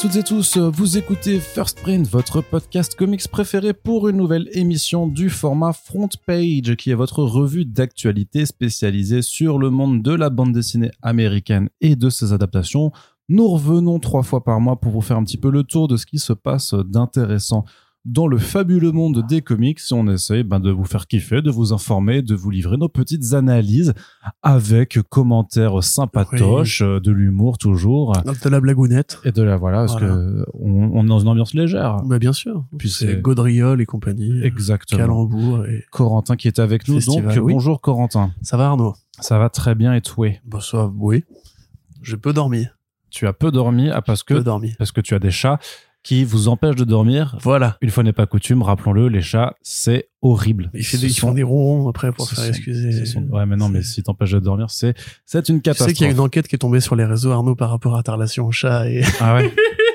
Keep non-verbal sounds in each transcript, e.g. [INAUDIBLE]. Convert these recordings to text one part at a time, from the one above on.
Toutes et tous, vous écoutez First Print, votre podcast comics préféré pour une nouvelle émission du format Front Page, qui est votre revue d'actualité spécialisée sur le monde de la bande dessinée américaine et de ses adaptations. Nous revenons trois fois par mois pour vous faire un petit peu le tour de ce qui se passe d'intéressant dans le fabuleux monde des comics si on essaye ben, de vous faire kiffer, de vous informer, de vous livrer nos petites analyses avec commentaires sympatoches, euh, de l'humour toujours. De la blagounette. Et de la voilà, parce Voilà. que on, on est dans une ambiance légère. Bah, bien sûr. Puis c'est Gaudriol et compagnie. Exactement. Calembour et... Corentin qui est avec nous. Festival, Donc oui. bonjour Corentin. Ça va Arnaud? Ça va très bien et toi? Bah ça, oui. Je peux dormir. Tu as peu dormi ah, parce que dormir. parce que tu as des chats qui vous empêchent de dormir. Voilà. Une fois n'est pas coutume, rappelons-le, les chats, c'est horrible. Des, ils sont- font des ronds après pour ce faire sont- excuser. sont- Ouais, mais non, mais C'est- si t'empêches de dormir, c'est c'est une Tu catastrophe. sais qu'il y a une enquête qui est tombée sur les réseaux Arnaud par rapport à ta relation au chat et Ah ouais? [LAUGHS]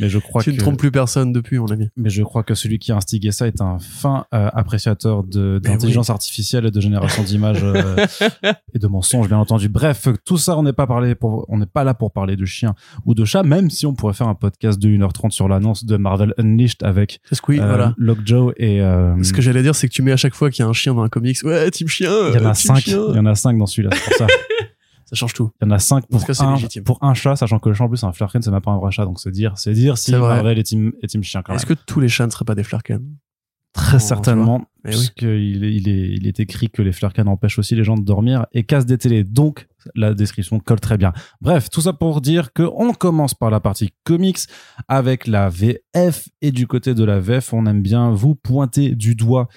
mais je crois tu que ne trompes plus personne depuis mon ami. mais je crois que celui qui a instigé ça est un fin euh, appréciateur d'intelligence artificielle et de génération d'images euh, [LAUGHS] et de mensonges bien entendu. Bref, tout ça on n'est pas parlé pour on n'est pas là pour parler de chiens ou de chats même si on pourrait faire un podcast de 1h30 sur l'annonce de Marvel Unleashed avec oui, euh, voilà. Lockjaw et euh, Ce que j'allais dire, c'est que tu mets à chaque fois qu'il y a un chien dans un comics, ouais, team chien. il y en euh, a team 5, chien. il y en a 5 dans celui-là, c'est pour ça. [LAUGHS] Ça change tout. Il y en a 5 Dans pour, un, pour un chat, sachant que le chat en plus c'est un Flarken, c'est même pas un vrai chat, donc c'est dire, c'est dire si. Marvel est team, est team chien quand même. Est-ce que tous les chats ne seraient pas des flarken Très Oh, certainement, oui. puisqu'il est, il est, il est écrit que les Flarken empêchent aussi les gens de dormir et cassent des télés. Donc, la description colle très bien. Bref, tout ça pour dire que on commence par la partie comics avec la VF et du côté de la VF, on aime bien vous pointer du doigt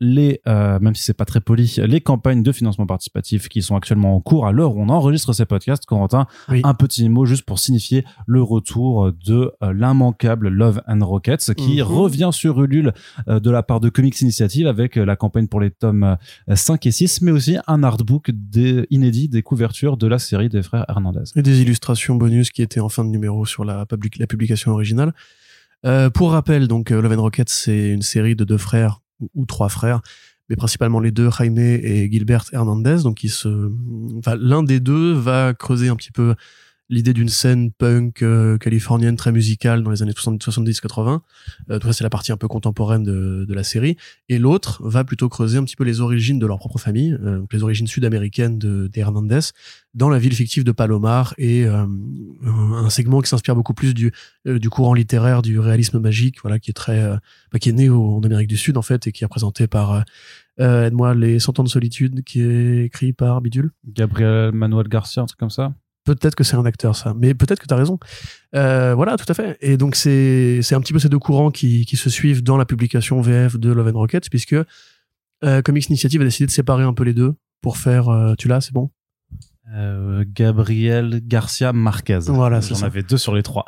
les, euh, même si c'est pas très poli, les campagnes de financement participatif qui sont actuellement en cours à l'heure où on enregistre ces podcasts. Corentin, Oui. un petit mot juste pour signifier le retour de euh, l'immanquable Love and Rockets qui Mhm. revient sur Ulule euh, de la part de Comics Initiative avec la campagne pour les tomes euh, 5 et 6, mais aussi un artbook des, inédit des couvertures de la série des frères Hernandez. et des illustrations bonus qui étaient en fin de numéro sur la, public- la publication originale. Euh, pour rappel, donc Love and Rocket, c'est une série de deux frères ou, trois frères, mais principalement les deux, Jaime et Gilbert Hernandez. Donc, enfin, l'un des deux va creuser un petit peu l'idée d'une scène punk euh, californienne très musicale dans les années 70-80. Euh, tout ça, c'est la partie un peu contemporaine de, de la série. Et l'autre va plutôt creuser un petit peu les origines de leur propre famille, euh, donc les origines sud-américaines de, des Hernandez, dans la ville fictive de Palomar et euh, un segment qui s'inspire beaucoup plus du, euh, du courant littéraire du réalisme magique, voilà, qui est très, euh, bah, qui est né au- en Amérique du Sud en fait et qui est représenté par, aide-moi, les Cent ans de solitude, qui est écrit par Bidule. Gabriel Manuel Garcia, un truc comme ça. Peut-être que c'est un acteur, ça. Mais peut-être que tu as raison. Euh, voilà, tout à fait. Et donc, c'est c'est un petit peu ces deux courants qui, qui se suivent dans la publication VF de Love and Rockets, puisque euh, Comics Initiative a décidé de séparer un peu les deux pour faire... euh, tu l'as, c'est bon? Gabriel Garcia Marquez. Voilà, c'est J'en avais deux sur les trois.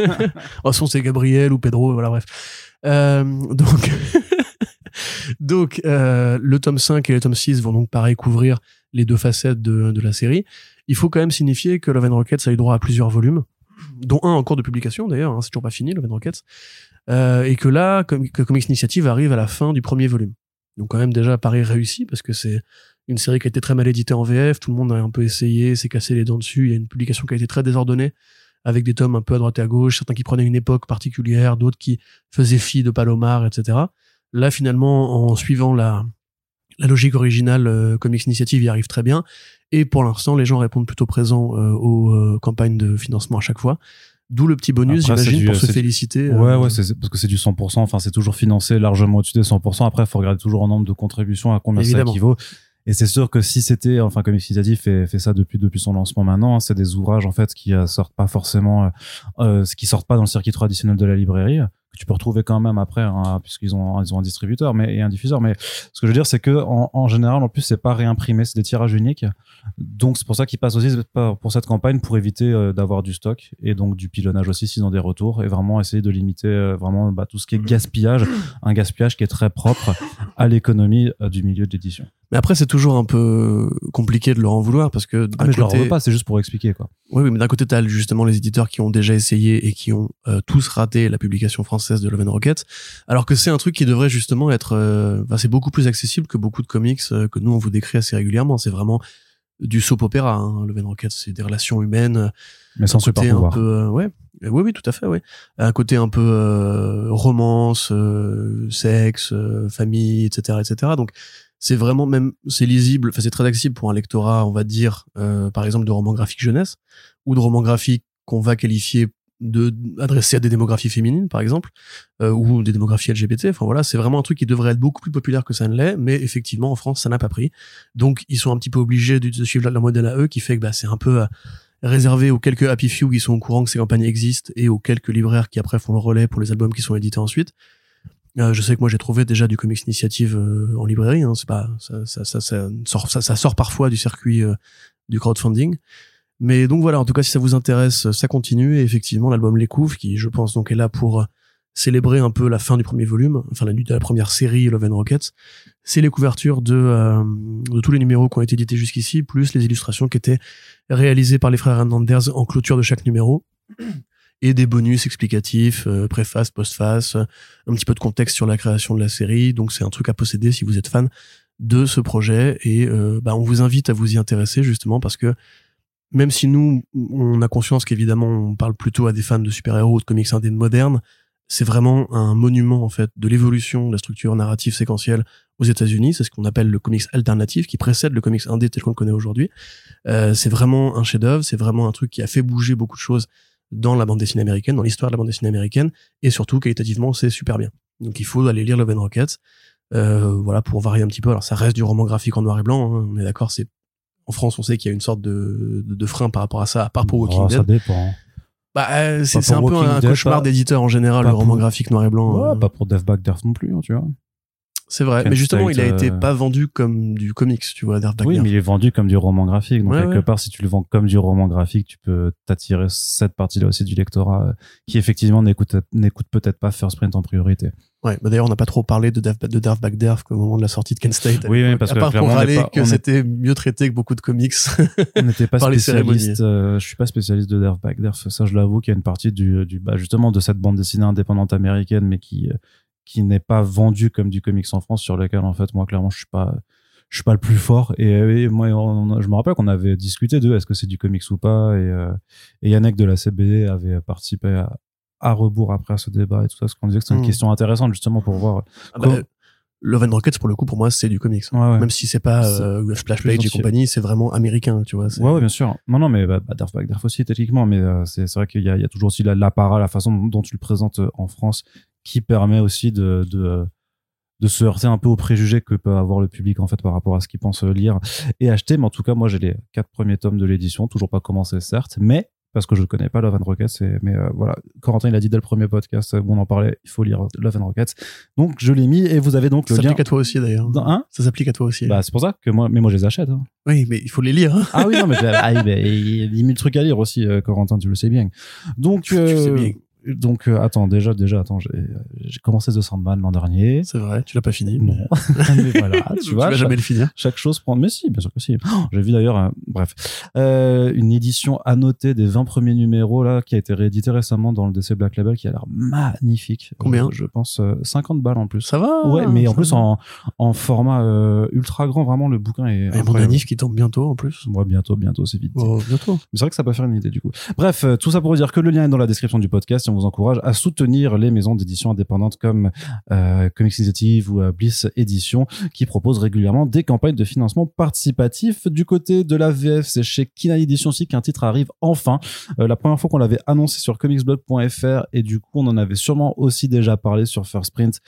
[LAUGHS] En son, c'est Gabriel ou Pedro, voilà, bref. Donc, [LAUGHS] donc le tome 5 et le tome 6 vont donc pareil couvrir les deux facettes de, de la série. Il faut quand même signifier que Love and Rockets a eu droit à plusieurs volumes, dont un en cours de publication d'ailleurs, hein, c'est toujours pas fini, Love and Rockets. Euh, et que là, Com- que Comics Initiative arrive à la fin du premier volume. Donc quand même déjà pareil réussi, parce que c'est une série qui a été très mal éditée en VF, tout le monde a un peu essayé, s'est cassé les dents dessus, il y a une publication qui a été très désordonnée, avec des tomes un peu à droite et à gauche, certains qui prenaient une époque particulière, d'autres qui faisaient fi de Palomar, etc. Là, finalement, en suivant la, la logique originale, euh, Comics Initiative y arrive très bien. Et pour l'instant, les gens répondent plutôt présents euh, aux euh, campagnes de financement à chaque fois. D'où le petit bonus, j'imagine, pour se féliciter. Ouais, ouais, parce que c'est du 100%. Enfin, c'est toujours financé largement au-dessus des 100%. Après, il faut regarder toujours en nombre de contributions à combien Évidemment. ça équivaut. Et c'est sûr que si c'était, enfin, comme Initiative fait, fait ça depuis depuis son lancement maintenant, hein, c'est des ouvrages en fait qui sortent pas forcément, euh, qui sortent pas dans le circuit traditionnel de la librairie, que tu peux retrouver quand même après, hein, puisqu'ils ont ils ont un distributeur, mais et un diffuseur. Mais ce que je veux dire, c'est que en, général, en plus, c'est pas réimprimé, c'est des tirages uniques. Donc c'est pour ça qu'ils passent aussi pour cette campagne pour éviter euh, d'avoir du stock et donc du pilonnage aussi s'ils ont des retours et vraiment essayer de limiter euh, vraiment bah, tout ce qui est gaspillage, un gaspillage qui est très propre à l'économie euh, du milieu d'édition. Mais après, c'est toujours un peu compliqué de leur en vouloir parce que d'un Ah, mais je leur côté, veux pas, c'est juste pour expliquer quoi. Oui, oui, mais d'un côté, t'as justement les éditeurs qui ont déjà essayé et qui ont euh, tous raté la publication française de Love and Rocket, alors que c'est un truc qui devrait justement être, euh, c'est beaucoup plus accessible que beaucoup de comics euh, que nous on vous décrit assez régulièrement. C'est vraiment du soap opéra. Hein. Love and Rockets, c'est des relations humaines. Mais sans côté super un peu, euh, ouais, oui, oui, tout à fait, ouais. Un côté un peu euh, romance, euh, sexe, euh, famille, etc., etc. Donc c'est vraiment même c'est lisible, enfin c'est très accessible pour un lectorat, on va dire, euh, par exemple de romans graphiques jeunesse ou de romans graphiques qu'on va qualifier de adressés à des démographies féminines, par exemple, euh, ou des démographies LGBT. Enfin voilà, c'est vraiment un truc qui devrait être beaucoup plus populaire que ça ne l'est, mais effectivement en France ça n'a pas pris. Donc ils sont un petit peu obligés de suivre leur modèle à eux, qui fait que bah, c'est un peu euh, réservé aux quelques happy few qui sont au courant que ces campagnes existent et aux quelques libraires qui après font le relais pour les albums qui sont édités ensuite. Euh, je sais que moi j'ai trouvé déjà du comics initiative euh, en librairie. Hein, c'est pas ça, ça, ça, ça sort ça, ça sort parfois du circuit euh, du crowdfunding. Mais donc voilà, en tout cas si ça vous intéresse, ça continue et effectivement l'album Les Couves qui je pense donc est là pour célébrer un peu la fin du premier volume, enfin la nuit de la première série Love and Rockets. C'est les couvertures de euh, de tous les numéros qui ont été édités jusqu'ici, plus les illustrations qui étaient réalisées par les frères Hernandez en clôture de chaque numéro et des bonus explicatifs, euh, préface, postface, un petit peu de contexte sur la création de la série. Donc c'est un truc à posséder si vous êtes fan de ce projet et euh, bah, on vous invite à vous y intéresser justement parce que même si nous on a conscience qu'évidemment on parle plutôt à des fans de super-héros ou de comics indés modernes, c'est vraiment un monument en fait de l'évolution de la structure narrative séquentielle aux États-Unis. C'est ce qu'on appelle le comics alternatif qui précède le comics indé tel qu'on le connaît aujourd'hui. Euh, c'est vraiment un chef-d'œuvre, c'est vraiment un truc qui a fait bouger beaucoup de choses dans la bande dessinée américaine, dans l'histoire de la bande dessinée américaine, et surtout qualitativement c'est super bien. Donc il faut aller lire Love and Rockets, euh, voilà pour varier un petit peu. Alors ça reste du roman graphique en noir et blanc, hein, on est d'accord. C'est en France on sait qu'il y a une sorte de, de, de frein par rapport à ça, à part pour Walking Oh, Dead. ça dépend. Bah, euh, c'est un peu Walking un cauchemar d'éditeur en général, le roman pour- graphique noir et blanc. Ouais, euh, pas pour Death Back Death non plus, hein, tu vois. C'est vrai. Mais justement, il a été euh, pas vendu comme du comics, tu vois, Darth Oui, mais il est vendu comme du roman graphique. Donc, Ouais, quelque ouais. part, si tu le vends comme du roman graphique, tu peux t'attirer cette partie-là aussi du lectorat euh, qui, effectivement, n'écoute n'écoute peut-être pas First Print en priorité. Ouais, bah d'ailleurs, on n'a pas trop parlé de Darth, de Darth au moment de la sortie de Kent State. Oui, oui, parce à que part clairement, pour on n'est râler pas- que c'était mieux traité que beaucoup de comics. [LAUGHS] On n'était pas spécialiste. euh, je suis pas spécialiste de Derf Back Derf. Ça, je l'avoue qu'il y a une partie du, du bah, justement de cette bande dessinée indépendante américaine, mais qui qui n'est pas vendue comme du comics en France, sur laquelle en fait moi clairement je suis pas je suis pas le plus fort. Et, euh, et moi, on- je me rappelle qu'on avait discuté de est-ce que c'est du comics ou pas. Et, euh, et Yannick de la CBD avait participé à, à rebours après à ce débat et tout ça, parce qu'on disait que c'était une Mm. question intéressante justement pour voir. Ah bah, Love and Rockets, pour le coup, pour moi, c'est du comics. Ouais, ouais. Même si c'est pas C'est euh, Splash Page et compagnie, c'est vraiment américain, tu vois. c'est- Ouais, ouais, bien sûr. Non, non, mais bah, bah, Darth Vader aussi, techniquement, mais euh, c'est c'est vrai qu'il y, a- il y a toujours aussi la- l'apparat, la façon dont, dont tu le présentes euh, en France, qui permet aussi de, de, de se heurter un peu aux préjugés que peut avoir le public, en fait, par rapport à ce qu'il pense euh, lire et acheter. Mais en tout cas, moi, j'ai les quatre premiers tomes de l'édition, toujours pas commencé, certes, mais parce que je ne connais pas Love and Rockets, et- mais euh, voilà, Corentin, il a dit dès le premier podcast où on en parlait, il faut lire Love and Rockets. Donc, je l'ai mis, et vous avez donc Ça le lien. s'applique à toi aussi, d'ailleurs. Hein Ça s'applique à toi aussi. bah, c'est pour ça que moi, mais moi, je les achète. hein. oui, mais il faut les lire. hein. Ah oui, non, mais ah, oui, mais il y a 10 000 trucs à lire aussi, euh, Corentin, tu le sais bien. Donc, Tu sais euh, bien. Donc euh, attends, déjà, déjà, attends, j'ai commencé The Sandman l'an dernier. C'est vrai, tu l'as pas fini. Non, mais [LAUGHS] voilà, [LAUGHS] tu vois, vas chaque, jamais le finir. chaque chose prend. Mais si, bien sûr que si. Oh, j'ai vu d'ailleurs, euh, bref, euh, une édition annotée des 20 premiers numéros là, qui a été rééditée récemment dans le DC Black Label, qui a l'air magnifique. Combien Euh, Je pense euh, 50 balles en plus. Ça va Ouais, mais en plus en, en format euh, ultra grand, vraiment le bouquin est. Et mon anif qui tombe bientôt, en plus. Ouais, bientôt, bientôt, c'est vite. Oh, bientôt. Mais c'est vrai que ça peut faire une idée du coup. Bref, euh, tout ça pour vous dire que le lien est dans la description du podcast on vous encourage à soutenir les maisons d'édition indépendantes comme euh, Comics Initiative ou euh, Bliss Édition qui proposent régulièrement des campagnes de financement participatif. Du côté de la VF, c'est chez Kina Édition aussi qu'un titre arrive enfin. Euh, la première fois qu'on l'avait annoncé sur comicsblog.fr et du coup on en avait sûrement aussi déjà parlé sur First Print.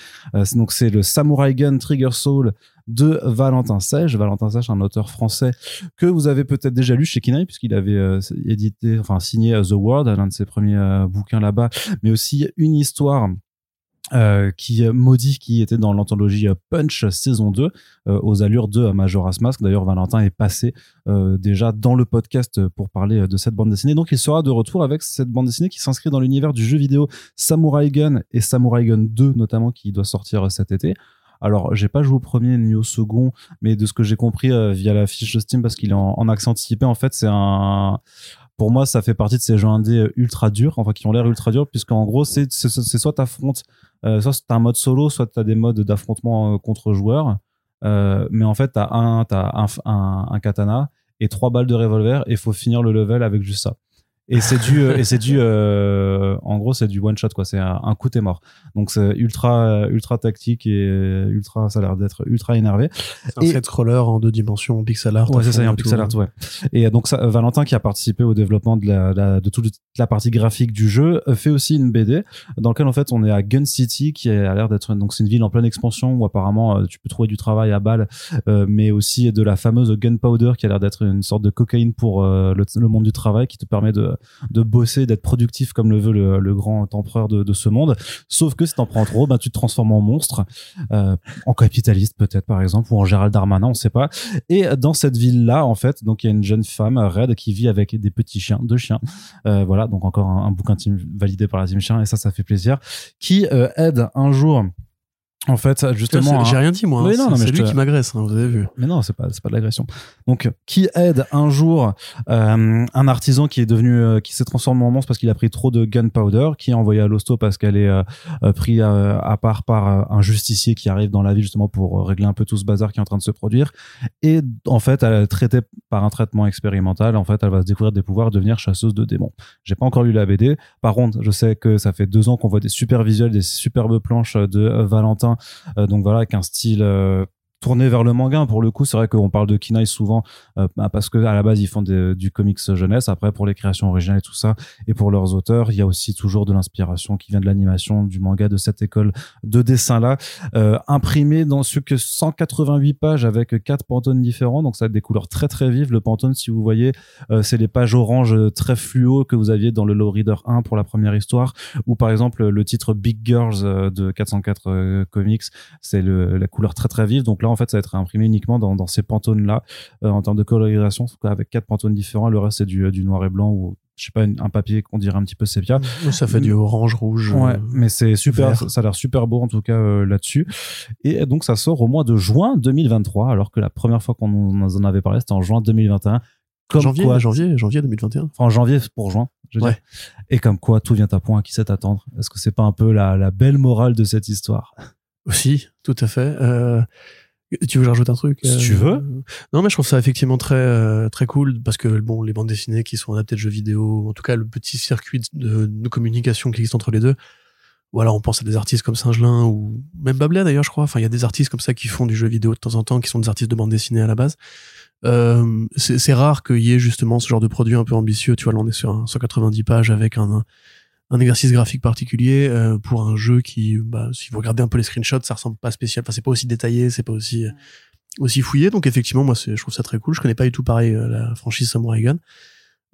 Donc c'est le Samurai Gun Trigger Soul de Valentin Sèche. Valentin Sèche, un auteur français que vous avez peut-être déjà lu chez Kinaï puisqu'il avait euh, édité, enfin signé The World, l'un de ses premiers euh, bouquins là-bas, mais aussi une histoire euh, qui maudit qui était dans l'anthologie euh, Punch saison 2 euh, aux allures de Majora's Mask. D'ailleurs, Valentin est passé déjà dans le podcast pour parler de cette bande dessinée. Donc, il sera de retour avec cette bande dessinée qui s'inscrit dans l'univers du jeu vidéo Samurai Gun et Samurai Gun 2 notamment qui doit sortir cet été. Alors, j'ai pas joué au premier ni au second, mais de ce que j'ai compris euh, via la fiche de Steam, parce qu'il est en, en accès anticipé, en fait, c'est un. Pour moi, ça fait partie de ces jeux indés euh, ultra durs, enfin qui ont l'air ultra durs, puisqu'en gros, c'est soit t'affrontes, euh, soit t'as un mode solo, soit t'as des modes d'affrontement contre joueurs. Mais en fait, t'as un, un, un, un katana et trois balles de revolver et faut finir le level avec juste ça. Et c'est du, euh, et c'est du, euh, en gros, c'est du one shot quoi. C'est un, un coup t'es mort. Donc c'est ultra, ultra tactique et ultra, ça a l'air d'être ultra énervé. C'est un scroller en deux dimensions, en pixel art. Ouais, c'est ça, tout. pixel art, ouais. Et donc, ça, Valentin, qui a participé au développement de, la, la- de toute la partie graphique du jeu, euh, fait aussi une BD dans laquelle, en fait, on est à Gun City, qui a l'air d'être, donc, c'est une ville en pleine expansion où apparemment euh, tu peux trouver du travail à balle, euh, mais aussi de la fameuse Gunpowder, qui a l'air d'être une sorte de cocaïne pour euh, le, le monde du travail, qui te permet de, de bosser, d'être productif comme le veut le, grand empereur de, ce monde. Sauf que si t'en prends trop, ben, tu te transformes en monstre, euh, en capitaliste peut-être, par exemple, ou en Gérald Darmanin, on sait pas. Et dans cette ville-là, en fait, donc il y a une jeune femme, Red, qui vit avec des petits chiens, deux chiens. Euh, voilà, donc encore un, un bouquin validé par la team chien, et ça, ça fait plaisir. Qui euh, aide un jour, en fait, justement. un- J'ai rien dit, moi. hein. C'est- lui te- qui m'agresse, hein, vous avez vu. mais non, c'est pas, pas de l'agression. Donc, qui aide un jour euh, un artisan qui est devenu, euh, qui s'est transformé en monstre parce qu'il a pris trop de gunpowder, qui est envoyé à l'hosto parce qu'elle est euh, euh, pris euh, à part par un justicier qui arrive dans la ville justement pour régler un peu tout ce bazar qui est en train de se produire. Et en fait, elle est traitée par un traitement expérimental. En fait, elle va se découvrir des pouvoirs, devenir chasseuse de démons. J'ai pas encore lu la BD. Par contre, je sais que ça fait deux ans qu'on voit des super visuels, des superbes planches de Valentin. Euh, donc voilà, avec un style euh, tourné vers le manga. Pour le coup, c'est vrai qu'on parle de Kinaï souvent euh, bah, parce que à la base ils font des- du comics jeunesse. Après, pour les créations originales et tout ça, et pour leurs auteurs, il y a aussi toujours de l'inspiration qui vient de l'animation, du manga, de cette école de dessin là, euh, imprimé dans ce que 188 pages avec quatre pantones différents. Donc ça a des couleurs très très vives. Le pantone, si vous voyez, euh, c'est les pages orange euh, très fluo que vous aviez dans le Low Reader 1 pour la première histoire, ou par exemple le titre Big Girls euh, de 404 euh, Comics, c'est la couleur très très vive. Donc là, en fait, ça va être imprimé uniquement dans, dans ces pantones là en termes de colorisation, avec quatre pantones différents. Le reste c'est du, du noir et blanc ou je sais pas un papier qu'on dirait un petit peu sépia. Ça fait du orange, rouge. Ouais, euh, mais c'est super, vert. ça, a l'air super beau en tout cas euh, là-dessus. Et donc ça sort au mois de juin 2023, alors que la première fois qu'on en avait parlé, c'était en juin 2021. Comme janvier, quoi, janvier, janvier 2021. enfin en janvier pour juin, je Ouais. Et comme quoi, tout vient à point, à qui sait attendre? Est-ce que c'est pas un peu la, la belle morale de cette histoire? Aussi, tout à fait. Euh, tu veux que je rajoute un truc Si euh, tu veux. Non, mais je trouve ça effectivement très euh, très cool parce que bon, les bandes dessinées qui sont adaptées de jeux vidéo, en tout cas le petit circuit de, de communication qui existe entre les deux. Voilà, on pense à des artistes comme Singelin ou même Bablet d'ailleurs, je crois. Enfin, il y a des artistes comme ça qui font du jeu vidéo de temps en temps, qui sont des artistes de bande dessinée à la base. Euh, c'est c'est rare qu'il y ait justement ce genre de produit un peu ambitieux. Tu vois, là, on est sur un 190 pages avec un, un exercice graphique particulier euh, pour un jeu qui, bah, si vous regardez un peu les screenshots, ça ressemble pas spécial. Enfin, c'est pas aussi détaillé, c'est pas aussi aussi fouillé. Donc effectivement, moi, je trouve ça très cool. Je connais pas du tout pareil euh, la franchise Samurai Gun.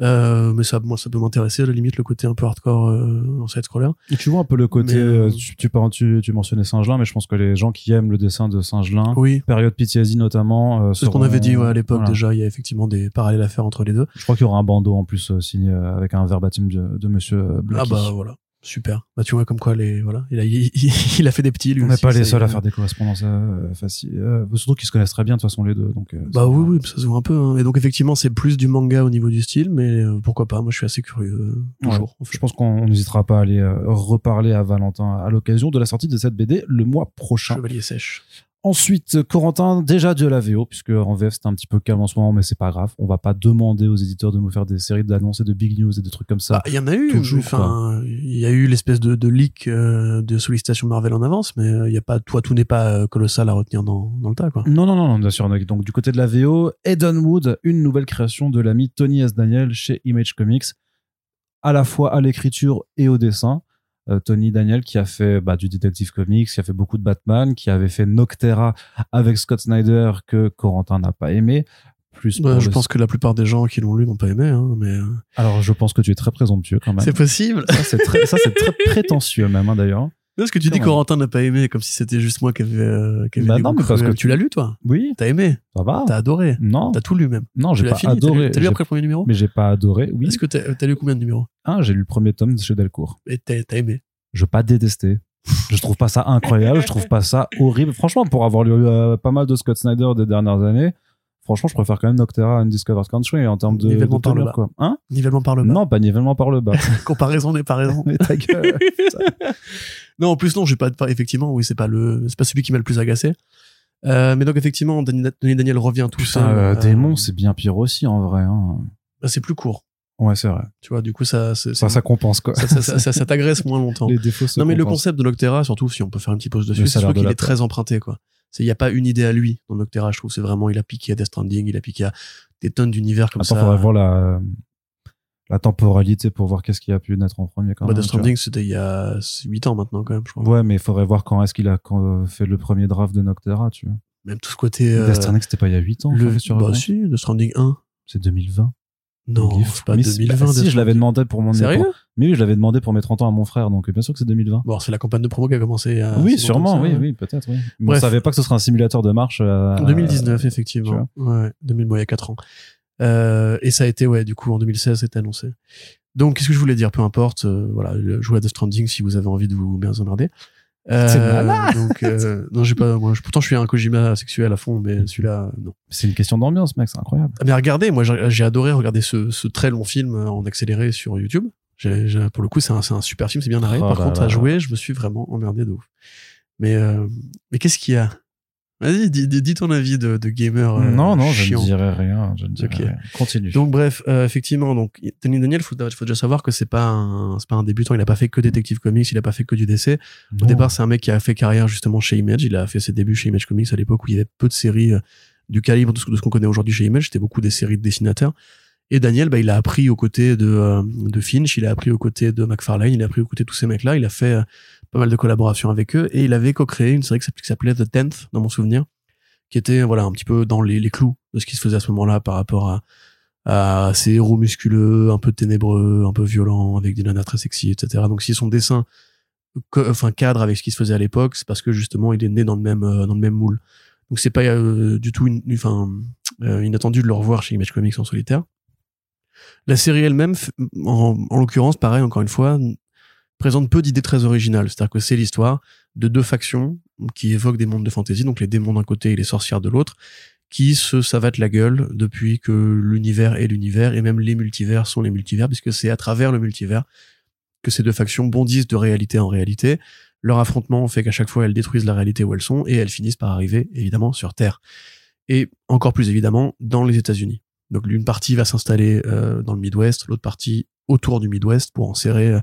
Euh, mais ça, moi, ça peut m'intéresser. À la limite, le côté un peu hardcore euh, en side-scroller. Et tu vois un peu le côté, Mais, euh, euh, tu, tu, tu, tu mentionnais Singelin, mais je pense que les gens qui aiment le dessin de Singelin, Oui. période PTSD notamment, euh, C'est ce qu'on avait dit ouais, à l'époque voilà. déjà. Il y a effectivement des parallèles à faire entre les deux. Je crois qu'il y aura un bandeau en plus signé avec un verbatim de, de Monsieur Ah Blacky. bah voilà, super. Bah tu vois comme quoi les voilà, il a il, il [LAUGHS] a fait des petits lui On n'est pas les seuls à faire des correspondances euh, faciles. Euh, surtout qu'ils se connaissent très bien de toute façon les deux. Donc, euh, Bah oui oui, ça se voit un peu. hein. Et donc effectivement, c'est plus du manga au niveau du style, mais pourquoi pas Moi, je suis assez curieux toujours. en fait. Je pense qu'on n'hésitera pas à aller reparler à Valentin à l'occasion de la sortie de cette BD le mois prochain. Chevalier sèche. Ensuite, Corentin, déjà de la VO, puisque en VF c'était un petit peu calme en ce moment, mais c'est pas grave. On va pas demander aux éditeurs de nous faire des séries d'annonces et de big news et des trucs comme ça. Bah, il y en a eu. Enfin, il y a eu l'espèce de, de leak euh, de sollicitation Marvel en avance, mais euh, il y a pas, toi, tout n'est pas euh, colossal à retenir dans, dans le tas, quoi. Non, non, non, non, bien sûr. Donc, du côté de la VO, Edenwood, une nouvelle création de l'ami Tony S. Daniel chez Image Comics, à la fois à l'écriture et au dessin. Euh, Tony Daniel qui a fait bah, du Detective Comics, qui a fait beaucoup de Batman, qui avait fait Noctera avec Scott Snyder que Corentin n'a pas aimé. Plus Bah, je le- pense que la plupart des gens qui l'ont lu n'ont pas aimé, hein, mais euh, Alors, je pense que tu es très présomptueux quand même. c'est possible. Ça, c'est très, très [LAUGHS] prétentieux même, hein, d'ailleurs. Parce que tu dis. Corentin n'a pas aimé, comme si c'était juste moi qui avait, euh, qui avait Bah non, mais parce que tu l'as lu, toi. Oui, T'as aimé. ça va. T'as adoré. Non, T'as tout lu même. non, j'ai pas fini. Adoré. T'as lu après le premier numéro Mais j'ai pas adoré. Oui. Est-ce que t'as t'as lu combien de numéros Ah, j'ai lu le premier tome chez Delcourt. Et t'as aimé. Je veux pas détester. Je trouve pas ça incroyable. je trouve pas ça horrible. Franchement, pour avoir lu euh, pas mal de Scott Snyder des dernières années, franchement, je préfère quand même Noctera à Undiscovered Country en termes de, Nivellement de par le bas. quoi. Hein? Nivellement par le bas. Non, pas nivellement par le bas. [LAUGHS] [LAUGHS] Comparaison n'est pas raison. Mais ta gueule. [LAUGHS] non, en plus non, j'ai pas, pas- effectivement, oui, c'est pas le, c'est pas celui qui m'a le plus agacé. Euh, mais donc effectivement, Danny Daniel revient tout Putain, seul. euh, euh, Démon, c'est bien pire aussi en vrai. Hein. bah, c'est plus court. Ouais, c'est vrai. Tu vois, du coup, ça, Ça, ça compense quoi. ça, ça, ça- ça- ça t'agresse moins longtemps. Les défauts se Non, mais le concept de Noctera, surtout si on peut faire une petite pause dessus, c'est de qu'il est très emprunté, quoi. C'est, il n'y a pas une idée à lui dans Noctera, je trouve. C'est vraiment, il a piqué à Death Stranding, il a piqué à des tonnes d'univers comme Attends, ça. faudrait voir la, la temporalité pour voir qu'est-ce qui a pu naître en premier quand Bah, même. Death. Stranding, c'était il y a 8 ans maintenant, quand même, je crois. Ouais, mais il faudrait voir quand est-ce qu'il a quand, fait le premier draft de Noctera, tu vois. Même tout ce côté. euh, Death Stranding, c'était pas il y a 8 ans. le, sur bah, si, Death Stranding 1. C'est 2020. Non, c'est pas Mais c'est- 2020. bah, si, je l'avais demandé pour mon Sérieux? Pour- Mais oui, je l'avais demandé pour mes 30 ans à mon frère, donc bien sûr que c'est 2020. Bon, c'est la campagne de promo qui a commencé. à- oui, sûrement, oui, oui, peut-être, oui. Mais on savait pas que ce serait un simulateur de marche. euh, 2019, effectivement. Ouais, 2000, bon, il y a 4 ans. Euh, et ça a été, ouais, du coup, en 2016, c'était annoncé. Donc, qu'est-ce que je voulais dire? Peu importe, euh, voilà, jouez à Death Stranding si vous avez envie de vous bien emmerder. Euh, donc, euh, non, j'ai pas, moi, je- pourtant, je suis un Kojima sexuel à fond, mais celui-là, non. C'est une question d'ambiance, mec, c'est incroyable. Ah, Mais regardez, moi, j'ai adoré regarder ce, ce très long film en accéléré sur YouTube. J'ai- j'ai- pour le coup, c'est un, un super film, c'est bien narré. Oh Par là contre, là. à jouer, je me suis vraiment emmerdé de ouf. Mais, euh, mais qu'est-ce qu'il y a? Vas-y, dis, dis- ton avis de, de gamer. euh, non, non, je ne dirais rien. Je ne dirais Ok. rien. Continue. Donc bref, euh, effectivement, donc Tony Daniel, faut, faut déjà savoir que c'est pas un, c'est pas un débutant. Il a pas fait que Detective Comics, il a pas fait que du DC. Au départ, c'est un mec qui a fait carrière justement chez Image. Il a fait ses débuts chez Image Comics à l'époque où il y avait peu de séries euh, du calibre de ce, de ce qu'on connaît aujourd'hui chez Image. C'était beaucoup des séries de dessinateurs. Et Daniel, bah, il a appris aux côtés de, euh, de Finch, il a appris aux côtés de McFarlane, il a appris aux côtés de tous ces mecs-là. Il a fait euh, pas mal de collaborations avec eux et il avait co-créé une série qui s'appelait- The Tenth, dans mon souvenir, qui était voilà un petit peu dans les, clous de ce qui se faisait à ce moment-là par rapport à, à ces héros musculeux, un peu ténébreux, un peu violents, avec des nanas très sexy, etc. Donc si son dessin enfin cadre avec ce qui se faisait à l'époque, c'est parce que justement il est né dans le même euh, dans le même moule. Donc c'est pas du tout une- enfin euh, inattendu de le revoir chez Image Comics en solitaire. La série elle-même, en, en l'occurrence, pareil encore une fois, présente peu d'idées très originales. C'est-à-dire que c'est l'histoire de deux factions qui évoquent des mondes de fantasy, donc les démons d'un côté et les sorcières de l'autre, qui se savatent la gueule depuis que l'univers est l'univers et même les multivers sont les multivers, puisque c'est à travers le multivers que ces deux factions bondissent de réalité en réalité. Leur affrontement fait qu'à chaque fois elles détruisent la réalité où elles sont et elles finissent par arriver évidemment sur Terre. Et encore plus évidemment dans les États-Unis. Donc l'une partie va s'installer euh, dans le Midwest, l'autre partie autour du Midwest pour en serrer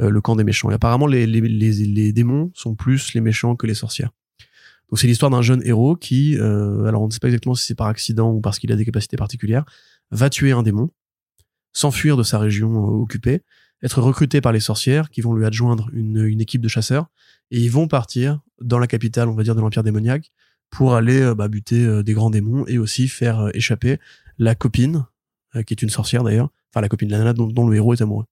euh, le camp des méchants. Et apparemment les démons sont plus les méchants que les sorcières. Donc c'est l'histoire d'un jeune héros qui, euh, alors on ne sait pas exactement si c'est par accident ou parce qu'il a des capacités particulières, va tuer un démon, s'enfuir de sa région euh, occupée, être recruté par les sorcières qui vont lui adjoindre une, une équipe de chasseurs et ils vont partir dans la capitale, on va dire, de l'Empire démoniaque pour aller euh, bah, buter euh, des grands démons et aussi faire euh, échapper la copine, qui est une sorcière d'ailleurs, enfin la copine de la nana dont, dont le héros est amoureux.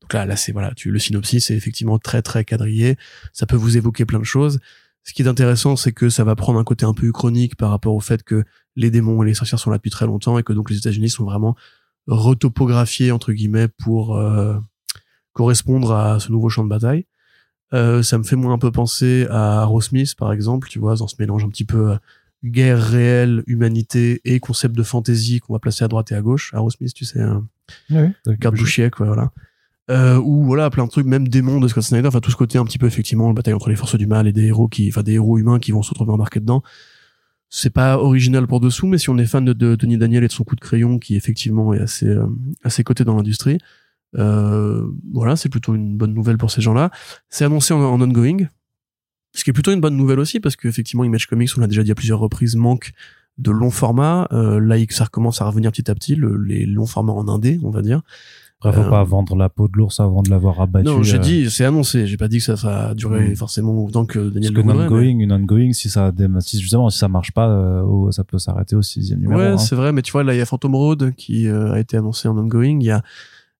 Donc là, là c'est voilà, tu, le synopsis est effectivement très très quadrillé, ça peut vous évoquer plein de choses. Ce qui est intéressant, c'est que ça va prendre un côté un peu chronique par rapport au fait que les démons et les sorcières sont là depuis très longtemps et que donc les États-Unis sont vraiment retopographiés entre guillemets pour euh, correspondre à ce nouveau champ de bataille. Euh, ça me fait moins un peu penser à Aerosmith par exemple, tu vois, dans ce mélange un petit peu euh, guerre réelle, humanité et concept de fantasy qu'on va placer à droite et à gauche. Aerosmith, tu sais, un Oui, garde bouchier quoi, voilà. Euh, ou voilà plein de trucs, même démons de Scott Snyder, enfin tout ce côté un petit peu effectivement le bataille entre les forces du mal et des héros qui, enfin des héros humains qui vont se retrouver embarqués dedans. C'est pas original pour dessous, mais si on est fan de, de Tony Daniel et de son coup de crayon qui effectivement est assez euh, assez coté dans l'industrie, euh, voilà c'est plutôt une bonne nouvelle pour ces gens-là. C'est annoncé en, en ongoing, ce qui est plutôt une bonne nouvelle aussi parce qu'effectivement Image Comics, on l'a déjà dit à plusieurs reprises, manque de longs formats. Euh, là, ça recommence à revenir petit à petit, le- les longs formats en indé, on va dire. Après, faut Euh, pas vendre la peau de l'ours avant de l'avoir abattu. non, j'ai euh, dit, c'est annoncé. J'ai pas dit que ça va durer Mm. forcément autant que Parce Daniel que le une voudrait, mais- ongoing, une ongoing, si ça, si justement, si ça marche pas, euh, au- ça peut s'arrêter au sixième numéro. Ouais, hein. c'est vrai, mais tu vois, là, il y a Phantom Road qui euh, a été annoncé en ongoing. Il y a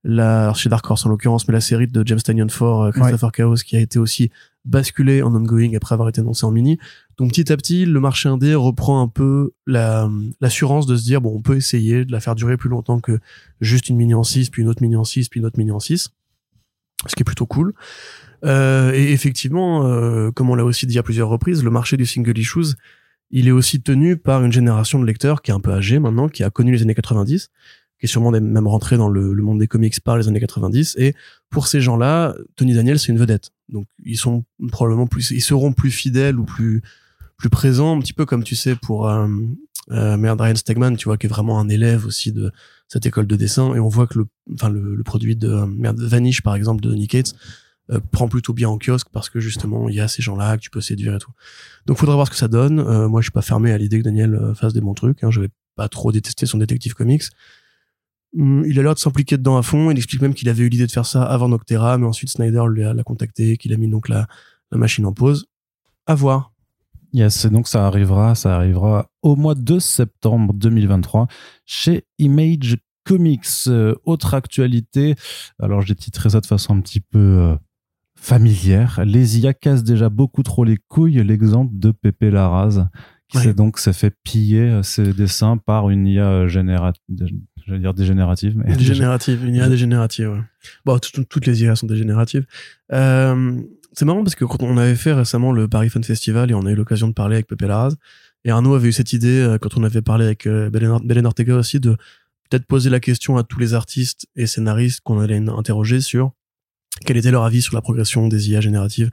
la, chez Dark Horse en l'occurrence, mais la série de James Tynion 4, Christopher Chaos, qui a été aussi basculée en ongoing après avoir été annoncé en mini. Donc petit à petit, le marché indé reprend un peu la, l'assurance de se dire, bon, on peut essayer de la faire durer plus longtemps que juste une mini en 6, puis une autre mini en 6, puis une autre mini en 6. Ce qui est plutôt cool. Euh, et effectivement, euh, comme on l'a aussi dit à plusieurs reprises, le marché du single issues, il est aussi tenu par une génération de lecteurs qui est un peu âgée maintenant, qui a connu les années 90, qui sûrement même rentré dans le, monde des comics par les années 90. Et pour ces gens-là, Tony Daniel, c'est une vedette. Donc ils sont probablement plus, ils seront plus fidèles ou plus plus présent, un petit peu comme tu sais pour euh, euh, merde Ryan Stegman, tu vois, qui est vraiment un élève aussi de cette école de dessin, et on voit que le, enfin le, produit de euh, merde Vanish par exemple de Nick Cates euh, prend plutôt bien en kiosque parce que justement il y a ces gens-là que tu peux séduire et tout. Donc faudra voir ce que ça donne. Euh, moi je suis pas fermé à l'idée que Daniel euh, fasse des bons trucs. Hein. Je vais pas trop détester son détective comics. Hum, Il a l'air de s'impliquer dedans à fond. Il explique même qu'il avait eu l'idée de faire ça avant Noctera, mais ensuite Snyder l'a contacté, qu'il a mis donc la, la machine en pause. À voir. Yes, et donc ça arrivera, ça arrivera au mois de septembre 2023 chez Image Comics. Euh, autre actualité, alors j'ai titré ça de façon un petit peu euh, familière. Les IA cassent déjà beaucoup trop les couilles, l'exemple de Pepe Larraz, qui donc s'est fait piller euh, ses dessins par une IA générative, j'allais dire dégénérative, mais Dégénérative, une IA [LAUGHS] dégénérative. ouais. Bon, tout- tout- toutes les IA sont dégénératives. Euh, c'est marrant parce que quand on avait fait récemment le Paris Fun Festival et on a eu l'occasion de parler avec Pepe Larraz, et Arnaud avait eu cette idée euh, quand on avait parlé avec euh, Belen Ortega aussi de peut-être poser la question à tous les artistes et scénaristes qu'on allait interroger sur quel était leur avis sur la progression des IA génératives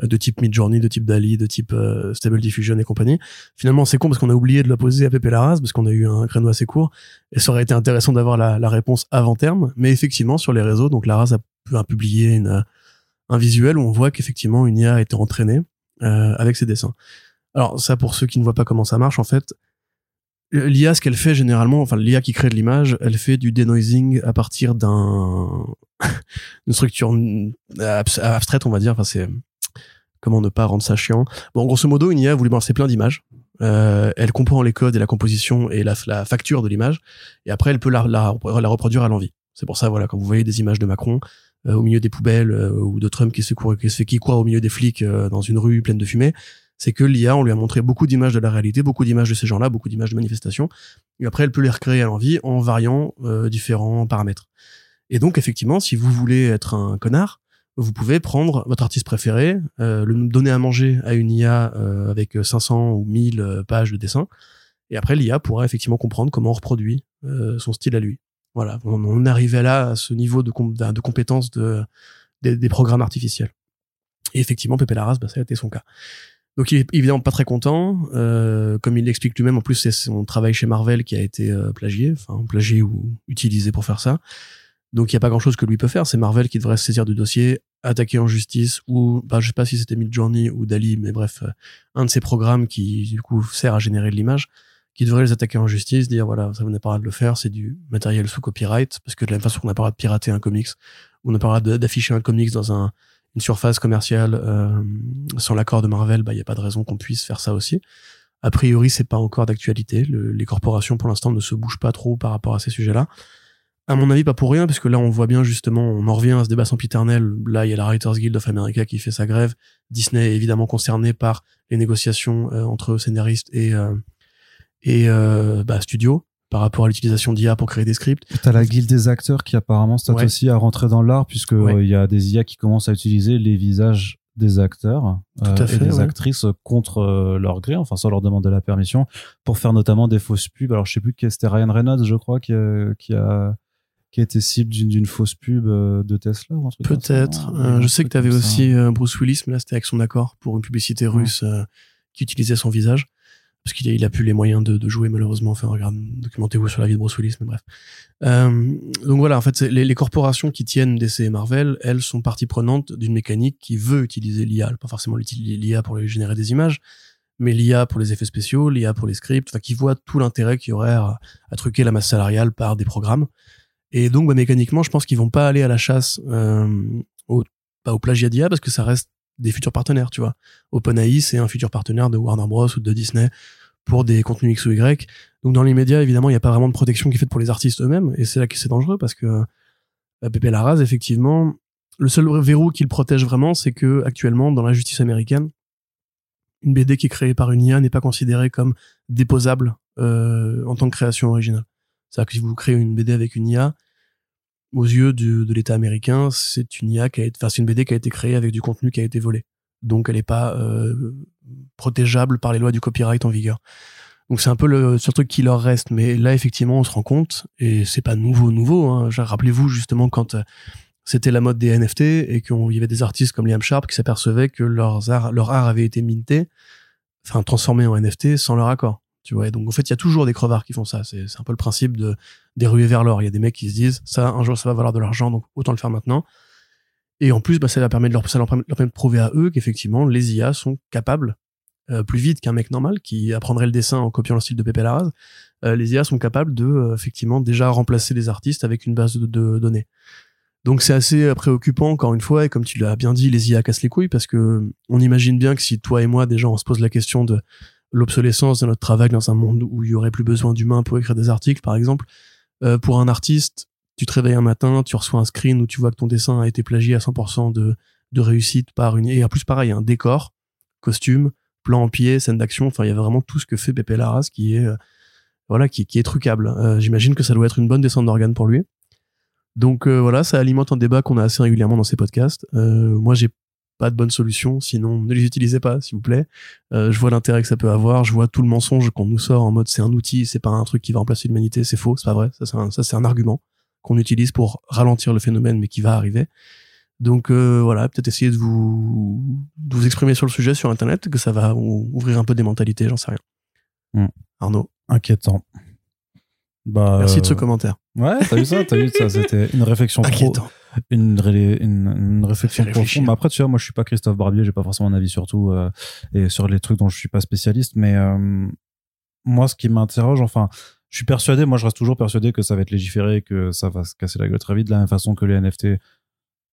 de type Midjourney, de type DALI, de type euh, Stable Diffusion et compagnie. Finalement, c'est con parce qu'on a oublié de la poser à Pepe Larraz parce qu'on a eu un créneau assez court et ça aurait été intéressant d'avoir la, la réponse avant terme. Mais effectivement, sur les réseaux, donc Larraz a, a publié une, un visuel où on voit qu'effectivement une IA a été entraînée euh, avec ses dessins. Alors ça, pour ceux qui ne voient pas comment ça marche, en fait, l'IA, ce qu'elle fait généralement, enfin l'IA qui crée de l'image, elle fait du denoising à partir d'un [LAUGHS] une structure abs- abstraite, on va dire. Enfin, c'est comment ne pas rendre ça chiant. Bon, grosso modo, une IA voulu balancer plein d'images. Euh, elle comprend les codes et la composition et la, facture de l'image, et après elle peut la, la, la reproduire à l'envie. C'est pour ça, voilà, quand vous voyez des images de Macron euh, au milieu des poubelles euh, ou de Trump qui se qui se qui court au milieu des flics euh, dans une rue pleine de fumée, c'est que l'IA, on lui a montré beaucoup d'images de la réalité, beaucoup d'images de ces gens-là, beaucoup d'images de manifestations, et après elle peut les recréer à l'envie en variant euh, différents paramètres. Et donc effectivement, si vous voulez être un connard, vous pouvez prendre votre artiste préféré, euh, le donner à manger à une IA euh, avec 500 ou 1000 euh, pages de dessin, et après l'IA pourra effectivement comprendre comment on reproduit euh, son style à lui. Voilà, on, on arrivait là à ce niveau de, com- de compétence de, des, des programmes artificiels. Et effectivement, Pepe Larraz, bah, ça a été son cas. Donc il est évidemment pas très content, euh, comme il l'explique lui-même. En plus, c'est son travail chez Marvel qui a été euh, plagié, enfin plagié ou utilisé pour faire ça. Donc il y a pas grand-chose que lui peut faire. C'est Marvel qui devrait se saisir du dossier, attaquer en justice ou, bah, je sais pas si c'était Midjourney ou Dali, mais bref, euh, un de ces programmes qui du coup sert à générer de l'image, qui devrait les attaquer en justice, dire voilà, ça vous n'a pas le droit de le faire, c'est du matériel sous copyright, parce que de la même façon qu'on n'a pas le droit de pirater un comics, on n'a pas le droit d'afficher un comics dans un une surface commerciale euh, sans l'accord de Marvel, bah il y a pas de raison qu'on puisse faire ça aussi. A priori, c'est pas encore d'actualité. Le- les corporations, pour l'instant, ne se bougent pas trop par rapport à ces sujets-là. À mon avis, pas pour rien, parce que là, on voit bien justement, on en revient à ce débat sempiternel. Là, il y a la Writers Guild of America qui fait sa grève. Disney est évidemment concerné par les négociations euh, entre scénaristes et euh, et euh, bah, studios par rapport à l'utilisation d'IA pour créer des scripts. T'as la guilde des acteurs qui apparemment s'attend Ouais. aussi à rentrer dans l'art puisque Ouais. euh, il y a des IA qui commencent à utiliser les visages des acteurs Tout à fait, et des ouais. actrices contre leur gré, enfin sans leur demander la permission, pour faire notamment des fausses pubs. Alors je sais plus qui c'était Ryan Reynolds, je crois, qui a qui a été cible d'une fausse pub euh, de Tesla ou un truc Peut-être. non Euh, je sais que tu avais comme ça. aussi euh, Bruce Willis, mais là c'était avec son accord pour une publicité russe euh, qui utilisait son visage. Parce qu'il a, il a plus les moyens de, de jouer malheureusement. Enfin, regarde, documentez-vous sur la vie de Bruce Willis, mais bref. Euh, donc voilà, en fait, les, les corporations qui tiennent DC et Marvel, elles sont partie prenante d'une mécanique qui veut utiliser l'IA, pas forcément l'IA pour générer des images, mais l'IA pour les effets spéciaux, l'IA pour les scripts, enfin, qui voient tout l'intérêt qu'il y aurait à, à truquer la masse salariale par des programmes. Et donc, bah, mécaniquement, je pense qu'ils vont pas aller à la chasse euh, au, pas au plagiat parce que ça reste des futurs partenaires, tu vois. OpenAI, c'est un futur partenaire de Warner Bros. ou de Disney pour des contenus X ou Y. Donc, dans les médias, évidemment, il n'y a pas vraiment de protection qui est faite pour les artistes eux-mêmes. Et c'est là que c'est dangereux parce que euh, Pepe Larraz, effectivement, le seul verrou qui le protège vraiment, c'est que actuellement, dans la justice américaine, une BD qui est créée par une IA n'est pas considérée comme déposable euh, en tant que création originale. C'est-à-dire que si vous créez une BD avec une IA, aux yeux du- de l'État américain, c'est une IA qui a été, enfin, une BD qui a été créée avec du contenu qui a été volé. Donc, elle n'est pas euh, protégeable par les lois du copyright en vigueur. Donc, c'est un peu le seul truc qui leur reste. Mais là, effectivement, on se rend compte, et c'est pas nouveau, nouveau. Hein. Rappelez-vous justement quand euh, c'était la mode des NFT et qu'il y avait des artistes comme Liam Sharp qui s'apercevaient que leurs art, leur art avait été minté enfin transformer en NFT sans leur accord. Tu vois, donc en fait, il y a toujours des crevards qui font ça. C'est un peu le principe de des ruées vers l'or. Il y a des mecs qui se disent ça, un jour, ça va valoir de l'argent, donc autant le faire maintenant. Et en plus, bah, ça leur permet de leur, ça leur permet de prouver à eux qu'effectivement, les IA sont capables euh, plus vite qu'un mec normal qui apprendrait le dessin en copiant le style de Pepe Larraz. Euh, les IA sont capables de euh, effectivement déjà remplacer les artistes avec une base de, de données. Donc c'est assez préoccupant encore une fois et comme tu l'as bien dit, les IA cassent les couilles parce que on imagine bien que si toi et moi déjà on se pose la question de l'obsolescence de notre travail dans un monde où il y aurait plus besoin d'humains pour écrire des articles, par exemple. Euh, pour un artiste, tu te réveilles un matin, tu reçois un screen où tu vois que ton dessin a été plagié à 100% de, réussite par une... Et en plus, pareil, un décor, costume, plan en pied, scène d'action. Enfin, il y a vraiment tout ce que fait Pepe Larraz qui est... Euh, voilà, qui, est trucable. Euh, J'imagine que ça doit être une bonne descente d'organes pour lui. Donc voilà, ça alimente un débat qu'on a assez régulièrement dans ces podcasts. Moi, j'ai pas de bonne solution, sinon ne les utilisez pas, s'il vous plaît. Euh, je vois l'intérêt que ça peut avoir, je vois tout le mensonge qu'on nous sort en mode c'est un outil, c'est pas un truc qui va remplacer l'humanité, c'est faux, c'est pas vrai, ça c'est un, ça c'est un argument qu'on utilise pour ralentir le phénomène, mais qui va arriver. Donc euh, voilà, peut-être essayer de vous, de vous exprimer sur le sujet sur Internet, que ça va ouvrir un peu des mentalités, j'en sais rien. Mm. Arnaud. Inquiétant. Bah, Merci de ce commentaire. Ouais, t'as vu ça, t'as vu ça, c'était une réflexion [LAUGHS] Inquiétant une, une, une réflexion profonde. Mais après, tu vois, moi, je suis pas Christophe Barbier, j'ai pas forcément un avis sur tout euh, et sur les trucs dont je suis pas spécialiste. Mais euh, moi, ce qui m'interroge, enfin, je suis persuadé, moi, je reste toujours persuadé que ça va être légiféré, que ça va se casser la gueule très vite, de la même façon que les NFT,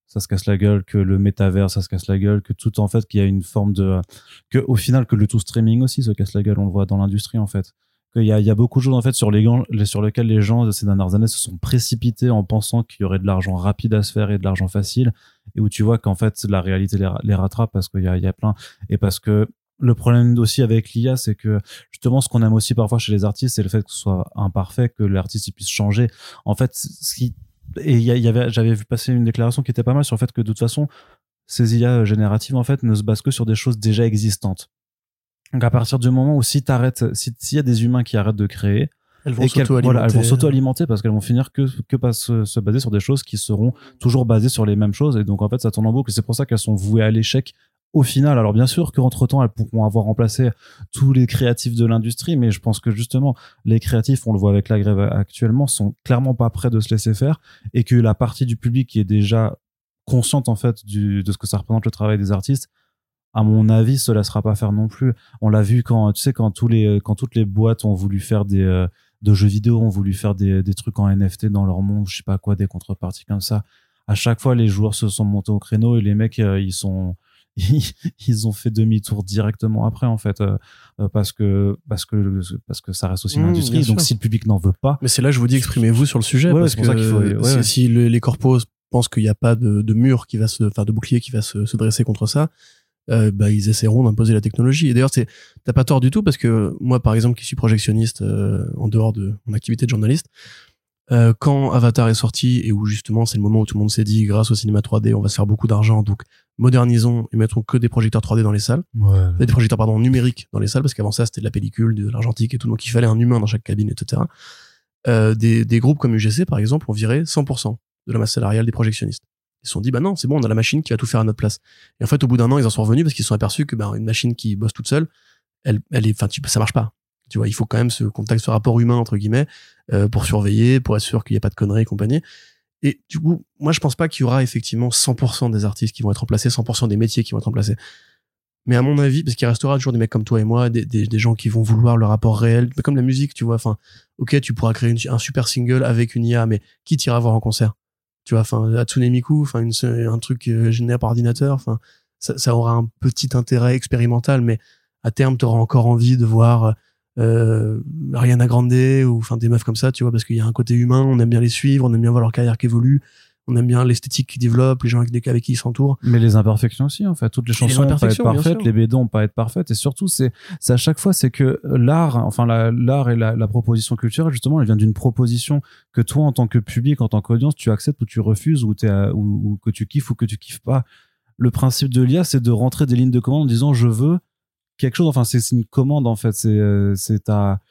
ça se casse la gueule, que le métavers, ça se casse la gueule, que tout en fait, qu'il y a une forme de, que au final, que le tout streaming aussi se casse la gueule. On le voit dans l'industrie en fait qu'il y a, y a beaucoup de choses en fait sur les sur lesquelles les gens ces dernières années se sont précipités en pensant qu'il y aurait de l'argent rapide à se faire et de l'argent facile et où tu vois qu'en fait la réalité les, rattrape parce qu'il y a, y a plein et parce que le problème aussi avec l'IA, c'est que justement, ce qu'on aime aussi parfois chez les artistes, c'est le fait que ce soit imparfait, que l'artiste puisse changer. En fait, ce qui et y, avait, j'avais vu passer une déclaration qui était pas mal sur le fait que de toute façon, ces IA génératives en fait ne se basent que sur des choses déjà existantes. Donc à partir du moment où si t'arrêtes, s'il y a des humains qui arrêtent de créer, elles vont s'auto-alimenter. s'auto-alimenter parce qu'elles vont finir que que pas se, se, baser sur des choses qui seront toujours basées sur les mêmes choses et donc en fait ça tourne en boucle. C'est pour ça qu'elles sont vouées à l'échec au final. Alors bien sûr qu'entre temps elles pourront avoir remplacé tous les créatifs de l'industrie, mais je pense que justement les créatifs, on le voit avec la grève actuellement, sont clairement pas prêts de se laisser faire et que la partie du public qui est déjà consciente en fait du, de ce que ça représente le travail des artistes à mon avis, se laissera pas faire non plus. On l'a vu quand, tu sais, quand tous les, quand toutes les boîtes ont voulu faire des, euh, de jeux vidéo, ont voulu faire des, des trucs en NFT dans leur monde, je sais pas quoi, des contreparties comme ça. À chaque fois, les joueurs se sont montés au créneau et les mecs, euh, ils sont, [LAUGHS] ils ont fait demi-tour directement après en fait euh, parce que parce que parce que ça reste aussi une mmh, industrie donc si le public n'en veut pas mais c'est là je vous dis exprimez-vous sur le sujet parce que ça faut, si, les corpos pensent qu'il n'y a pas de, de, mur qui va se enfin de bouclier qui va se, se dresser contre ça euh, bah, ils essaieront d'imposer la technologie. Et d'ailleurs, t'as pas tort du tout parce que moi, par exemple, qui suis projectionniste euh, en dehors de mon activité de journaliste, euh, quand Avatar est sorti et où justement c'est le moment où tout le monde s'est dit grâce au cinéma 3D on va se faire beaucoup d'argent donc modernisons et mettons que des projecteurs 3D dans les salles ouais. des projecteurs pardon numériques dans les salles parce qu'avant ça c'était de la pellicule de l'argentique et tout donc il fallait un humain dans chaque cabine etc euh, des, des groupes comme UGC par exemple ont viré 100% de la masse salariale des projectionnistes se sont dit bah non c'est bon on a la machine qui va tout faire à notre place. Et en fait au bout d'un an ils en sont revenus parce qu'ils se sont aperçus que bah, une machine qui bosse toute seule elle elle est enfin ça marche pas. Tu vois il faut quand même ce contact ce rapport humain entre guillemets euh, pour surveiller pour être sûr qu'il n'y a pas de conneries et compagnie. Et du coup moi je pense pas qu'il y aura effectivement 100% des artistes qui vont être remplacés 100% des métiers qui vont être remplacés. Mais à mon avis parce qu'il restera toujours des mecs comme toi et moi des, des, gens qui vont vouloir le rapport réel comme la musique tu vois enfin ok tu pourras créer un super single avec une IA mais qui t'ira voir en concert? Tu vois enfin Hatsune Miku enfin un truc euh, généré par ordinateur ça, aura un petit intérêt expérimental mais à terme tu auras encore envie de voir euh, Ariana Grande ou des meufs comme ça tu vois parce qu'il y a un côté humain on aime bien les suivre on aime bien voir leur carrière qui évolue on aime bien l'esthétique qui développe, les gens avec, avec qui ils s'entourent. Mais les imperfections aussi, en fait. Toutes les chansons vont pas être parfaites, les BD vont pas être parfaites. Et surtout, c'est, c'est à chaque fois, c'est que l'art, enfin, l'art et la, la, proposition culturelle, justement, elle vient d'une proposition que toi, en tant que public, en tant qu'audience, tu acceptes ou tu refuses ou, es ou, ou, que tu kiffes ou que tu kiffes pas. Le principe de l'IA, c'est de rentrer des lignes de commande en disant je veux quelque chose. Enfin, c'est une commande, en fait. C'est, euh, c'est ta,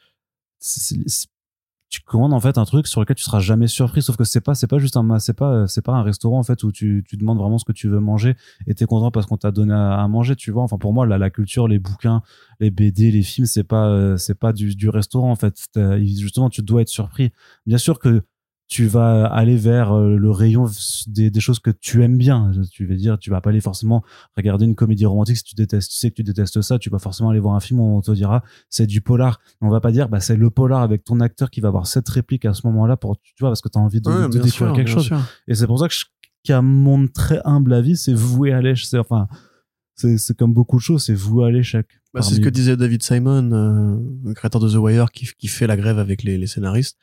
tu commandes en fait un truc sur lequel tu seras jamais surpris. Sauf que c'est pas c'est pas juste un c'est pas c'est pas un restaurant en fait où tu, tu demandes vraiment ce que tu veux manger et t'es content parce qu'on t'a donné à, manger tu vois. Enfin pour moi la, la culture les bouquins les BD les films c'est pas c'est pas du, du restaurant en fait. Justement tu dois être surpris. Bien sûr que tu vas aller vers euh, le rayon des, des, choses que tu aimes bien. Tu veux dire, tu vas pas aller forcément regarder une comédie romantique si tu détestes, tu sais que tu détestes ça, tu vas forcément aller voir un film où on te dira c'est du polar. On va pas dire bah c'est le polar avec ton acteur qui va avoir cette réplique à ce moment-là pour tu vois parce que tu as envie de, de découvrir quelque chose. Et c'est pour ça que qu'à mon très humble avis, c'est voué à l'échec. Enfin, c'est comme beaucoup de choses, c'est voué à l'échec. Bah, c'est ce que disait David Simon, euh, le créateur de The Wire, qui, qui fait la grève avec les, les scénaristes.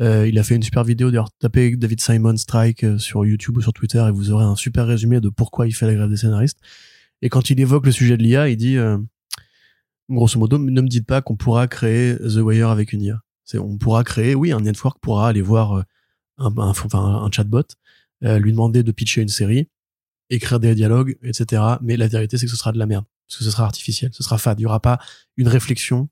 Euh, il a fait une super vidéo. D'ailleurs, tapez David Simon Strike euh, sur YouTube ou sur Twitter et vous aurez un super résumé de pourquoi il fait la grève des scénaristes. Et quand il évoque le sujet de l'IA, il dit, euh, grosso modo, ne me dites pas qu'on pourra créer The Wire avec une IA. On pourra créer, oui, un network pourra aller voir un, chatbot, lui demander de pitcher une série, écrire des dialogues, etc. Mais la vérité, c'est que ce sera de la merde. Parce que ce sera artificiel, ce sera fade. Il y aura pas une réflexion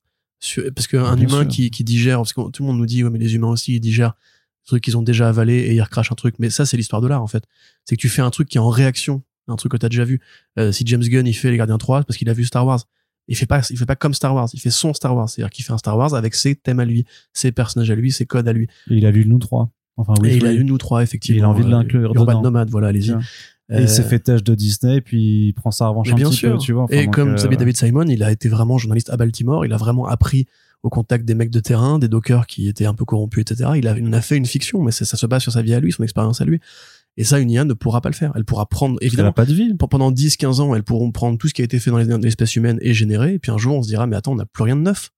parce qu'un humain qui, qui, digère, parce que tout le monde nous dit, ouais, mais les humains aussi, ils digèrent des trucs qu'ils ont déjà avalé et ils recrachent un truc. Mais ça, c'est l'histoire de l'art, en fait. C'est que tu fais un truc qui est en réaction, un truc que t'as déjà vu. Euh, si James Gunn, il fait Les Gardiens 3, parce qu'il a vu Star Wars. Il fait pas, il fait pas comme Star Wars, il fait son Star Wars. C'est-à-dire qu'il fait un Star Wars avec ses thèmes à lui, ses personnages à lui, ses codes à lui. Et il a lu nous trois. Enfin, oui, et il a lu nous trois, effectivement. il a envie de l'inclure. Urban Nomade, voilà, allez-y. Et il s'est fait tâche de Disney, puis il prend sa revanche un bien petit sûr. peu, tu vois. et comme euh... David Simon, il a été vraiment journaliste à Baltimore, il a vraiment appris au contact des mecs de terrain, des dockers qui étaient un peu corrompus, etc. Il a, il a fait une fiction, mais ça, se base sur sa vie à lui, son expérience à lui. Et ça, une IA ne pourra pas le faire. Elle pourra prendre, évidemment. pas de vie. Pendant 10, 15 ans, elles pourront prendre tout ce qui a été fait dans l'espèce humaine et générer. Et puis un jour, on se dira, mais attends, on n'a plus rien de neuf.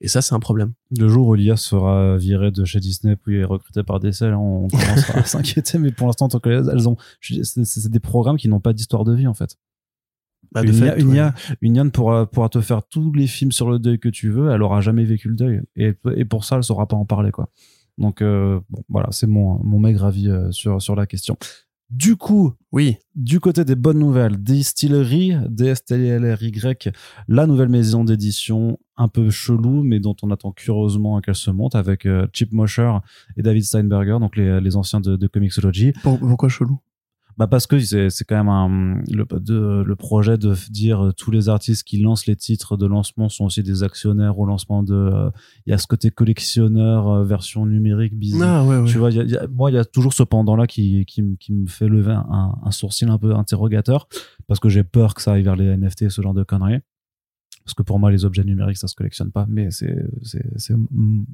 Et ça, c'est un problème. Le jour où l'IA sera virée de chez Disney puis recrutée par DCL, on commencera à [LAUGHS] s'inquiéter. Mais pour l'instant, tant qu'elles ont, c'est des programmes qui n'ont pas d'histoire de vie, en fait. Bah, une, fait, une, IA, une, IA, pourra, pourra te faire tous les films sur le deuil que tu veux, elle aura jamais vécu le deuil. Et, et pour ça, elle saura pas en parler, quoi. Donc, euh, bon, voilà, c'est mon, mon maigre avis euh, sur, sur la question. Du coup, oui, du côté des bonnes nouvelles, Distillery, D-S-T-L-R-Y, la nouvelle maison d'édition un peu chelou, mais dont on attend curieusement qu'elle se monte avec euh, Chip Mosher et David Steinberger, donc les, les anciens de, de Comixology. Pourquoi chelou? Bah parce que c'est quand même un, le, de, le projet de dire euh, tous les artistes qui lancent les titres de lancement sont aussi des actionnaires au lancement de euh, il y a ce côté collectionneur euh, version numérique bizarre ah, ouais, ouais. tu vois y a, moi il y a toujours ce pendant là qui qui, qui me fait lever un, un sourcil un peu interrogateur parce que j'ai peur que ça aille vers les NFT ce genre de conneries parce que pour moi les objets numériques ça se collectionne pas mais c'est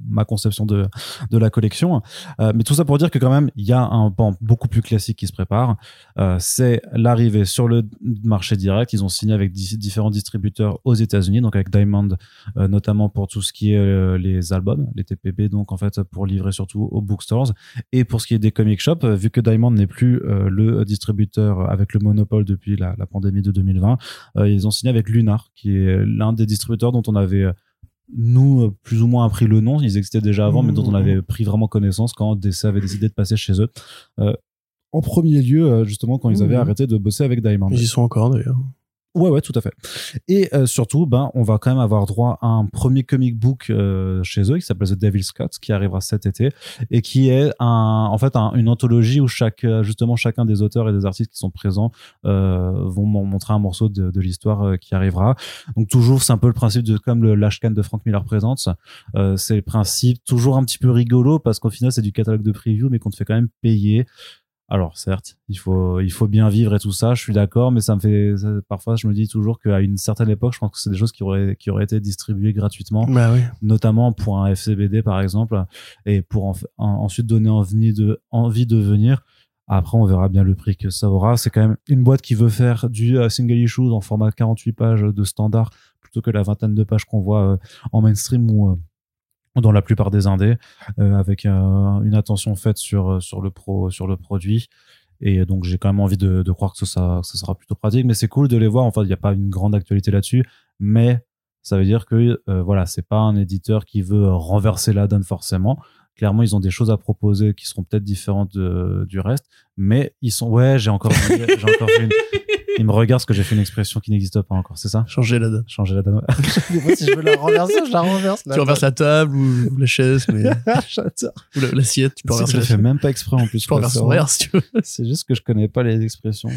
ma conception de la collection. Euh, mais tout ça pour dire que quand même il y a un pan beaucoup plus classique qui se prépare. Euh, c'est l'arrivée sur le marché direct. Ils ont signé avec différents distributeurs aux États-Unis donc avec Diamond euh, notamment pour tout ce qui est les albums les TPB donc en fait pour livrer surtout aux bookstores. Et pour ce qui est des comic shops vu que Diamond n'est plus le distributeur avec le monopole depuis la, la pandémie de 2020 ils ont signé avec Lunar qui est l'un des distributeurs dont on avait euh, nous euh, plus ou moins appris le nom. Ils existaient déjà avant mais dont on avait pris vraiment connaissance quand DC avait décidé de passer chez eux. Euh, en premier lieu justement quand ils avaient mmh. arrêté de bosser avec Diamond ils y sont encore d'ailleurs Ouais, ouais, tout à fait. Et euh, surtout, ben, on va quand même avoir droit à un premier comic book euh, chez eux qui s'appelle The Devil Scott, qui arrivera cet été et qui est un, en fait un, une anthologie où chaque, justement, chacun des auteurs et des artistes qui sont présents euh, vont montrer un morceau de, de l'histoire euh, qui arrivera. Donc toujours, c'est un peu le principe de comme le Lashcan de Frank Miller présente. Euh, c'est le principe toujours un petit peu rigolo parce qu'au final, c'est du catalogue de preview, mais qu'on te fait quand même payer. Alors certes, il faut il faut bien vivre et tout ça, je suis d'accord, mais ça me fait parfois je me dis toujours qu'à une certaine époque, je pense que c'est des choses qui auraient qui auraient été distribuées gratuitement, bah oui. notamment pour un FCBD par exemple, et pour en, ensuite donner envie de envie de venir. Après, on verra bien le prix que ça aura. C'est quand même une boîte qui veut faire du euh, single issue en format 48 pages de standard plutôt que la vingtaine de pages qu'on voit euh, en mainstream ou dans la plupart des indés, euh, avec euh, une attention faite sur euh, sur le pro sur le produit. Et donc j'ai quand même envie de, croire que ça, ça sera plutôt pratique, mais c'est cool de les voir. Enfin, il n'y a pas une grande actualité là-dessus, mais ça veut dire que euh, voilà, c'est pas un éditeur qui veut renverser la donne forcément. Clairement, ils ont des choses à proposer qui seront peut-être différentes de, du reste, mais ils sont ouais, j'ai encore j'ai [LAUGHS] encore une Il me regarde parce que j'ai fait une expression qui n'existe pas encore, c'est ça? Changer la donne. Changer la donne. Moi, [LAUGHS] si je veux la renverser, je la renverse. Tu renverses la table ou, la chaise, mais [LAUGHS] J'adore. ou la- l'assiette, tu peux renverser je le fais même pas exprès en plus. Tu peux renverser si tu veux. C'est juste que je connais pas les expressions.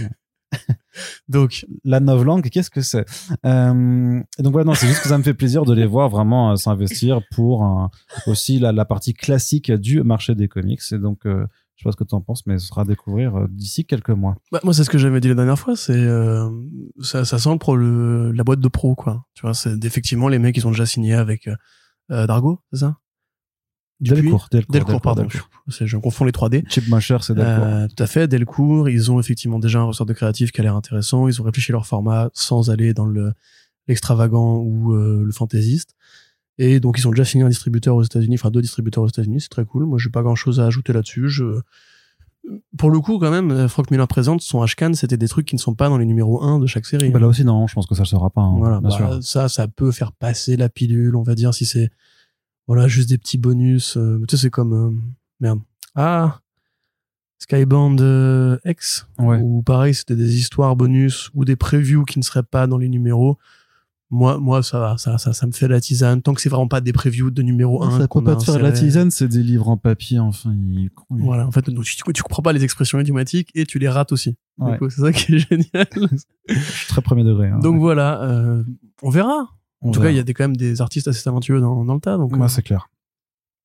[LAUGHS] Donc, La novlangue, qu'est-ce que c'est? Euh, Donc voilà, non, c'est juste que ça me fait plaisir de les voir vraiment euh, s'investir pour un- aussi la, partie classique du marché des comics. Et donc, euh, je sais pas ce que tu en penses, mais ce sera à découvrir euh, d'ici quelques mois. bah, moi, c'est ce que j'avais dit la dernière fois, c'est, euh, ça, ça sent pro, le, la boîte de pro, quoi. Tu vois, c'est effectivement les mecs, ils ont déjà signé avec, euh, euh, Dargo, c'est ça? Delcourt, Delcourt, Delcourt, pardon. Delcourt. Je confonds les 3D. Chip Musher, c'est Delcourt. Euh, tout à fait, Delcourt, ils ont effectivement déjà un ressort de créatif qui a l'air intéressant. Ils ont réfléchi leur format sans aller dans le l'extravagant ou euh, le fantaisiste. Et donc ils ont déjà signé un distributeur aux États-Unis, enfin deux distributeurs aux États-Unis, c'est très cool. Moi, j'ai pas grand-chose à ajouter là-dessus. Je pour le coup, quand même, euh, Frank Miller présente son Ashcan, c'était des trucs qui ne sont pas dans les numéros 1 de chaque série. Bah, là aussi, non, je pense que ça ne sera pas. hein, Voilà, bien bah, sûr. ça, ça peut faire passer la pilule, on va dire, si c'est voilà juste des petits bonus. euh, tu sais, c'est comme euh, merde. Ah, Skybound euh, X, Ouais. ou pareil, c'était des histoires bonus ou des previews qui ne seraient pas dans les numéros. Moi, moi, ça va, ça, ça, ça me fait la tisane. Tant que c'est vraiment pas des previews de numéro 1 ça peut pas te faire la tisane, c'est des livres en papier, enfin. il- il- Voilà, en fait, donc, tu, tu comprends pas les expressions idiomatiques et tu les rates aussi. Du Ouais. coup, C'est ça qui est [LAUGHS] génial. Je suis très premier degré. hein. donc voilà, euh, on verra. En tout cas, il y a des, quand même des artistes assez talentueux dans, dans le tas. Donc, Ouais, euh, c'est clair.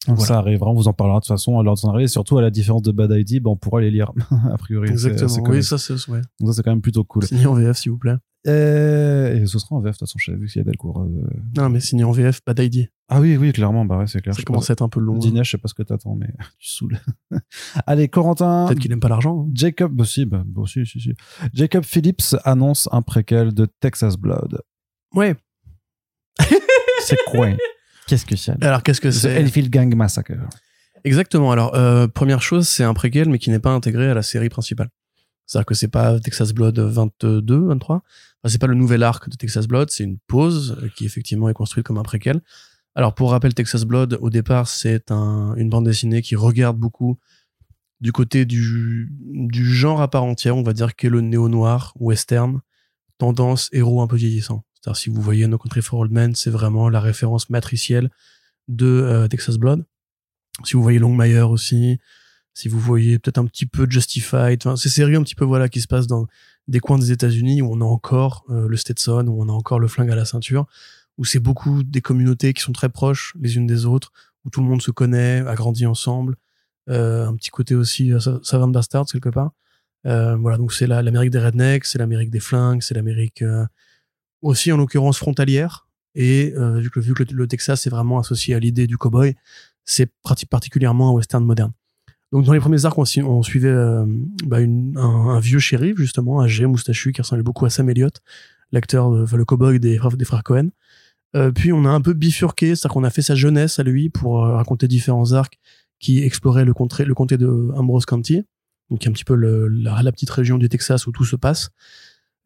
Donc Voilà. Ça arrivera, on vous en parlera de toute façon lors de son arrivée. Et surtout, à la différence de Bad ID, ben, on pourra les lire, [LAUGHS] a priori. exactement. c'est oui, ça, c'est ouais. Donc ça, c'est quand même plutôt cool. signé en VF, s'il vous plaît. Euh, Et ce sera en VF, de toute façon, j'ai vu qu'il y a Delcourt. euh. Non, mais signé en VF, pas d'ID. Ah oui, oui, clairement, bah ouais, c'est clair. Ça Je commence à être un peu long. Dinesh, je sais pas ce que t'attends, mais [LAUGHS] tu saoules. [LAUGHS] Allez, Corentin. Peut-être qu'il aime pas l'argent. hein. Jacob, bah, si, bah, bah, si, si, si. Jacob Phillips annonce un préquel de Texas Blood. Ouais. C'est quoi? Qu'est-ce que c'est? Alors, qu'est-ce que c'est? Hellfield Gang Massacre. Exactement. Alors, euh, première chose, c'est un préquel, mais qui n'est pas intégré à la série principale. C'est-à-dire que c'est pas Texas Blood 22, 23. Enfin, c'est pas le nouvel arc de Texas Blood, c'est une pause euh, qui effectivement est construite comme un préquel. Alors, pour rappel, Texas Blood, au départ, c'est un, une bande dessinée qui regarde beaucoup du côté du, du genre à part entière, on va dire, qu'est le néo-noir, western, tendance héros un peu vieillissant. C'est-à-dire, si vous voyez No Country for Old Men, c'est vraiment la référence matricielle de euh, Texas Blood. Si vous voyez Longmire aussi, si vous voyez peut-être un petit peu Justified, enfin, ces un petit peu voilà qui se passent dans des coins des États-Unis où on a encore euh, le Stetson, où on a encore le flingue à la ceinture, où c'est beaucoup des communautés qui sont très proches les unes des autres, où tout le monde se connaît, a grandi ensemble, euh, un petit côté aussi Sa- Savant Bastards quelque part. Euh, voilà, donc c'est la- l'Amérique des rednecks, c'est l'Amérique des flingues, c'est l'Amérique aussi en l'occurrence frontalière. Et euh, vu que, le, Texas est vraiment associé à l'idée du cowboy, c'est particulièrement un western moderne. Donc dans les premiers arcs, on, su- on suivait euh, bah, un, un vieux shérif justement, âgé, moustachu, qui ressemblait beaucoup à Sam Elliott, l'acteur, enfin, le cowboy des, des frères Cohen. Euh, puis on a un peu bifurqué, c'est-à-dire qu'on a fait sa jeunesse à lui pour euh, raconter différents arcs qui exploraient le comté, le comté de Ambrose County, donc un petit peu la petite région du Texas où tout se passe.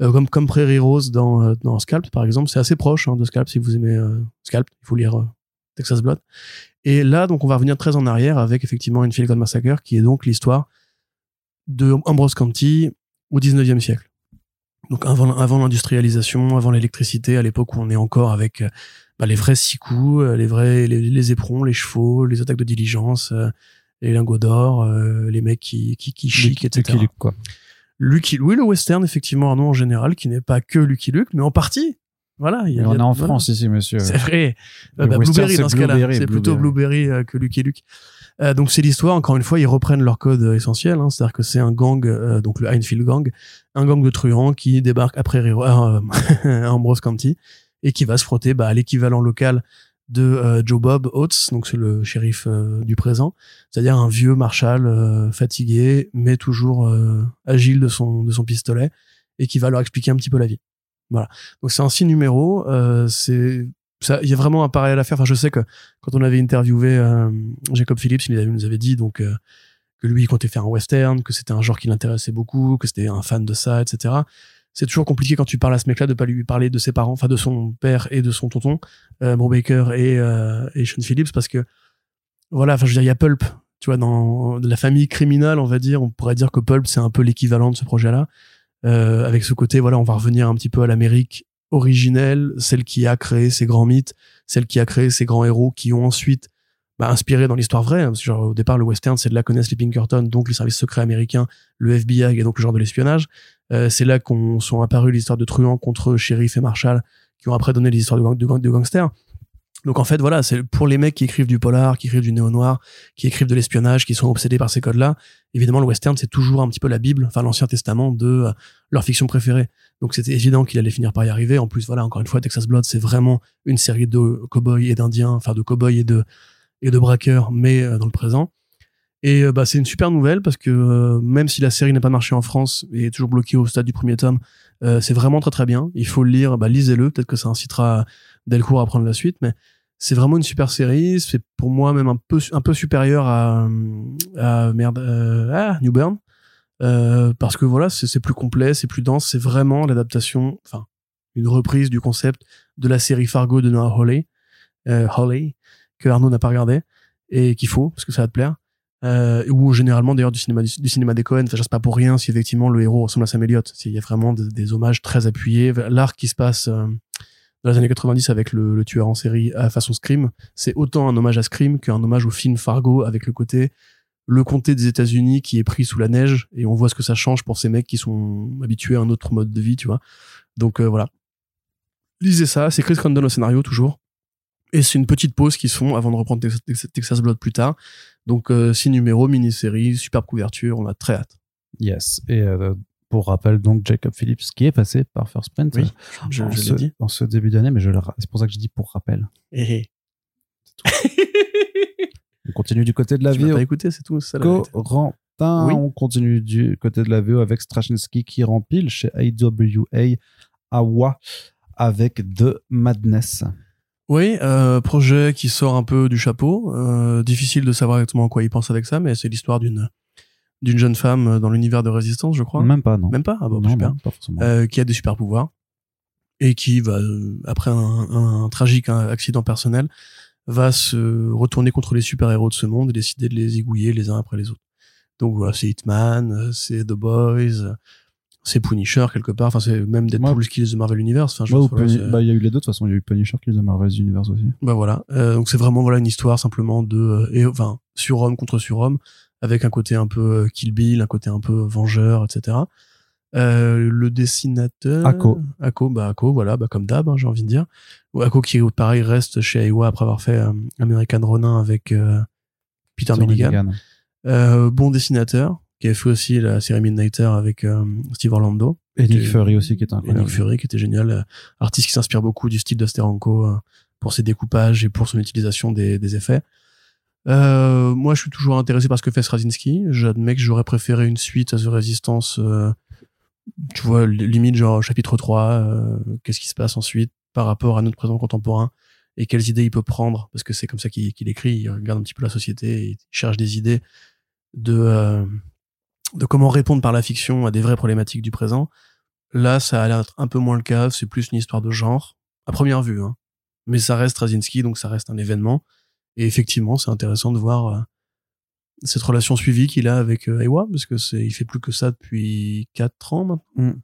Euh, comme, comme Prairie Rose dans, euh, dans Scalp, par exemple, c'est assez proche hein, de Scalp si vous aimez euh, Scalp, il faut lire Texas Blood. Et là, donc, on va revenir très en arrière avec effectivement une God Massacre qui est donc l'histoire de Ambrose County au 19e siècle. Donc, avant, avant l'industrialisation, avant l'électricité, à l'époque où on est encore avec bah, les vrais six coups, euh, les vrais, les, les éperons, les chevaux, les attaques de diligence, les lingots d'or, les mecs qui, qui, qui chic, etc. Luke, quoi. Lucky oui, le western, effectivement, un nom en général qui n'est pas que Lucky Luke, mais en partie. Voilà. il y a- on est a- en voilà. France ici, monsieur. C'est vrai. Le Euh, bah, western, Blueberry dans ce cas-là. C'est plutôt Blueberry. Euh, que Lucky Luke. Euh, donc c'est l'histoire. Encore une fois, ils reprennent leur code euh, essentiel. Hein, C'est-à-dire que c'est un gang, euh, donc le Heinfield Gang, un gang de truands qui débarque après euh, [LAUGHS] Ambrose County et qui va se frotter bah, à l'équivalent local de euh, Joe Bob Oates, donc c'est le shérif euh, du présent, c'est-à-dire un vieux marshal euh, fatigué mais toujours euh, agile de son de son pistolet et qui va leur expliquer un petit peu la vie. Voilà. Donc c'est un six numéros. Euh, c'est ça. Il y a vraiment un parallèle à faire. Enfin, je sais que quand on avait interviewé Jacob Phillips, il nous avait dit donc que lui il comptait faire un western, que c'était un genre qui l'intéressait beaucoup, que c'était un fan de ça, etc. C'est toujours compliqué quand tu parles à ce mec-là de pas lui parler de ses parents, enfin de son père et de son tonton, euh, Bro Baker et, euh, et Sean Phillips, parce que voilà, enfin je veux dire, il y a Pulp, tu vois, dans la famille criminelle, on va dire, on pourrait dire que Pulp c'est un peu l'équivalent de ce projet-là. euh, avec ce côté, voilà, on va revenir un petit peu à l'Amérique originelle, celle qui a créé ces grands mythes, celle qui a créé ces grands héros qui ont ensuite bah, inspiré dans l'histoire vraie. Hein, genre, au départ, le western, c'est de là connaissent les Pinkerton, donc les services secrets américains, le FBI et donc le genre de l'espionnage. Euh, c'est là qu'on sont apparus l'histoire de truands contre shérif et marshal, qui ont après donné les histoires de gangsters. Donc en fait, voilà, c'est pour les mecs qui écrivent du polar, qui écrivent du néo-noir, qui écrivent de l'espionnage, qui sont obsédés par ces codes-là. Évidemment, le western, c'est toujours un petit peu la Bible, enfin l'Ancien Testament de euh, leur fiction préférée. Donc c'était évident qu'il allait finir par y arriver. En plus, voilà, encore une fois, Texas Blood, c'est vraiment une série de cow-boys et d'indiens, enfin de cow-boys et de et de braqueurs, mais euh, dans le présent. Et euh, bah, c'est une super nouvelle parce que euh, même si la série n'a pas marché en France et est toujours bloquée au stade du premier tome, c'est vraiment très très bien. Il faut le lire, bah, lisez-le. Peut-être que ça incitera Delcourt à prendre la suite, mais c'est vraiment une super série. C'est pour moi même un peu un peu supérieur à, merde à New Burn parce que voilà, c'est plus complet, c'est plus dense. C'est vraiment l'adaptation, enfin une reprise du concept de la série Fargo de Noah Hawley, Hawley que Arnaud n'a pas regardé et qu'il faut parce que ça va te plaire. Euh, ou généralement d'ailleurs du cinéma du, cinéma des Cohen. Enfin, c'est pas pour rien si effectivement le héros ressemble à Sam Elliott. Il y a vraiment des, hommages très appuyés. L'arc qui se passe euh, dans les années 90 avec le, tueur en série à façon Scream, c'est autant un hommage à Scream qu'un hommage au film Fargo avec le côté le comté des États-Unis qui est pris sous la neige et on voit ce que ça change pour ces mecs qui sont habitués à un autre mode de vie, tu vois. Donc euh, voilà. Lisez ça, c'est Chris Condon au scénario toujours. Et c'est une petite pause qu'ils font avant de reprendre Tex- Tex- Texas Blood plus tard. Donc euh, six numéros, mini-série, superbe couverture, on a très hâte. Yes. Et euh, pour rappel, donc Jacob Phillips, qui est passé par First Print Oui, euh, Je, en, je ce, l'ai dit. en ce début d'année, mais c'est pour ça que je dis pour rappel. Eh, eh. [LAUGHS] On continue du côté de la Tu pas écouté, c'est tout. ça. Corentin, Oui. on continue du côté de la VO avec Straczynski qui rempile chez AWA Awa avec The Madness. Oui, euh, projet qui sort un peu du chapeau. Euh, difficile de savoir exactement quoi il pense avec ça, mais c'est l'histoire d'une d'une jeune femme dans l'univers de résistance, je crois. Même pas, non. Même pas? Ah bah, non, super. non, pas forcément. Euh, qui a des super pouvoirs et qui va euh, après un, un tragique hein, accident personnel va se retourner contre les super-héros de ce monde et décider de les égouiller les uns après les autres. Donc voilà, c'est Hitman, euh, c'est The Boys, c'est Punisher quelque part, enfin c'est même Deadpool Ouais. Kills the Marvel Universe. Enfin, je Ouais, ou pense, voilà, Puni- c'est- bah, il y a eu les deux, de toute façon. Il y a eu Punisher qui est de Marvel's Universe aussi. bah voilà, Euh, donc c'est vraiment voilà une histoire simplement de euh, et enfin surhomme contre surhomme avec un côté un peu euh, Kill Bill, un côté un peu vengeur, etc. Euh, le dessinateur Ako. Ako, bah Ako, voilà, bah comme d'hab, hein, j'ai envie de dire. Ou Ako qui pareil reste chez Aiwa après avoir fait American Ronin avec Peter Milligan. Milligan. Bon dessinateur qui a fait aussi la série Midnighter avec euh, Steve Orlando. Et Nick Et- Fury aussi qui est Et incroyable. Nick Fury qui était génial, euh, artiste qui s'inspire beaucoup du style de Steranko euh, pour ses découpages et pour son utilisation des, des effets. Euh, moi, je suis toujours intéressé par ce que fait Straczynski. J'admets que j'aurais préféré une suite à The Resistance. euh, tu vois, li- limite genre chapitre 3, euh, qu'est-ce qui se passe ensuite par rapport à notre présent contemporain et quelles idées il peut prendre, parce que c'est comme ça qu'il écrit, il regarde un petit peu la société, et il cherche des idées de, euh, de comment répondre par la fiction à des vraies problématiques du présent. Là, ça a l'air d'être un peu moins le cas. C'est plus une histoire de genre, à première vue. Hein. Mais ça reste Straczynski, donc ça reste un événement. Et effectivement, c'est intéressant de voir euh, cette relation suivie qu'il a avec euh, Ewa, parce que c'est, il fait plus que ça depuis 4 ans maintenant. Mm.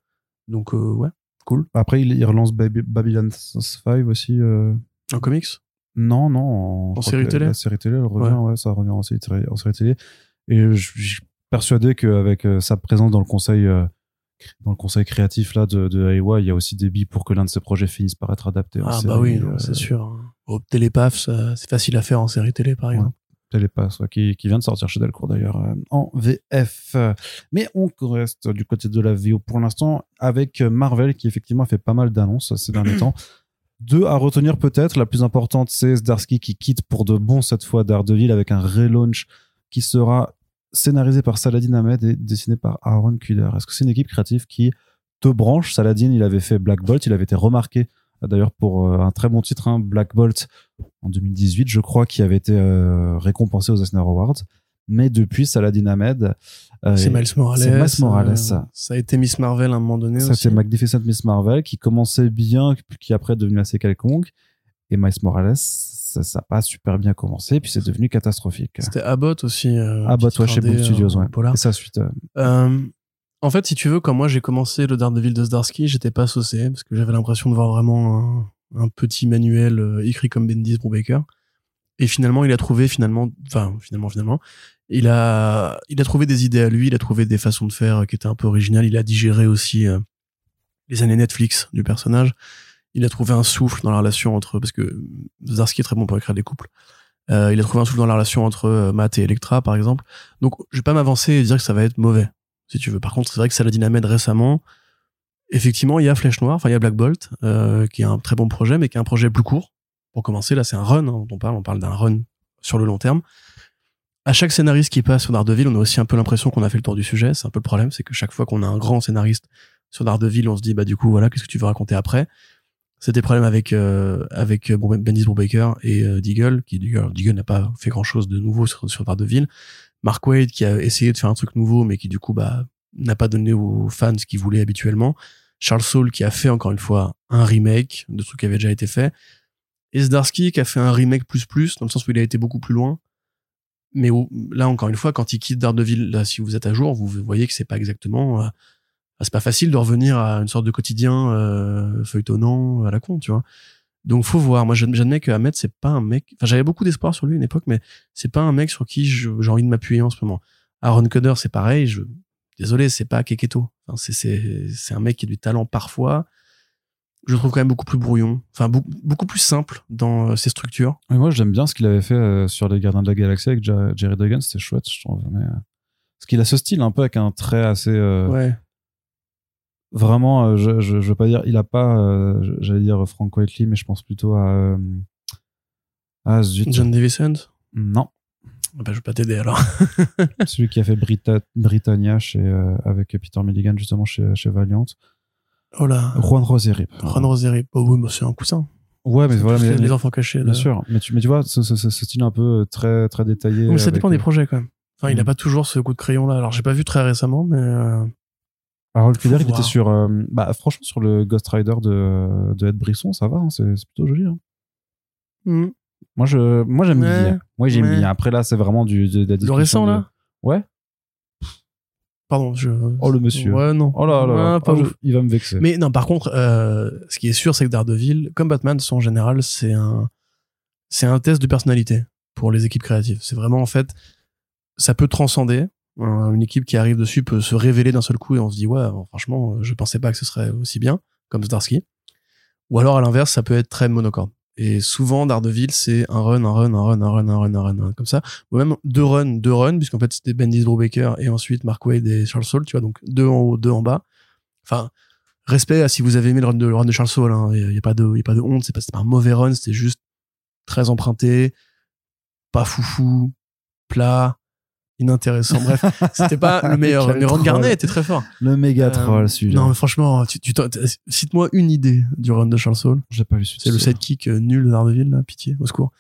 Donc, euh, ouais, cool. Après, il, il relance Baby- Babylon 5 aussi. euh, En comics? Non, non. En, série télé? La, série télé, elle revient, ouais. ça revient en série, télé- en série télé. Et je persuadé qu'avec euh, sa présence dans le conseil, euh, dans le conseil créatif là de, de Aiwa, il y a aussi des billes pour que l'un de ses projets finisse par être adapté. en Ah, série, bah oui, euh, c'est sûr. hein. Au Télépaf, ça, c'est facile à faire en série télé, par exemple. Télépass, ouais, qui, qui vient de sortir chez Delcourt d'ailleurs euh, en VF. Mais on reste du côté de la VO pour l'instant avec Marvel qui effectivement a fait pas mal d'annonces ces derniers temps. [CLEARS THROAT] Deux à retenir peut-être. La plus importante, c'est Zdarsky qui quitte pour de bon cette fois Daredevil avec un relaunch qui sera scénarisé par Saladin Ahmed et dessiné par Aaron Kuder. Est-ce que c'est une équipe créative qui te branche? Saladin, il avait fait Black Bolt, il avait été remarqué d'ailleurs pour euh, un très bon titre, hein, Black Bolt en 2018, je crois, qui avait été euh, récompensé aux Eisner Awards. Mais depuis, Saladin Ahmed, euh, C'est Miles Morales. c'est Miles Morales. euh, ça a été Miss Marvel à un moment donné. ça aussi. c'est Magnificent Miss Marvel qui commençait bien, qui après est devenu assez quelconque. Et Miles Morales, ça n'a pas super bien commencé, puis c'est devenu catastrophique. C'était Abbott aussi. Euh, petite toi chez Boom Studios, euh, ouais. Polar. Et sa suite. euh, Euh, En fait, si tu veux, quand moi j'ai commencé le Daredevil de Zdarsky, j'étais pas saucé parce que j'avais l'impression de voir vraiment un, un petit manuel euh, écrit comme Bendis pour Baker. Et finalement, il a trouvé finalement, enfin finalement, finalement, il a, il a trouvé des idées à lui, il a trouvé des façons de faire qui étaient un peu originales. Il a digéré aussi les années Netflix du personnage. Il a trouvé un souffle dans la relation entre, parce que Zdarsky est très bon pour écrire des couples. Euh, il a trouvé un souffle dans la relation entre euh, Matt et Electra, par exemple. Donc, je vais pas m'avancer et dire que ça va être mauvais, si tu veux. Par contre, c'est vrai que Saladin Ahmed récemment, effectivement, il y a Flèche Noire, enfin, il y a Black Bolt, euh, qui est un très bon projet, mais qui est un projet plus court. Pour commencer, là, c'est un run hein, on parle. On parle d'un run sur le long terme. À chaque scénariste qui passe sur Daredevil, on a aussi un peu l'impression qu'on a fait le tour du sujet. C'est un peu le problème, c'est que chaque fois qu'on a un grand scénariste sur Daredevil, on se dit, bah, du coup, voilà, qu'est-ce que tu veux raconter après? C'était problème avec euh, avec bon, Bendis Brubaker et euh, Deagle, qui Deagle, n'a pas fait grand chose de nouveau sur, sur Daredevil. Mark Wade qui a essayé de faire un truc nouveau, mais qui du coup bah n'a pas donné aux fans ce qu'ils voulaient habituellement. Charles Soule qui a fait encore une fois un remake de trucs qui avait déjà été fait. Et Zdarsky qui a fait un remake plus plus, dans le sens où il a été beaucoup plus loin. Mais où, là encore une fois, quand il quitte Daredevil, là si vous êtes à jour, vous voyez que c'est pas exactement euh, c'est pas facile de revenir à une sorte de quotidien euh, feuilletonnant à la con, tu vois. Donc faut voir. Moi, j'admets que Ahmed, c'est pas un mec. Enfin, j'avais beaucoup d'espoir sur lui à une époque, mais c'est pas un mec sur qui j'ai envie de m'appuyer en ce moment. Aaron Cutter, c'est pareil. Je... Désolé, c'est pas Keketo. Enfin, c'est un mec qui a du talent parfois. Je le trouve quand même beaucoup plus brouillon. Enfin, beaucoup, beaucoup plus simple dans euh, ses structures. Et moi, j'aime bien ce qu'il avait fait euh, sur les Gardiens de la Galaxie avec Jerry Duggan. C'était chouette, je trouve. Mais, parce qu'il a ce style un peu avec un trait assez. Ouais vraiment, euh, je, je, je, veux pas dire, il a pas, euh, j'allais dire Frank Whiteley, mais je pense plutôt à, euh, à John Davison. Non. Ah bah, je vais pas t'aider alors. [LAUGHS] Celui qui a fait Brita Britannia chez, avec Peter Milligan justement chez, chez Valiant. Oh là. Juan Roserip. Juan Roserip. Oh oui, c'est un coussin. Ouais, mais voilà, mais les enfants cachés. Bien sûr, mais tu, mais tu vois, ce, ce, ce, style un peu très, très détaillé. Mais ça dépend des projets quand même. Enfin, il a mm. pas toujours ce coup de crayon là. Alors, j'ai pas vu très récemment, mais. Harold Kuder, il était sur, euh, bah, franchement, sur le Ghost Rider de, de Ed Brisson, ça va, hein, c'est plutôt joli. Hein. Mm. Moi, je, moi, j'aime bien. Moi, j'aime bien. Après, là, c'est vraiment du, de, Le récent, là? Ouais. Pardon, je. Oh, le monsieur. Ouais, non. Oh là là. pas oh, il va me vexer. Mais non, par contre, euh, ce qui est sûr, c'est que Daredevil, comme Batman, en général, c'est un, c'est un test de personnalité pour les équipes créatives. C'est vraiment, en fait, ça peut transcender une équipe qui arrive dessus peut se révéler d'un seul coup et on se dit ouais franchement je pensais pas que ce serait aussi bien comme Starsky ou alors à l'inverse ça peut être très monocorde. Et souvent Daredevil c'est un run un run un run un run un run un run, un run comme ça. Ou même deux runs deux runs puisqu'en fait c'était Bendis Brubaker et ensuite Mark Wade et Charles Soule tu vois donc deux en haut deux en bas. Enfin respect à si vous avez aimé le run de, le run de Charles Soule il hein, y, a pas de y a pas de honte c'est pas pas un mauvais run c'était juste très emprunté pas foufou plat inintéressant. Bref, [LAUGHS] c'était pas le meilleur. mais Ron Garnet était très fort. Le méga euh, troll, celui-là. Non, mais franchement, tu, tu cite-moi une idée du run de Charles Soule. J'ai pas lu C'est le sidekick euh, nul de Daredevil, là, pitié, au secours.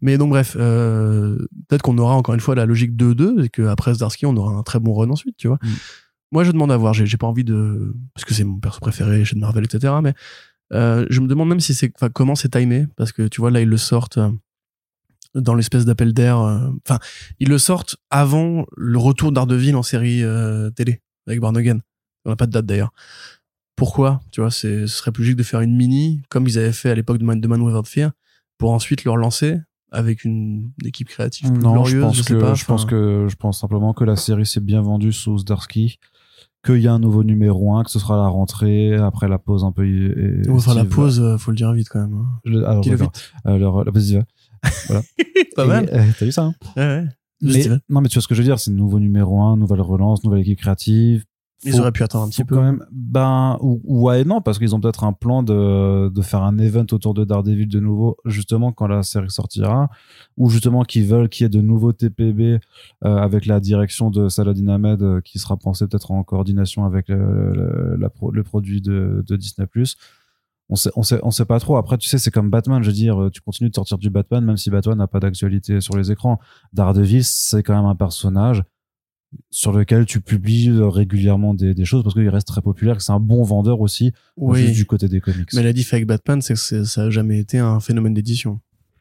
Mais donc, bref, euh, peut-être qu'on aura encore une fois la logique 2-2 et qu'après Zdarsky, on aura un très bon run ensuite, tu vois. Mm. Moi, je demande à voir. J'ai pas envie de. Parce que c'est mon perso préféré chez Marvel, etc. Mais euh, je me demande même si c'est. Comment c'est timé. Parce que tu vois, là, ils le sortent dans l'espèce d'appel d'air. Euh, enfin, ils le sortent avant le retour d'Ardeville en série euh, télé avec Barnegan. On n'a pas de date d'ailleurs. Pourquoi Tu vois, ce serait plus logique de faire une mini comme ils avaient fait à l'époque de Man, de Man Without Fear pour ensuite le relancer avec une équipe créative plus non, glorieuse. Je pense je que pas, je pense que je pense simplement que la série s'est bien vendue sous Zdarsky qu'il y a un nouveau numéro 1, que ce sera la rentrée, après la pause un peu. Et, enfin, la pause, euh, faut le dire vite quand même. Hein. Alors, vite. Alors, vas-y, voilà. [LAUGHS] pas mal. Euh, T'as vu ça hein Ouais, ouais. mais, Non, mais tu vois ce que je veux dire, c'est nouveau numéro 1, nouvelle relance, nouvelle équipe créative. Ils auraient pu attendre un petit peu. Quand même, ben, ou, ouais, non, parce qu'ils ont peut-être un plan de, de faire un event autour de Daredevil de nouveau, justement, quand la série sortira, ou justement qu'ils veulent qu'il y ait de nouveaux TPB euh, avec la direction de Saladin Ahmed, euh, qui sera pensé peut-être en coordination avec le, le, la le produit de, de Disney+ on sait, on sait, on sait pas trop. Après, tu sais, c'est comme Batman. Je veux dire, tu continues de sortir du Batman, même si Batman n'a pas d'actualité sur les écrans. Daredevil, c'est quand même un personnage sur lequel tu publies régulièrement des, des choses parce qu'il reste très populaire, que c'est un bon vendeur aussi, oui. du côté des comics. Mais la diff avec Batman, c'est que ça a jamais été un phénomène d'édition.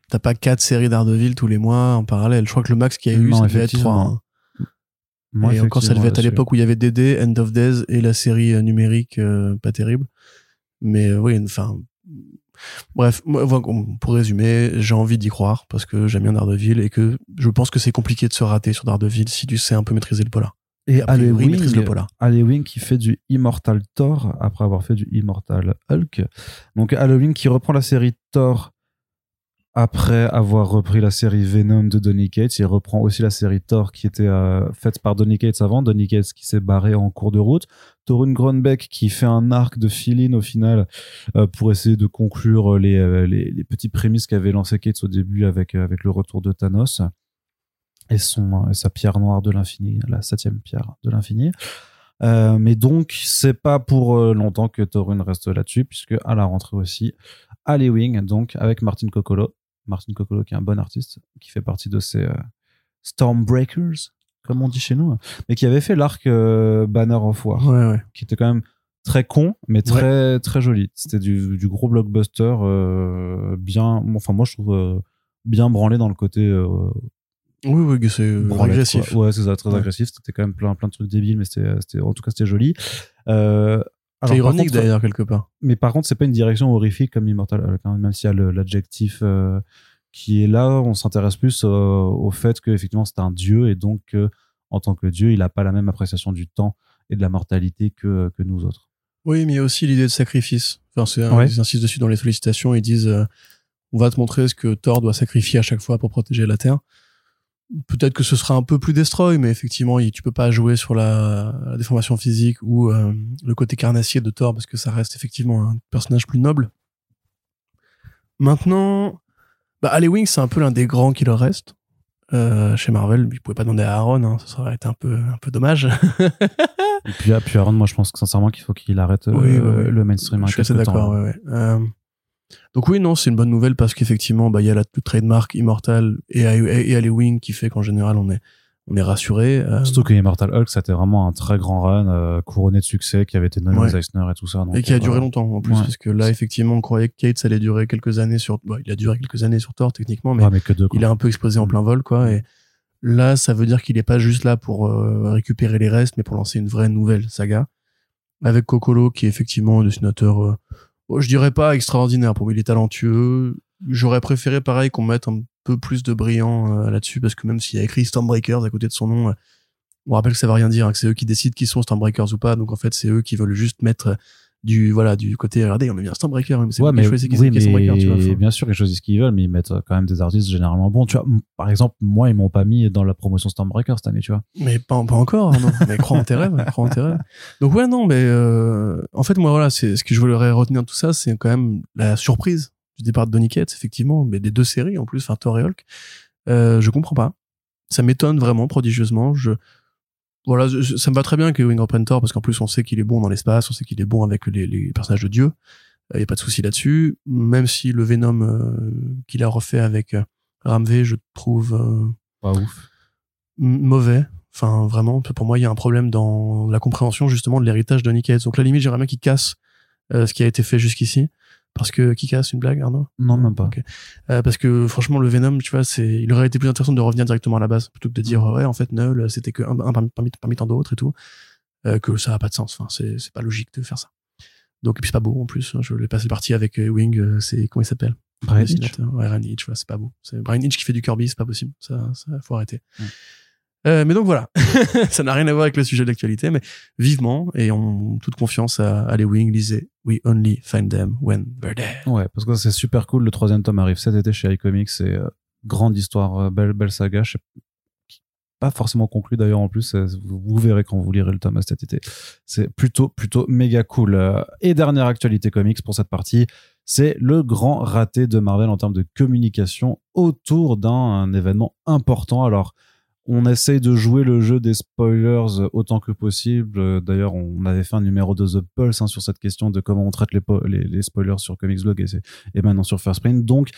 T'as pas quatre séries Daredevil tous les mois en parallèle. Je crois que le max qu'il y a eu, non, ça devait être trois. Hein. Moi, et encore, ça devait être à l'époque où il y avait DD, End of Days et la série euh, numérique, euh, pas terrible. Mais euh, oui, enfin. Bref, pour résumer, j'ai envie d'y croire parce que j'aime bien Daredevil et que je pense que c'est compliqué de se rater sur Daredevil si tu sais un peu maîtriser le polar. Et maîtrise le polar. Qui fait du Immortal Thor après avoir fait du Immortal Hulk. Donc Wing qui reprend la série Thor après avoir repris la série Venom de Donny Cates. Il reprend aussi la série Thor qui était euh, faite par Donny Cates avant. Donny Cates qui s'est barré en cours de route. Torun Grönbeck qui fait un arc de fill-in au final euh, pour essayer de conclure les, euh, les, les petits prémices qu'avait lancé Cates au début avec, euh, avec le retour de Thanos et, son, et sa pierre noire de l'infini, la septième pierre de l'infini. Euh, mais donc, c'est pas pour euh, longtemps que Torun reste là-dessus, puisque à la rentrée aussi, Wing, donc avec Martin Coccolo. Martin Coccolo qui est un bon artiste, qui fait partie de ces euh, Stormbreakers, comme on dit chez nous, mais qui avait fait l'arc euh, Banner of War, Ouais, ouais. qui était quand même très con, mais très très joli. C'était du, du gros blockbuster, euh, bien, enfin moi je trouve euh, bien branlé dans le côté Oui, oui, c'est agressif. quoi. Ouais, c'est ça, très agressif. C'était quand même plein, plein de trucs débiles, mais c'était, en tout cas, c'était joli. Alors, C'est ironique d'ailleurs, quelque part. Mais par contre, c'est pas une direction horrifique comme Immortal Hulk, hein, même s'il y a le- l'adjectif qui est là, on s'intéresse plus euh, au fait que effectivement c'est un dieu et donc euh, en tant que dieu, il n'a pas la même appréciation du temps et de la mortalité que, que nous autres. Oui, mais il y a aussi l'idée de sacrifice. Enfin, c'est un- Ouais. ils insistent dessus dans les sollicitations. Ils disent, euh, on va te montrer ce que Thor doit sacrifier à chaque fois pour protéger la Terre. Peut-être que ce sera un peu plus destroy, mais effectivement, il- tu peux pas jouer sur la, la déformation physique ou euh, le côté carnassier de Thor parce que ça reste effectivement un personnage plus noble. Maintenant, bah, Wing, c'est un peu l'un des grands qui leur reste. Euh, chez Marvel, il pouvait pas demander à Aaron, hein, ça aurait été un peu, un peu dommage. [LAUGHS] [LAUGHS] Et puis, ah, puis Aaron, moi je pense que sincèrement qu'il faut qu'il arrête euh, Oui, oui, oui. le mainstream. Je suis assez d'accord, là. ouais, ouais. Euh, donc oui, non, c'est une bonne nouvelle parce qu'effectivement, bah, il y a la trademark Immortal et, et Ali Wing qui fait qu'en général, on est, on est rassuré. Euh, Surtout que Immortal Hulk, c'était vraiment un très grand run, euh, couronné de succès, qui avait été nommé Ouais. Eisner et tout ça. donc, et qui a euh, duré longtemps en plus, Ouais. parce que là, effectivement, on croyait que Kate, allait durer quelques années sur. Bah, il a duré quelques années sur Thor, techniquement, mais Ouais, mais que deux. quoi. il est un peu explosé en plein vol, quoi. Et là, ça veut dire qu'il est pas juste là pour euh, récupérer les restes, mais pour lancer une vraie nouvelle saga. Avec Kokolo, qui est effectivement un dessinateur, euh, bon, je dirais pas extraordinaire, pour lui, il est talentueux. J'aurais préféré, pareil, qu'on mette un peu plus de brillant euh, là-dessus, parce que même s'il y a écrit Stormbreakers à côté de son nom, euh, on rappelle que ça veut rien dire, hein, que c'est eux qui décident qui sont Stormbreakers ou pas, donc en fait, c'est eux qui veulent juste mettre euh, du, voilà, du côté, regardez, on met bien Stormbreaker, mais c'est Ouais, mais, qui oui, Stormbreaker, tu vois. mais bien sûr, ils choisissent ce qu'ils veulent, mais ils mettent quand même des artistes généralement bons. Tu vois, par exemple, moi, ils m'ont pas mis dans la promotion Stormbreaker cette année, tu vois. Mais pas, pas encore, non. mais crois en tes rêves, crois en tes rêves. Donc ouais, non, mais euh, en fait, moi, voilà, c'est ce que je voudrais retenir de tout ça, c'est quand même la surprise du départ de Donny Cates, effectivement, mais des deux séries en plus, enfin Thor et Hulk. Euh, je comprends pas. Ça m'étonne vraiment prodigieusement. Je voilà, je- ça me va très bien que Wing reprenne Thor parce qu'en plus on sait qu'il est bon dans l'espace, on sait qu'il est bon avec les, les personnages de Dieu. Il y a pas de souci là-dessus. Même si le Venom euh, qu'il a refait avec euh, Ramvé, je trouve euh, Pas ouf. mauvais. Enfin, vraiment, pour moi, il y a un problème dans la compréhension justement de l'héritage de Nick. Donc, la limite, j'aimerais bien qu'il casse euh, ce qui a été fait jusqu'ici. Parce que qui casse une blague, Arnaud? Non, même pas. Euh, parce que franchement, le Venom, tu vois, c'est, il aurait été plus intéressant de revenir directement à la base plutôt que de dire ouais, en fait, Null, c'était que un, un parmi, parmi, parmi tant d'autres et tout, euh, que ça a pas de sens. Enfin, c'est, c'est pas logique de faire ça. Donc, et puis c'est pas beau en plus. Je l'ai passé parti avec euh, Wing. euh, c'est comment il s'appelle? Brian Hitch. Ouais, Brian Hitch, voilà, c'est pas beau. C'est Brian Hitch qui fait du Kirby, c'est pas possible. Ça, ça faut arrêter. Ouais. Euh, mais donc voilà, [LAUGHS] ça n'a rien à voir avec le sujet de l'actualité, mais vivement et en toute confiance à, à les Wing, lisez We Only Find Them When They're There. Ouais, parce que c'est super cool. Le troisième tome arrive cet été chez iComics. C'est euh, grande histoire, euh, belle, saga. Je sais pas forcément conclu d'ailleurs en plus. euh, Vous, verrez quand vous lirez le tome cet été. C'est plutôt, plutôt méga cool. Et dernière actualité comics pour cette partie, c'est le grand raté de Marvel en termes de communication autour d'un un événement important. Alors, on essaye de jouer le jeu des spoilers autant que possible. Euh, D'ailleurs, on avait fait un numéro de The Pulse hein, sur cette question de comment on traite les, po- les, les spoilers sur Comics Blog et, maintenant sur First Print. Donc,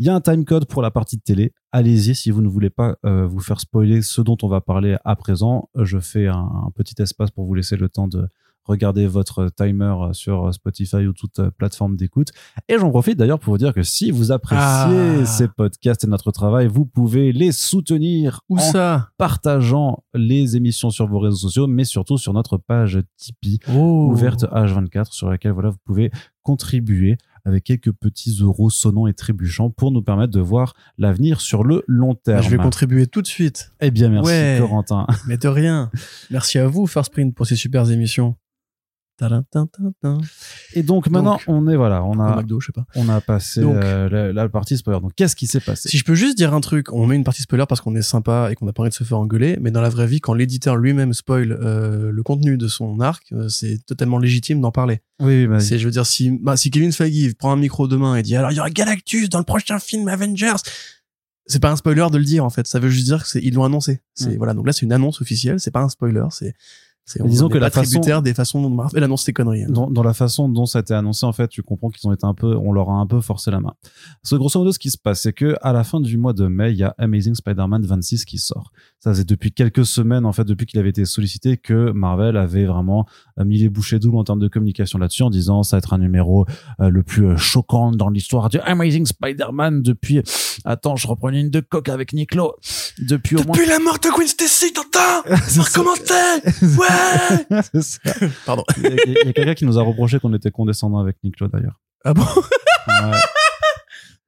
il y a un timecode pour la partie de télé. Allez-y si vous ne voulez pas euh, vous faire spoiler ce dont on va parler à présent. Je fais un petit espace pour vous laisser le temps de regardez votre timer sur Spotify ou toute plateforme d'écoute. Et j'en profite d'ailleurs pour vous dire que si vous appréciez Ah. ces podcasts et notre travail, vous pouvez les soutenir Où en ça? partageant les émissions sur vos réseaux sociaux, mais surtout sur notre page Tipeee oh. ouverte H24 sur laquelle voilà, vous pouvez contribuer avec quelques petits euros sonnants et trébuchants pour nous permettre de voir l'avenir sur le long Bah, terme. je vais contribuer tout de suite. Eh bien, merci Ouais. Corentin. Mais de rien. Merci à vous, First Print, pour ces super émissions. Et donc maintenant, Donc, on est voilà, on a McDo, je sais pas. on a passé Donc- euh, la, la partie spoiler. Donc qu'est-ce qui s'est passé? Si je peux juste dire un truc, on met une partie spoiler parce qu'on est sympa et qu'on a pas envie de se faire engueuler, mais dans la vraie vie, quand l'éditeur lui-même spoil euh, le contenu de son arc, euh, c'est totalement légitime d'en parler. Oui, bah, C'est, je veux dire, si, bah, si Kevin Feige prend un micro demain et dit alors il y aura Galactus dans le prochain film Avengers, c'est pas un spoiler de le dire en fait. Ça veut juste dire que c'est ils l'ont annoncé. C'est Mm. voilà. Donc là, c'est une annonce officielle. C'est pas un spoiler. C'est, disons on que la façon- des façons dont Marvel annonce ses conneries. hein. dans, dans la façon dont ça a été annoncé, en fait, tu comprends qu'ils ont été un peu, on leur a un peu forcé la main. Parce que grosso modo, ce qui se passe, c'est que à la fin du mois de mai, il y a Amazing Spider-Man 26 qui sort. Ça faisait depuis quelques semaines, en fait, depuis qu'il avait été sollicité, que Marvel avait vraiment euh, mis les bouchées doubles en termes de communication là-dessus, en disant ça va être un numéro euh, le plus euh, choquant dans l'histoire du Amazing Spider-Man depuis. Attends, je reprends une ligne de coque avec Niklo. Depuis au moins. Depuis la mort de Gwen Stacy, Tintin, [LAUGHS] C'est ça. recommencez [LAUGHS] Ouais [LAUGHS] C'est ça. Pardon. Il y a, a quelqu'un qui nous a reproché qu'on était condescendant avec Niklo d'ailleurs. Ah bon Ouais.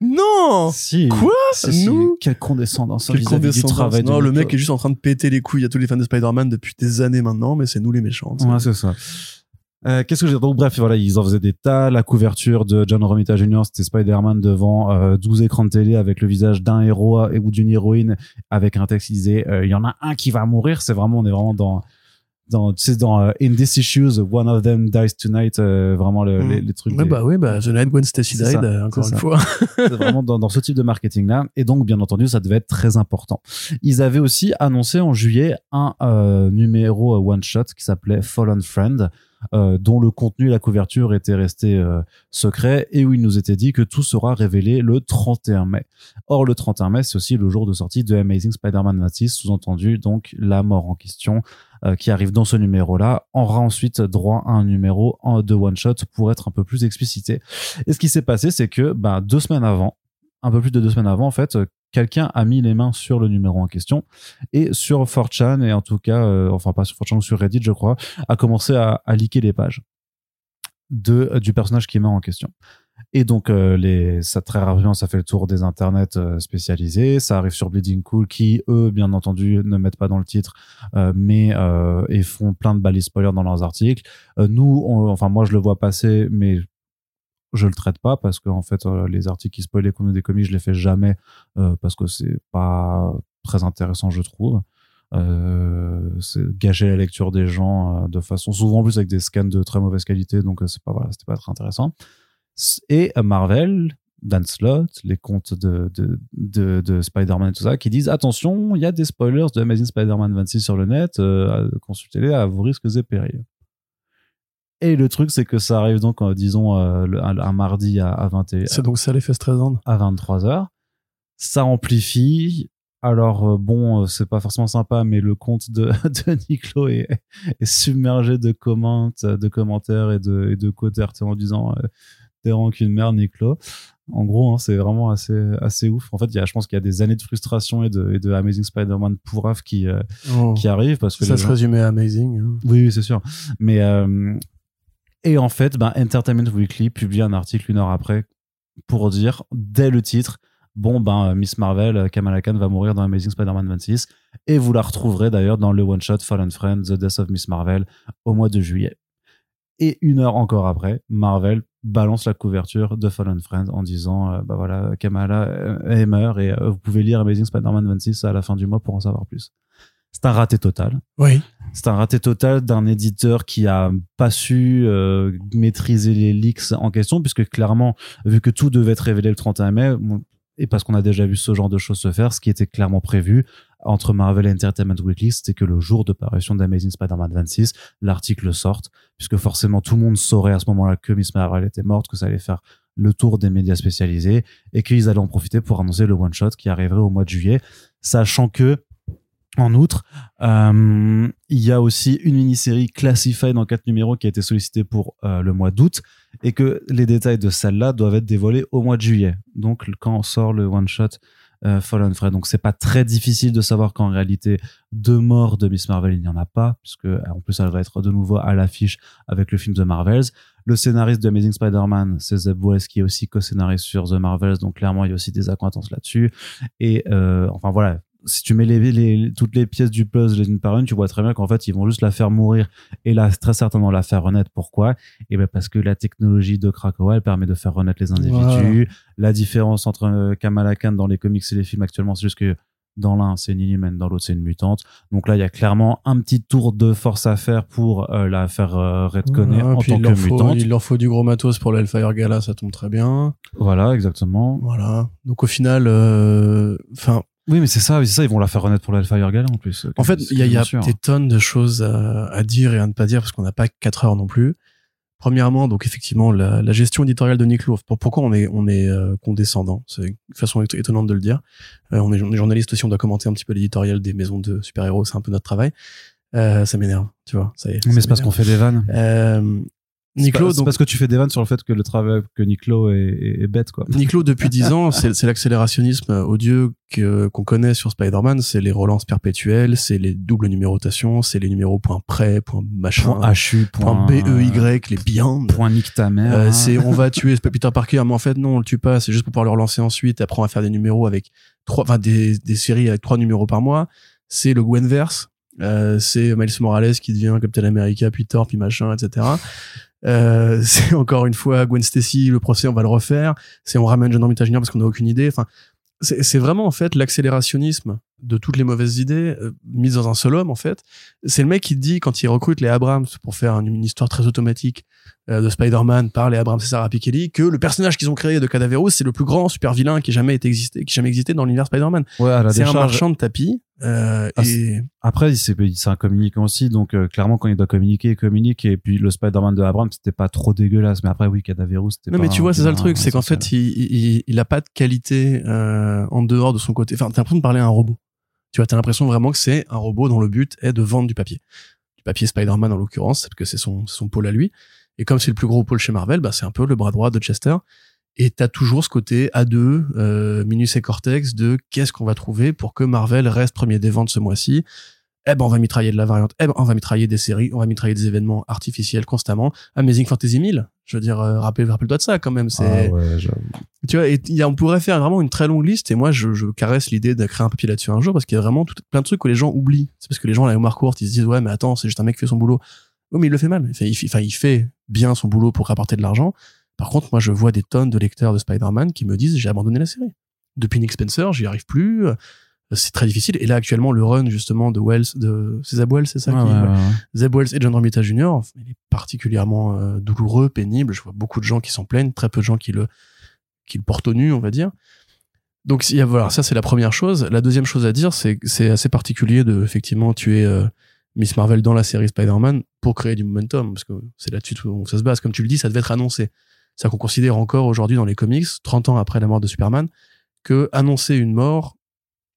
Non Si. Quoi Si, si. Nous Quelle condescendance. Quelle vis-à-vis du condescendance. travail de Non, le mec est juste en train de péter les couilles à tous les fans de Spider-Man depuis des années maintenant, mais c'est nous les méchants. Ouais, c'est ça. Euh, Qu'est-ce que j'ai Donc bref, voilà, ils en faisaient des tas. La couverture de John Romita Jr., c'était Spider-Man devant euh, 12 écrans de télé avec le visage d'un héros et ou d'une héroïne avec un texte qui disait euh, il y en a un qui va mourir. C'est vraiment, on est vraiment dans dans tu sais dans euh, In This Issues, One of Them Dies Tonight, euh, vraiment le- Mm. les, les trucs. Ouais, des- bah oui, bah, The Night Gwen Stacy died, ça, euh, encore une ça. fois. [LAUGHS] C'est vraiment dans, dans ce type de marketing là et donc bien entendu ça devait être très important ils avaient aussi annoncé en juillet un euh, numéro one shot qui s'appelait Fallen Friend euh, dont le contenu et la couverture étaient restés euh, secrets et où il nous était dit que tout sera révélé le 31 mai. Or le 31 mai c'est aussi le jour de sortie de Amazing Spider-Man 26 sous-entendu donc la mort en question euh, qui arrive dans ce numéro là aura ensuite droit à un numéro de one shot pour être un peu plus explicité. Et ce qui s'est passé, c'est que bah, deux semaines avant, un peu plus de deux semaines avant, en fait, quelqu'un a mis les mains sur le numéro en question et sur 4chan, et en tout cas, euh, enfin pas sur 4chan ou sur Reddit, je crois, a commencé à, à liker les pages de, euh, du personnage qui est mis en question. Et donc, euh, les, ça très rapidement, ça fait le tour des internets euh, spécialisés. Ça arrive sur Bleeding Cool, qui eux, bien entendu, ne mettent pas dans le titre, euh, mais euh, et font plein de balises spoilers dans leurs articles. Nous, on- enfin moi, je le vois passer, mais je le traite pas parce que en fait, euh, les articles qui spoilent les contenus des comics, je les fais jamais euh, parce que c'est pas très intéressant, je trouve. Euh, c'est gâcher la lecture des gens euh, de façon souvent en plus avec des scans de très mauvaise qualité, donc euh, c'est pas voilà, c'était pas très intéressant. Et Marvel, Dan Slott, les comptes de, de, de, de Spider-Man et tout ça, qui disent attention, il y a des spoilers de Amazing Spider-Man 26 sur le net, consultez-les à vos risques et périls. Et le truc, c'est que ça arrive donc, euh, disons, euh, le- un, un mardi à, à 21 C'est donc ça l'effet Streisand. à 23 heures. Ça amplifie. Alors euh, bon, c'est pas forcément sympa, mais le compte de, [LAUGHS] de est, est submergé de commentaires et de, et de en disant euh, t'es vraiment qu'une merde, Niklo. En gros, hein, c'est vraiment assez, assez ouf. En fait, y a, je pense qu'il y a des années de frustration et de, et de Amazing Spider-Man pourrave qui, euh, Oh. qui arrivent parce que Ça les se gens- résumait à Amazing. hein. oui, oui, c'est sûr. Mais euh, et en fait, ben, Entertainment Weekly publie un article une heure après pour dire dès le titre, bon ben Miss Marvel, euh, Kamala Khan va mourir dans Amazing Spider-Man 26 et vous la retrouverez d'ailleurs dans le one shot Fallen Friend, The Death of Miss Marvel au mois de juillet. Et une heure encore après, Marvel balance la couverture de Fallen Friend en disant euh, bah voilà Kamala euh, elle meurt et euh, vous pouvez lire Amazing Spider-Man 26 à la fin du mois pour en savoir plus. C'est un raté total. Oui. C'est un raté total d'un éditeur qui a pas su euh, maîtriser les leaks en question, puisque clairement, vu que tout devait être révélé le 31 mai, et parce qu'on a déjà vu ce genre de choses se faire, ce qui était clairement prévu entre Marvel et Entertainment Weekly, c'était que le jour de parution d'Amazing Spider-Man 26, l'article sorte, puisque forcément tout le monde saurait à ce moment-là que Miss Marvel était morte, que ça allait faire le tour des médias spécialisés, et qu'ils allaient en profiter pour annoncer le one-shot qui arriverait au mois de juillet, sachant que En outre, euh, il y a aussi une mini-série classified en quatre numéros qui a été sollicitée pour euh, le mois d'août et que les détails de celle-là doivent être dévoilés au mois de juillet. Donc quand sort le one-shot euh, Fallen Fred. Donc c'est pas très difficile de savoir qu'en réalité deux morts de Miss Marvel il n'y en a pas puisque en plus elle va être de nouveau à l'affiche avec le film The Marvels. Le scénariste de Amazing Spider-Man c'est Zeb Wells qui est aussi co-scénariste sur The Marvels donc clairement il y a aussi des acquaintances là-dessus et euh, enfin voilà si tu mets les, les, toutes les pièces du puzzle les unes par une, tu vois très bien qu'en fait, ils vont juste la faire mourir et là, très certainement la faire renaître. Pourquoi? Et ben parce que la technologie de Krakow, elle permet de faire renaître les individus. La différence entre euh, Kamala Khan dans les comics et les films actuellement, c'est juste que dans l'un, c'est une Inhuman, dans l'autre, c'est une mutante. Donc là, il y a clairement un petit tour de force à faire pour euh, la faire euh, redconner en tant que mutante. il leur faut du gros matos pour l'Hellfire Gala, ça tombe très bien. Voilà, exactement. Voilà. Donc au final, enfin, oui, mais c'est ça, c'est ça, ils vont la faire renaître pour l'Hellfire Gala en plus. En fait, il y a, y a des tonnes de choses à, à, dire et à ne pas dire parce qu'on n'a pas quatre heures non plus. Premièrement, donc effectivement, la, la gestion éditoriale de Nick Lowe. Pourquoi on est on est euh, condescendant? C'est une façon étonnante de le dire. Euh, on, est, on, est, journaliste aussi, on doit commenter un petit peu l'éditorial des maisons de super-héros, c'est un peu notre travail. Euh, ça m'énerve, tu vois. Ça y est, mais c'est parce qu'on fait des vannes. Niclo, c'est parce que tu fais des vannes sur le fait que le travail que Niclo est, est, bête quoi. Niclo depuis [LAUGHS] dix ans, c'est l'accélérationnisme odieux que qu'on connaît sur Spider-Man, c'est les relances perpétuelles, c'est les doubles numérotations, c'est les numéros point prêt, point machin, point HU, point, BEY, les biens, point nique ta mère. Euh, c'est on va tuer [LAUGHS] Peter Parker, mais en fait non, on le tue pas, c'est juste pour pouvoir le relancer ensuite. Après on va faire des numéros avec trois, enfin des des séries avec trois numéros par mois. C'est le Gwenverse, euh, c'est Miles Morales qui devient Captain America, puis Thor, puis machin, etc. Euh, [LAUGHS] c'est encore une fois Gwen Stacy, le procès, on va le refaire. C'est on ramène John Romita Jr. parce qu'on n'a aucune idée. Enfin, c'est vraiment en fait l'accélérationnisme de toutes les mauvaises idées euh, mises dans un seul homme en fait. C'est le mec qui dit quand il recrute les Abrams pour faire une, histoire très automatique de Spider-Man par les Abrams et Sarah Pikeli que le personnage qu'ils ont créé de Cadaverous c'est le plus grand super vilain qui jamais été existé, qui jamais existé dans l'univers Spider-Man. Ouais, c'est un marchand de tapis. Euh, ah, et... Après, c'est un communicant aussi, donc euh, clairement quand il doit communiquer, il communique. Et puis le Spider-Man de Abrams, c'était pas trop dégueulasse, mais après oui, Cadaverous, c'était. Non, mais tu vois, c'est ça le truc, c'est qu'en fait, il, il, il, a pas de qualité euh, en dehors de son côté. Enfin, t'as l'impression de parler à un robot. Tu vois, t'as l'impression vraiment que c'est un robot dont le but est de vendre du papier. Du papier Spider-Man en l'occurrence, parce que c'est son, son pôle à lui. Et comme c'est le plus gros pôle chez Marvel, bah, c'est un peu le bras droit de Chester. Et t'as toujours ce côté A2, euh, Minus et Cortex de qu'est-ce qu'on va trouver pour que Marvel reste premier des ventes ce mois-ci eh ben on va mitrailler de la variante, eh ben on va mitrailler des séries, on va mitrailler des événements artificiels constamment. Amazing Fantasy 1000, je veux dire, euh, rappelle, rappelle-toi de ça quand même. C'est, ah ouais, tu vois, et y a, on pourrait faire vraiment une très longue liste. Et moi, je, je caresse l'idée de créer un papier là-dessus un jour parce qu'il y a vraiment tout, plein de trucs que les gens oublient. C'est parce que les gens là au courte, ils se disent ouais, mais attends, c'est juste un mec qui fait son boulot. Oui, mais il le fait mal. Il fait, il, enfin, il fait bien son boulot pour rapporter de l'argent. Par contre, moi, je vois des tonnes de lecteurs de Spider-Man qui me disent j'ai abandonné la série. Depuis Nick Spencer, j'y arrive plus c'est très difficile. Et là, actuellement, le run, justement, de Wells, de, c'est Zeb Wells, c'est ça? Zeb Wells et John Romita Jr., il est particulièrement euh, douloureux, pénible. Je vois beaucoup de gens qui s'en plaignent, très peu de gens qui le, qui le portent au nu, on va dire. Donc, y a, voilà, ça, c'est la première chose. La deuxième chose à dire, c'est c'est assez particulier de, effectivement, tuer euh, Miss Marvel dans la série Spider-Man pour créer du momentum, parce que c'est là-dessus où ça se base. Comme tu le dis, ça devait être annoncé. C'est qu'on considère encore aujourd'hui dans les comics, 30 ans après la mort de Superman, que annoncer une mort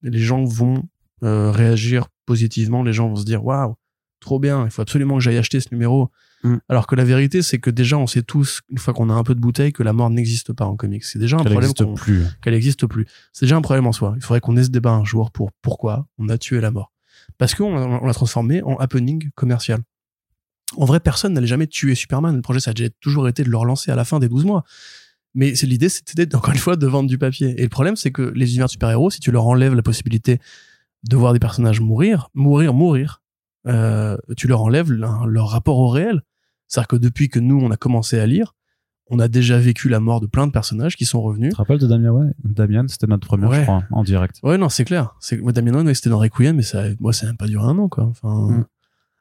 les gens vont euh, réagir positivement, les gens vont se dire waouh, trop bien, il faut absolument que j'aille acheter ce numéro. Mm. Alors que la vérité, c'est que déjà, on sait tous, une fois qu'on a un peu de bouteille, que la mort n'existe pas en comics. C'est déjà un problème qu'elle plus. Qu'elle n'existe plus. C'est déjà un problème en soi. Il faudrait qu'on ait ce débat un jour pour pourquoi on a tué la mort. Parce qu'on on l'a transformé en happening commercial. En vrai, personne n'allait jamais tuer Superman. Le projet, ça a toujours été de le relancer à la fin des 12 mois. Mais c'est l'idée, c'était encore une fois de vendre du papier. Et le problème, c'est que les univers de super-héros, si tu leur enlèves la possibilité de voir des personnages mourir, mourir, mourir, euh, tu leur enlèves leur, rapport au réel. C'est-à-dire que depuis que nous, on a commencé à lire, on a déjà vécu la mort de plein de personnages qui sont revenus. Tu te rappelles de Damien ouais. Damien, c'était notre premier, je crois, en direct. Ouais, non, c'est clair. C'est moi Damien Wayne, c'était dans Requiem, mais ça, moi, ça n'a même pas duré un an, quoi. Enfin, mm.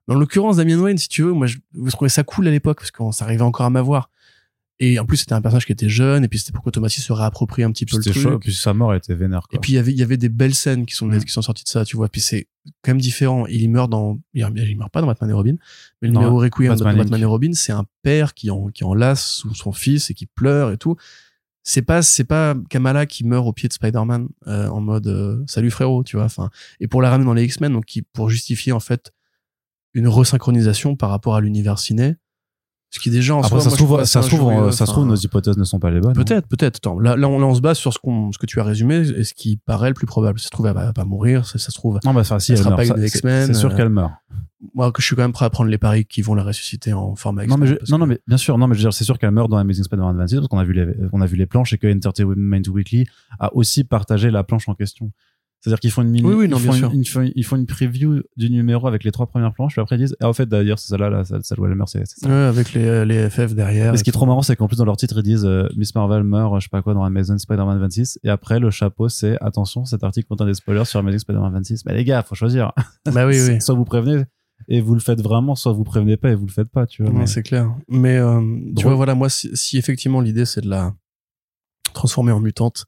dans l'occurrence, Damien Wayne, si tu veux, moi, je, je trouvais ça cool à l'époque parce qu'on s'arrivait encore à m'avoir. Et en plus, c'était un personnage qui était jeune, et puis c'était pour que Thomas se réapproprie un petit peu le truc. Chaud, et puis sa mort était vénère. Quoi. Et puis il y avait, il y avait des belles scènes qui sont, qui sont sorties de ça, tu vois. Puis c'est quand même différent. Il meurt dans, il, il meurt pas dans Batman et Robin, mais le numéro Requiem Batman, Batman et Robin, c'est un père qui en, qui enlace son fils et qui pleure et tout. c'est pas c'est pas Kamala qui meurt au pied de Spider-Man euh, en mode euh, salut frérot tu vois enfin et pour la ramener dans les X-Men donc qui pour justifier en fait une resynchronisation par rapport à l'univers ciné ce qui déjà en Après, soi, ça moi, trouve, ça se trouve, injurieux, ça se trouve, nos hypothèses ne sont pas les bonnes. hein. peut-être peut-être là, là, on, là on se base sur ce qu'on ce que tu as résumé et ce qui paraît le plus probable ça se trouve elle va pas mourir ça, ça se trouve Non, bah, enfin, si, Elle elle sera meurt. pas une Ça, des c'est- X-Men, C'est sûr euh, qu'elle meurt. moi que je suis quand même prêt à prendre les paris qui vont la ressusciter en format Non, X-Men mais, je- non, que- non, mais bien sûr, non, mais je veux dire, c'est sûr qu'elle meurt dans Amazing Spider-Man 26 parce qu'on a vu les, on a vu les planches et que Entertainment Weekly a aussi partagé la planche en question. C'est-à-dire qu'ils font une mini, Oui, oui, non, ils, font une, ils, font, ils font une preview du numéro avec les trois premières planches, puis après ils disent, et en fait, d'ailleurs, c'est celle-là, là, celle celle où elle meurt, c'est ça. Ouais, avec les, les FF derrière Et ce qui est trop marrant, c'est qu'en plus dans leur titre, ils disent euh, Miss Marvel meurt, je sais pas quoi, dans Amazing Spider-Man 26. Et après, le chapeau, c'est attention, cet article contient des spoilers sur Amazing Spider-Man 26. Mais les gars, faut choisir. bah oui [LAUGHS] oui soit vous prévenez et vous le faites vraiment, soit vous prévenez pas et vous le faites pas, tu vois. Non, mais- c'est clair. Mais euh, tu vois, voilà, moi, si, si effectivement l'idée c'est de la transformer en mutante,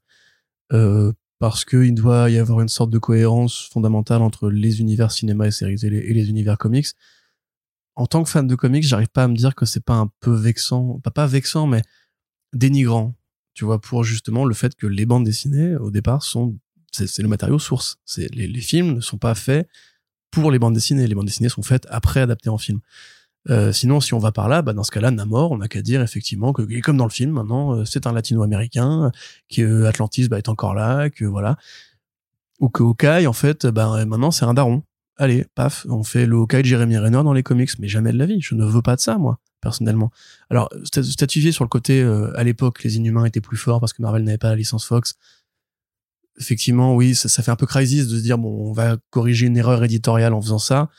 euh, parce que il doit y avoir une sorte de cohérence fondamentale entre les univers cinéma et séries les, et les univers comics. En tant que fan de comics, j'arrive pas à me dire que c'est pas un peu vexant, pas pas vexant, mais dénigrant. Tu vois, pour justement le fait que les bandes dessinées au départ sont c'est le matériau source. Les, les films ne sont pas faits pour les bandes dessinées. Les bandes dessinées sont faites après adaptées en film. Euh, sinon, si on va par là, bah dans ce cas-là, Namor, on n'a qu'à dire effectivement que, et comme dans le film, maintenant, euh, c'est un Latino-américain, que Atlantis bah, est encore là, que voilà, ou que Hawkeye, en fait, bah, maintenant c'est un daron. Allez, paf, on fait le Hawkeye de Jeremy Renner dans les comics, mais jamais de la vie. Je ne veux pas de ça, moi, personnellement. Alors, stat- statifier sur le côté, euh, à l'époque, les Inhumains étaient plus forts parce que Marvel n'avait pas la licence Fox. Effectivement, oui, ça, ça fait un peu crisis de se dire, bon, on va corriger une erreur éditoriale en faisant ça.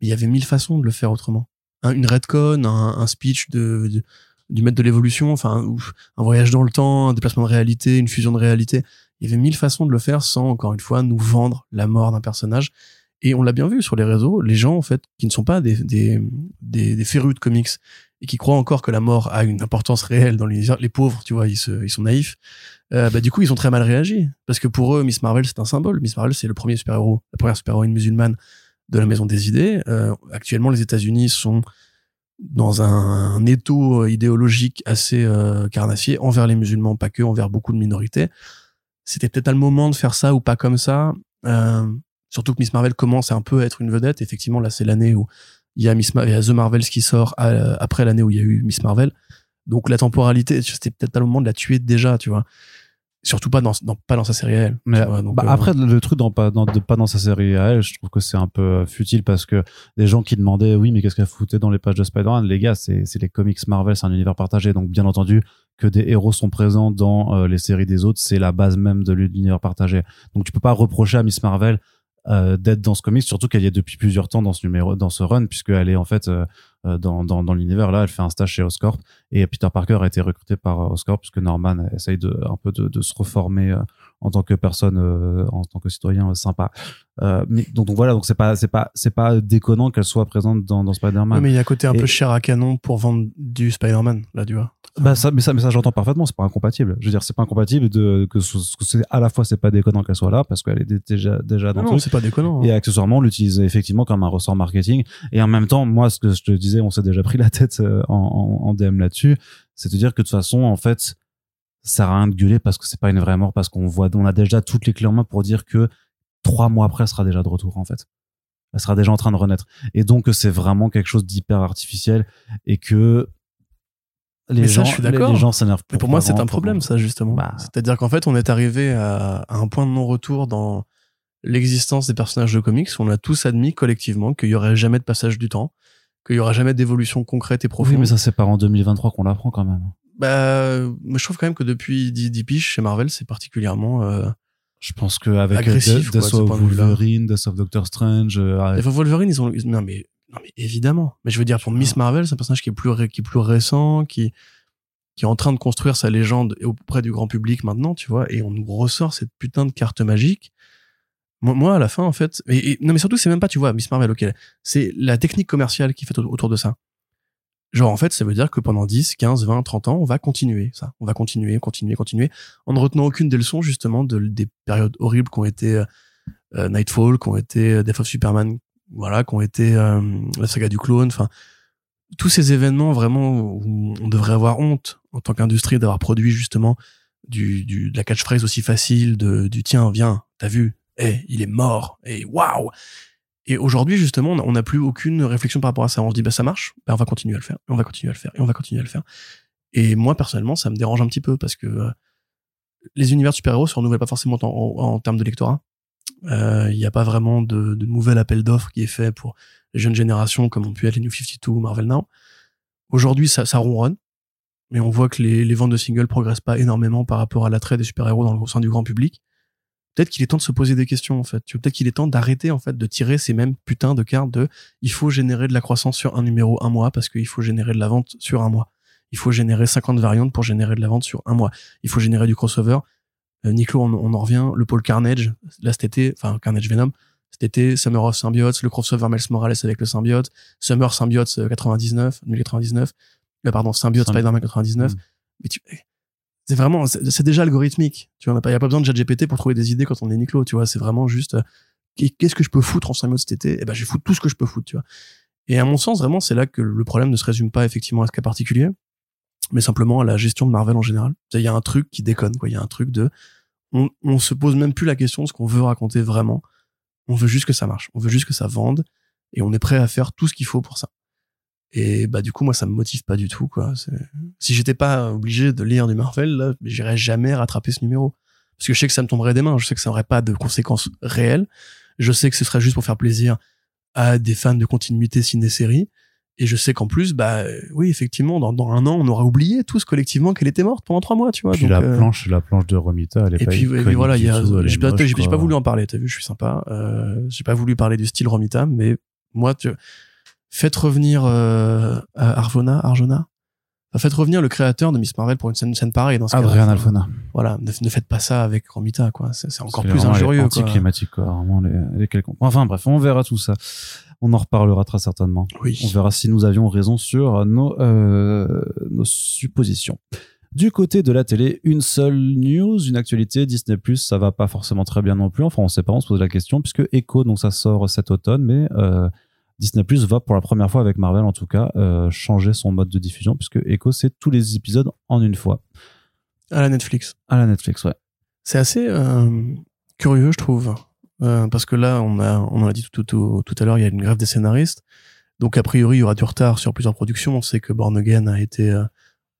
Il y avait mille façons de le faire autrement. Un- une redcon, un, un speech de, du maître de l'évolution, enfin, un voyage dans le temps, un déplacement de réalité, une fusion de réalité. Il y avait mille façons de le faire sans, encore une fois, nous vendre la mort d'un personnage. Et on l'a bien vu sur les réseaux, les gens, en fait, qui ne sont pas des, des, des, férus de comics et qui croient encore que la mort a une importance réelle dans l'univers, les pauvres, tu vois, ils, ils sont naïfs. Euh, bah, du coup, ils ont très mal réagi. Parce que pour eux, Miss Marvel, c'est un symbole. Miss Marvel, c'est le premier super-héros, la première super-héroïne musulmane de la Maison des Idées. Euh, actuellement, les États-Unis sont dans un, un étau idéologique assez euh, carnassier envers les musulmans, pas que, envers beaucoup de minorités. C'était peut-être le moment de faire ça ou pas comme ça. Euh, surtout que Miss Marvel commence un peu à être une vedette. Effectivement, là, c'est l'année où il y a Miss Ma- The Marvels qui sort euh, après l'année où il y a eu Miss Marvel. Donc la temporalité, c'était peut-être pas le moment de la tuer déjà, tu vois. Surtout pas dans, dans- pas dans sa série à elle. Mais tu vois, donc, bah, euh, après, le truc dans, pas, dans, de pas dans sa série à elle, je trouve que c'est un peu euh, futile parce que des gens qui demandaient, oui, mais qu'est-ce qu'elle foutait dans les pages de Spider-Man Les gars, c'est c'est les comics Marvel, c'est un univers partagé. Donc, bien entendu, que des héros sont présents dans euh, les séries des autres, c'est la base même de l'univers partagé. Donc, tu peux pas reprocher à Miss Marvel euh, d'être dans ce comics, surtout qu'elle y est depuis plusieurs temps dans ce numéro, dans ce run, puisqu'elle est en fait euh, euh, dans, dans, dans l'univers là, elle fait un stage chez Oscorp et Peter Parker a été recruté par euh, Oscorp puisque Norman essaye de un peu de, de se reformer euh, en tant que personne, euh, en tant que citoyen sympa. Euh, mais donc, donc voilà, donc c'est pas c'est pas c'est pas déconnant qu'elle soit présente dans, dans Spider-Man. ouais, mais il y a un côté un Et- peu cher à canon pour vendre du Spider-Man, là, tu vois. Bah ça, mais ça, mais ça j'entends parfaitement. C'est pas incompatible. Je veux dire, c'est pas incompatible de que, ce- que c'est à la fois c'est pas déconnant qu'elle soit là parce qu'elle est dé- déjà déjà dans Non, le non, truc. c'est pas déconnant. hein. et accessoirement l'utiliser effectivement comme un ressort marketing et en même temps moi ce que je te disais on s'est déjà pris la tête euh, en, en, en DM là-dessus c'est de dire que de toute façon en fait ça sert à rien de gueuler parce que c'est pas une vraie mort parce qu'on voit on a déjà toutes les clés en main pour dire que trois mois après elle sera déjà de retour en fait elle sera déjà en train de renaître et donc c'est vraiment quelque chose d'hyper artificiel et que les Mais ça, gens je suis les- d'accord. les gens s'énervent pour pas moi, c'est un problème, ça, justement. Bah. C'est-à-dire qu'en fait, on est arrivé à, à un point de non-retour dans l'existence des personnages de comics. On a tous admis collectivement qu'il y aurait jamais de passage du temps, qu'il y aura jamais d'évolution concrète et profonde. oui mais ça c'est pas en 2023 qu'on l'apprend quand même Bah, mais je trouve quand même que depuis 10, 10 piges chez Marvel, c'est particulièrement. Euh... Je pense qu'avec Death quoi, de ce of. Wolverine, Death of Doctor Strange, euh, Les Wolverine, ils ont. Non mais, non mais évidemment. Mais je veux dire, pour Miss Marvel, c'est un personnage qui est plus ré- qui est plus récent, qui qui est en train de construire sa légende auprès du grand public maintenant, tu vois, et on nous ressort cette putain de carte magique. Moi, moi, à la fin, en fait, et, et- non mais surtout, c'est même pas, tu vois, Miss Marvel, ok, c'est la technique commerciale qui fait au- autour de ça. Genre, en fait, ça veut dire que pendant 10, 15, 20, 30 ans, on va continuer ça. On va continuer, continuer, continuer, en ne retenant aucune des leçons, justement, de, des périodes horribles qui ont été euh, euh, Nightfall, qui ont été euh, Death of Superman, voilà, qui ont été euh, la saga du clone, enfin, tous ces événements vraiment où on devrait avoir honte en tant qu'industrie d'avoir produit justement du, du de la catchphrase aussi facile de du tiens viens t'as vu? Eh il est mort. Et waouh! Et aujourd'hui justement on n'a plus aucune réflexion par rapport à ça. On se dit bah ça marche bah, on va continuer à le faire et on va continuer à le faire et on va continuer à le faire. Et moi personnellement ça me dérange un petit peu parce que euh, les univers super-héros se renouvellent pas forcément en, en, termes de lectorat il n'y a pas vraiment de, de nouvel appel d'offres qui est fait pour les jeunes générations comme ont pu être les New 52 ou Marvel Now aujourd'hui ça, ça ronronne mais on voit que les, les ventes de singles progressent pas énormément par rapport à l'attrait des super-héros dans le sein du grand public. Peut-être qu'il est temps de se poser des questions en fait. Peut-être qu'il est temps d'arrêter en fait de tirer ces mêmes putains de cartes de il faut générer de la croissance sur un numéro un mois parce qu'il faut générer de la vente sur un mois. Il faut générer 50 variantes pour générer de la vente sur un mois. Il faut générer du crossover. Euh, Nico, on, on, en revient. Le pôle Carnage, là cet été, enfin Carnage Venom, cet été, Summer of Symbiotes, le crossover Miles Morales avec le symbiote, Summer Symbiote 99, euh, 2099, euh, pardon, Symbiote Spider-Man 99. Mm. Mais tu, c'est vraiment, c'est déjà algorithmique. Tu vois, il n'y a pas besoin de ChatGPT pour trouver des idées quand on est Niclo, tu vois. C'est vraiment juste, euh, qu'est-ce que je peux foutre en symbiote cet été? Eh ben, je vais foutre tout ce que je peux foutre, tu vois. Et à mon sens, vraiment, c'est là que le problème ne se résume pas effectivement à ce cas particulier, mais simplement à la gestion de Marvel en général. Il y a un truc qui déconne, quoi. Il y a un truc de, on, on se pose même plus la question de ce qu'on veut raconter vraiment. On veut juste que ça marche. On veut juste que ça vende et on est prêt à faire tout ce qu'il faut pour ça. Et bah du coup moi ça me motive pas du tout quoi. Si j'étais pas obligé de lire du Marvel là, j'irais jamais rattraper ce numéro parce que je sais que ça me tomberait des mains. Je sais que ça n'aurait pas de conséquences réelles. Je sais que ce serait juste pour faire plaisir à des fans de continuité ciné-série. Et je sais qu'en plus, bah oui, effectivement, dans, dans, un an, on aura oublié tous collectivement qu'elle était morte pendant trois mois, tu vois. Puis la euh, planche, la planche de Romita, elle est et puis, voilà, il y a, j'ai pas, pas, voulu en parler. T'as vu, je suis sympa. Euh, j'ai pas voulu parler du style Romita, mais moi, tu, faites revenir euh, Arjona, Arjona. faites revenir le créateur de Miss Marvel pour une scène, scène pareille dans ce Adrian Alfona. Voilà, ne, faites pas ça avec Romita, quoi. C'est encore plus injurieux. C'est climatique, quoi. Vraiment, les, les Enfin, bref, on verra tout ça. On en reparlera très certainement. Oui. On verra si nous avions raison sur nos, euh, nos suppositions. Du côté de la télé, une seule news, une actualité, Disney+, ça va pas forcément très bien non plus. Enfin, on sait pas, on se pose la question, puisque Echo, donc ça sort cet automne, mais euh, Disney Plus va pour la première fois avec Marvel en tout cas euh, changer son mode de diffusion puisque Echo c'est tous les épisodes en une fois. À la Netflix. À la Netflix, ouais. C'est assez euh, curieux, je trouve, euh, parce que là on a on en a dit tout, tout, tout, à l'heure, il y a une grève des scénaristes, donc a priori il y aura du retard sur plusieurs productions. On sait que Born Again a été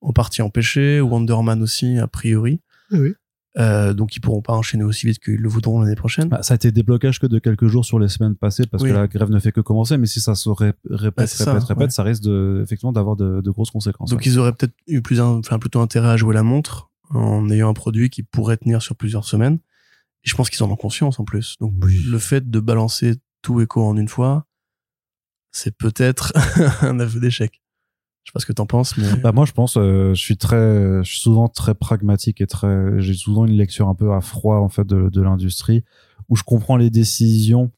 en partie empêché, Wonder Man aussi a priori. Oui. Euh, donc ils pourront pas enchaîner aussi vite qu'ils le voudront l'année prochaine. Bah, ça a été déblocage que de quelques jours sur les semaines passées parce que la grève ne fait que commencer. Mais si ça se répète, répète, ça, répète, ça risque de, effectivement d'avoir de, de, grosses conséquences. Donc ils auraient peut-être eu plus, enfin plutôt intérêt à jouer la montre en ayant un produit qui pourrait tenir sur plusieurs semaines. Et je pense qu'ils en ont conscience en plus. Donc le fait de balancer tout écho en une fois, c'est peut-être [LAUGHS] un aveu d'échec. Je sais pas ce que t'en penses, mais bah moi je pense, euh, je suis très, je suis souvent très pragmatique et très, j'ai souvent une lecture un peu à froid en fait de, de l'industrie où je comprends les décisions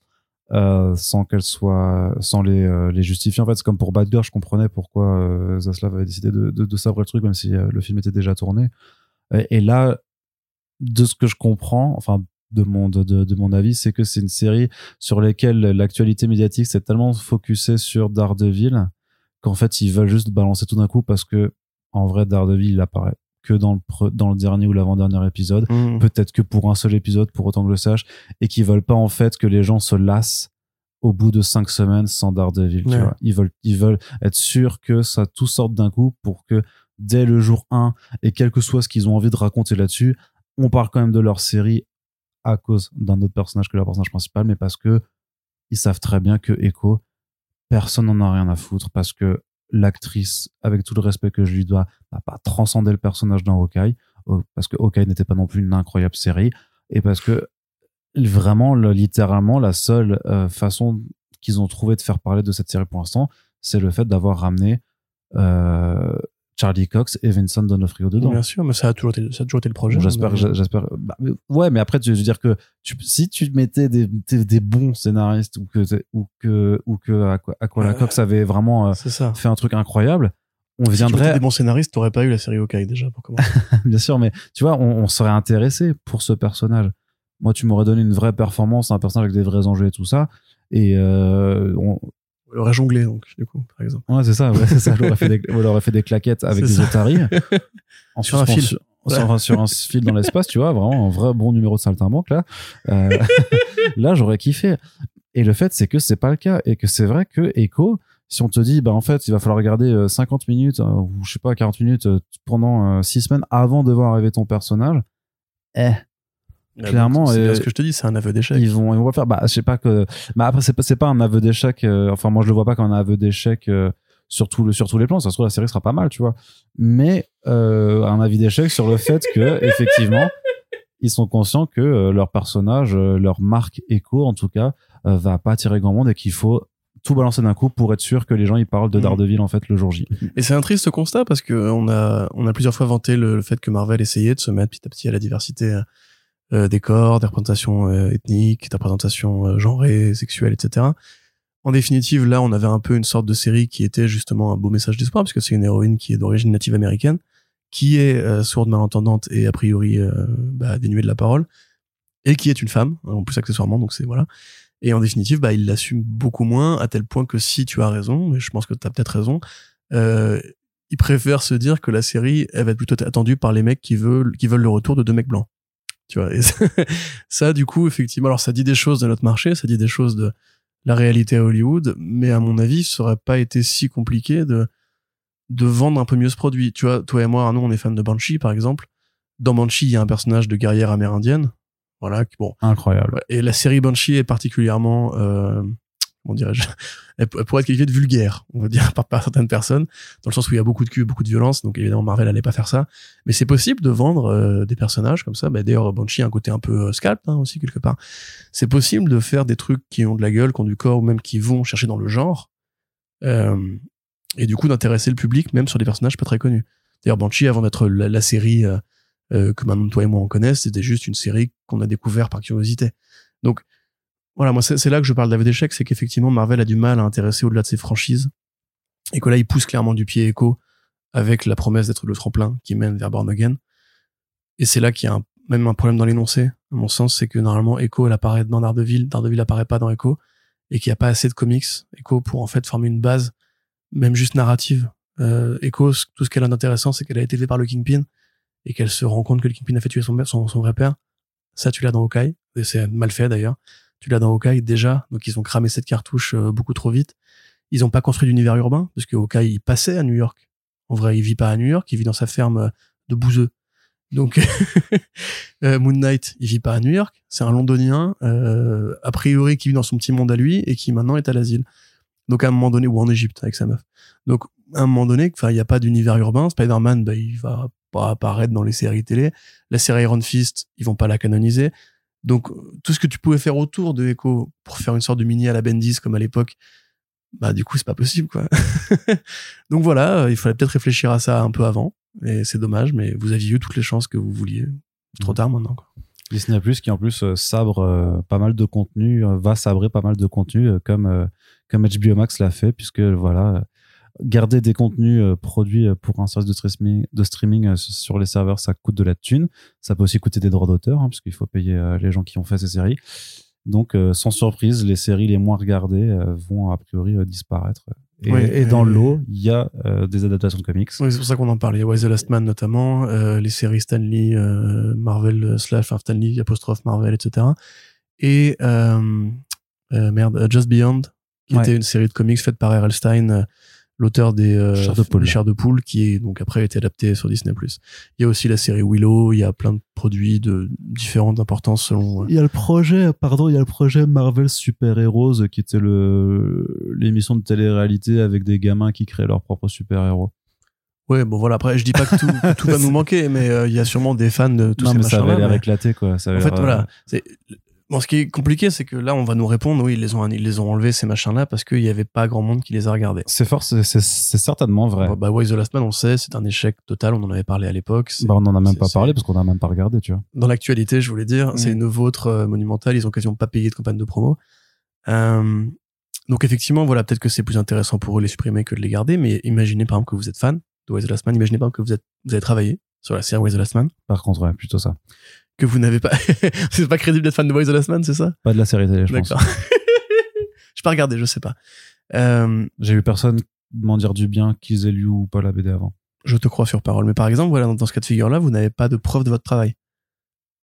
euh, sans qu'elles soient, sans les, euh, les justifier. En fait, c'est comme pour Bad Girl, je comprenais pourquoi euh, Zaslav avait décidé de, de, de sabrer le truc même si le film était déjà tourné. Et, là, de ce que je comprends, enfin de mon de, de, de mon avis, c'est que c'est une série sur laquelle l'actualité médiatique s'est tellement focusée sur Daredevil qu'en fait ils veulent juste balancer tout d'un coup parce que en vrai Daredevil il apparaît que dans le dans le dernier ou l'avant-dernier épisode, mmh. peut-être que pour un seul épisode pour autant que je le sache et qu'ils veulent pas en fait que les gens se lassent au bout de cinq semaines sans Daredevil, tu vois. Ils veulent ils veulent être sûrs que ça tout sorte d'un coup pour que dès le jour 1 et quel que soit ce qu'ils ont envie de raconter là-dessus, on parle quand même de leur série à cause d'un autre personnage que leur personnage principal mais parce que ils savent très bien que Echo personne n'en a rien à foutre parce que l'actrice, avec tout le respect que je lui dois, n'a pas transcendé le personnage dans Hawkeye, parce que Hawkeye n'était pas non plus une incroyable série, et parce que vraiment, littéralement, la seule euh, façon qu'ils ont trouvé de faire parler de cette série pour l'instant, c'est le fait d'avoir ramené euh, Charlie Cox et Vincent D'Onofrio dedans. Bien sûr, mais ça a toujours été, ça a toujours été le projet. j'espère, j'espère. Bah, ouais, mais après, tu veux dire que tu, si tu mettais des, des, bons scénaristes ou que ou que ou que Aquila Cox avait vraiment euh, fait un truc incroyable, on viendrait. Si tu des bons scénaristes, t'aurais pas eu la série Hawkeye déjà pour commencer. [LAUGHS] Bien sûr, mais tu vois, on, on, serait intéressé pour ce personnage. Moi, tu m'aurais donné une vraie performance, un personnage avec des vrais enjeux et tout ça, et euh, on, Elle aurait jonglé, donc, du coup, par exemple. Ouais, c'est ça, ouais, c'est ça. Elle aurait fait des, elle aurait fait des claquettes avec des otaries. [LAUGHS] en Sur un fil. suspension- Sur, un- fil dans l'espace, tu vois, vraiment un vrai bon numéro de saltimbanque, là. Euh, [LAUGHS] là, j'aurais kiffé. Et le fait, c'est que c'est pas le cas. Et que c'est vrai que Echo, si on te dit, bah, en fait, il va falloir regarder euh, 50 minutes, euh, ou je sais pas, 40 minutes euh, pendant 6 semaines avant de voir arriver ton personnage, eh, Clairement, C'est euh, ce que je te dis, c'est un aveu d'échec. ils vont, ils vont faire. Bah, je sais pas que. Mais après, c'est pas, c'est pas un aveu d'échec. euh, enfin, moi, je le vois pas comme un aveu d'échec euh, sur, tout le, sur tous les plans. Ça se trouve, la série sera pas mal, tu vois. Mais euh, un avis d'échec sur le fait que, [LAUGHS] effectivement, ils sont conscients que euh, leur personnage, euh, leur marque écho, en tout cas, euh, va pas attirer grand monde et qu'il faut tout balancer d'un coup pour être sûr que les gens ils parlent de Mhm. Daredevil en fait le jour J. Et c'est un triste constat parce que on a, on a plusieurs fois vanté le, le fait que Marvel essayait de se mettre petit à petit à la diversité euh, des corps, des représentations euh, ethniques, des représentations euh, genrées, sexuelles, etc. En définitive, là, on avait un peu une sorte de série qui était justement un beau message d'espoir parce que c'est une héroïne qui est d'origine native américaine, qui est euh, sourde, malentendante et a priori euh, bah, dénuée de la parole, et qui est une femme, en plus accessoirement, donc c'est voilà. Et en définitive, bah, il l'assume beaucoup moins, à tel point que si tu as raison, et je pense que tu as peut-être raison, euh, il préfère se dire que la série, elle va être plutôt attendue par les mecs qui veulent, qui veulent le retour de deux mecs blancs. Tu vois, et ça, [LAUGHS] ça, du coup, effectivement, alors ça dit des choses de notre marché, ça dit des choses de la réalité à Hollywood, mais à mon avis, ça aurait pas été si compliqué de, de vendre un peu mieux ce produit. Tu vois, toi et moi, Arnaud, on est fans de Banshee, par exemple. Dans Banshee, il y a un personnage de guerrière amérindienne. Voilà, bon, Incroyable. Et la série Banshee est particulièrement, euh, comment dirais-je, [LAUGHS] elle, pourrait être qualifiée de vulgaire, on va dire, [LAUGHS] par, par certaines personnes, dans le sens où il y a beaucoup de cul, beaucoup de violence, donc évidemment Marvel allait pas faire ça. Mais c'est possible de vendre euh, des personnages comme ça. Bah, D'ailleurs, Banshee a un côté un peu euh, scalp hein, aussi quelque part. C'est possible de faire des trucs qui ont de la gueule, qui ont du corps, ou même qui vont chercher dans le genre, euh, et du coup d'intéresser le public même sur des personnages pas très connus. D'ailleurs, Banshee, avant d'être la, série que maintenant toi et moi on connaît, c'était juste une série qu'on a découvert par curiosité. Donc voilà, moi c'est là que je parle d'aveu d'échec, c'est qu'effectivement Marvel a du mal à intéresser au-delà de ses franchises et que là il pousse clairement du pied Echo avec la promesse d'être le tremplin qui mène vers Born Again. Et c'est là qu'il y a un- même un problème dans l'énoncé. À mon sens, c'est que normalement Echo elle apparaît dans Daredevil, Daredevil apparaît pas dans Echo et qu'il n'y a pas assez de comics Echo pour en fait former une base, même juste narrative. Euh, Echo, tout ce qu'elle a d'intéressant, c'est qu'elle a été élevée par le Kingpin et qu'elle se rend compte que le Kingpin a fait tuer son, son, son vrai père. Ça, tu l'as dans Hawkeye. Et c'est mal fait d'ailleurs. Tu l'as dans Hawkeye déjà. Donc ils ont cramé cette cartouche euh, beaucoup trop vite. Ils ont pas construit d'univers urbain parce que Hawkeye il passait à New York. En vrai, il vit pas à New York, il vit dans sa ferme euh, de bouseux. Donc [LAUGHS] euh, Moon Knight, il vit pas à New York. C'est un Londonien a priori qui vit dans son petit monde à lui et qui maintenant est à l'asile. Donc à un moment donné ou en Égypte avec sa meuf. Donc à un moment donné, il y a pas d'univers urbain. Spider-Man, bah, il va pas apparaître dans les séries télé. La série Iron Fist, ils vont pas la canoniser. Donc euh, tout ce que tu pouvais faire autour de Echo pour faire une sorte de mini à la Bendis comme à l'époque, bah du coup c'est pas possible quoi. [LAUGHS] Donc voilà, euh, il fallait peut-être réfléchir à ça un peu avant. Et c'est dommage, mais vous aviez eu toutes les chances que vous vouliez. C'est trop Mhm. tard maintenant. Quoi. Disney Plus qui en plus euh, sabre euh, pas mal de contenu, va sabrer pas mal de contenu euh, comme euh, comme HBO Max l'a fait puisque voilà garder des contenus euh, produits euh, pour un service de streaming de streaming euh, sur les serveurs ça coûte de la thune, ça peut aussi coûter des droits d'auteur hein, puisqu'il faut payer euh, les gens qui ont fait ces séries. Donc sans surprise, les séries les moins regardées vont a priori disparaître. Et, dans l'eau, il y a des adaptations de comics. Oui, c'est pour ça qu'on en parle. Il y a Why the Last Man notamment, les séries Stanley, Marvel slash Stanley apostrophe Marvel, etc. Et merde, Just Beyond, qui Ouais. était une série de comics faite par R.L. Stein, l'auteur des euh, Chair de poule. de qui est donc après été adapté sur Disney+. Il y a aussi la série Willow. Il y a plein de produits de différentes importances selon. euh, Il y a le projet, pardon, il y a le projet Marvel Super Heroes qui était le l'émission de télé-réalité avec des gamins qui créent leurs propres super-héros. Ouais, bon voilà. Après, je dis pas que tout, va [LAUGHS] nous manquer, mais euh, il y a sûrement des fans de tous non, ces mais ça avait l'air mais- éclaté, quoi. Ça En fait, euh, voilà. C'est bon, ce qui est compliqué, c'est que là, on va nous répondre, oui, ils les ont, ils les ont enlevés ces machins-là parce qu'il y avait pas grand monde qui les a regardés. C'est fort, c'est- certainement vrai. Bah, bah, Why the Last Man, on sait, c'est un échec total. On en avait parlé à l'époque. Bah, on en a même pas parlé parce qu'on a même pas regardé, tu vois. Dans l'actualité, je voulais dire, c'est Mm. une vôtre euh, monumentale. Ils ont quasiment pas payé de campagne de promo. Euh, donc effectivement, voilà, peut-être que c'est plus intéressant pour eux de les supprimer que de les garder. Mais imaginez par exemple que vous êtes fan de Why the Last Man. Imaginez par exemple que vous êtes, vous avez travaillé sur la série Why the Last Man, Par contre, ouais, plutôt ça. Que vous n'avez pas, [LAUGHS] c'est pas crédible d'être fan de Why the Last Man, c'est ça? Pas de la série télé, je pense. D'accord. [LAUGHS] je pas regardé, je sais pas. Euh, J'ai eu personne m'en dire du bien qu'ils aient lu ou pas la BD avant. je te crois sur parole. Mais par exemple, voilà, dans, ce cas de figure-là, vous n'avez pas de preuve de votre travail.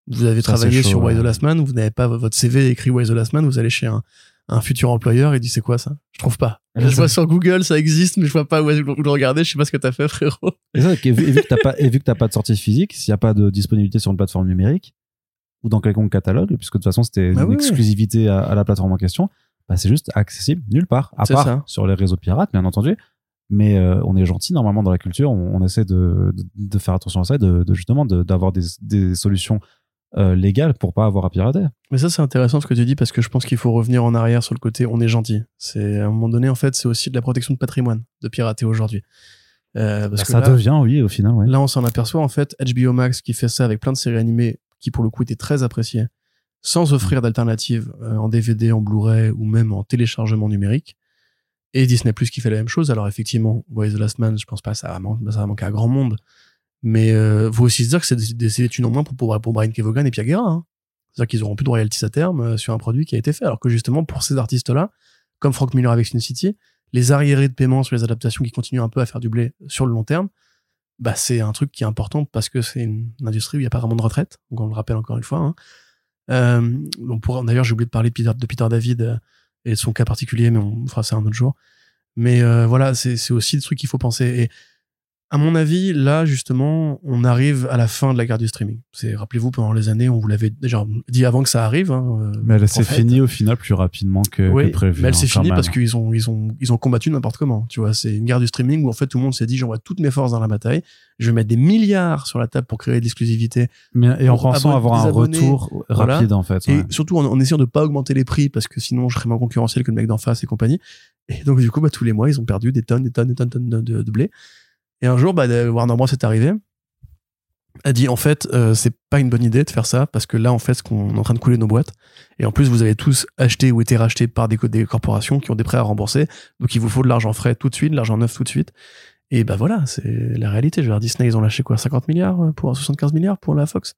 Vous avez Ça, travaillé chaud, sur Why the ouais. Last Man, vous n'avez pas votre CV écrit Why the Last Man, vous allez chez un, un futur employeur et dit c'est quoi ça? Je trouve pas. Ouais, je vois sur Google, ça existe, mais je vois pas où, le regardez, je sais pas ce que t'as fait, frérot. Et, ça, et vu, et vu que t'as pas, et vu que t'as pas de sortie physique, s'il n'y a pas de disponibilité sur une plateforme numérique ou dans quelconque catalogue, puisque de toute façon c'était Bah une oui, exclusivité à, à la plateforme en question, bah, c'est juste accessible nulle part, à part ça. sur les réseaux pirates, bien entendu. Mais euh, on est gentil normalement dans la culture, on, on essaie de, de, de faire attention à ça, et de, de justement de- d'avoir des, des solutions euh, légales pour pas avoir à pirater. Mais ça, c'est intéressant ce que tu dis parce que je pense qu'il faut revenir en arrière sur le côté on est gentil. C'est à un moment donné, en fait, c'est aussi de la protection de patrimoine de pirater aujourd'hui. Euh, parce Bah, que ça là, devient, oui, au final, ouais. là, on s'en aperçoit en fait. HBO Max qui fait ça avec plein de séries animées qui pour le coup étaient très appréciées, sans offrir d'alternative euh, en DVD, en Blu-ray ou même en téléchargement numérique. Et Disney Plus qui fait la même chose. Alors effectivement, Why the Last Man, je pense pas ça va, man- ça va manquer à grand monde. Mais euh, faut aussi se dire que c'est des, des, des moins pour, pour, pour Brian Kevogan et Pierre Guerra. Hein. C'est-à-dire qu'ils auront plus de royalties à terme euh, sur un produit qui a été fait. Alors que justement, pour ces artistes-là, comme Frank Miller avec Sin City, les arriérés de paiement sur les adaptations qui continuent un peu à faire du blé sur le long terme, bah c'est un truc qui est important parce que c'est une industrie où il n'y a pas vraiment de retraite. Donc on le rappelle encore une fois. Hein. Euh, on pourra- D'ailleurs, j'ai oublié de parler de Peter, David euh, et de son cas particulier, mais on fera ça un autre jour. Mais euh, voilà, c'est c'est aussi des trucs qu'il faut penser. À mon avis, là, justement, on arrive à la fin de la guerre du streaming. C'est, rappelez-vous, pendant les années, on vous l'avait déjà dit avant que ça arrive. Hein, euh, Mais elle s'est finie au final plus rapidement que, Oui, que prévu. mais elle hein, s'est finie parce qu'ils ont, ils ont, ils ont combattu n'importe comment. Tu vois, c'est une guerre du streaming où en fait tout le monde s'est dit j'envoie toutes mes forces dans la bataille. Je vais mettre des milliards sur la table pour créer de l'exclusivité Mais, et en pensant avoir des un abonnés, retour voilà. rapide en fait. et surtout en, en essayant de pas augmenter les prix parce que sinon je serais moins concurrentiel que le mec d'en face et compagnie. Et donc du coup, bah, tous les mois, ils ont perdu des tonnes, des tonnes, des tonnes, tonnes de, de- de blé. Et un jour, bah, Warner Bros est arrivé, a dit en fait, euh, c'est pas une bonne idée de faire ça parce que là, en fait, ce qu'on est en train de couler nos boîtes. Et en plus, vous avez tous acheté ou été rachetés par des, co- des corporations qui ont des prêts à rembourser. Donc il vous faut de l'argent frais tout de suite, de l'argent neuf tout de suite. Et bah voilà, c'est la réalité. Je veux dire, Disney, ils ont lâché quoi 50 milliards euh, pour 75 milliards pour la Fox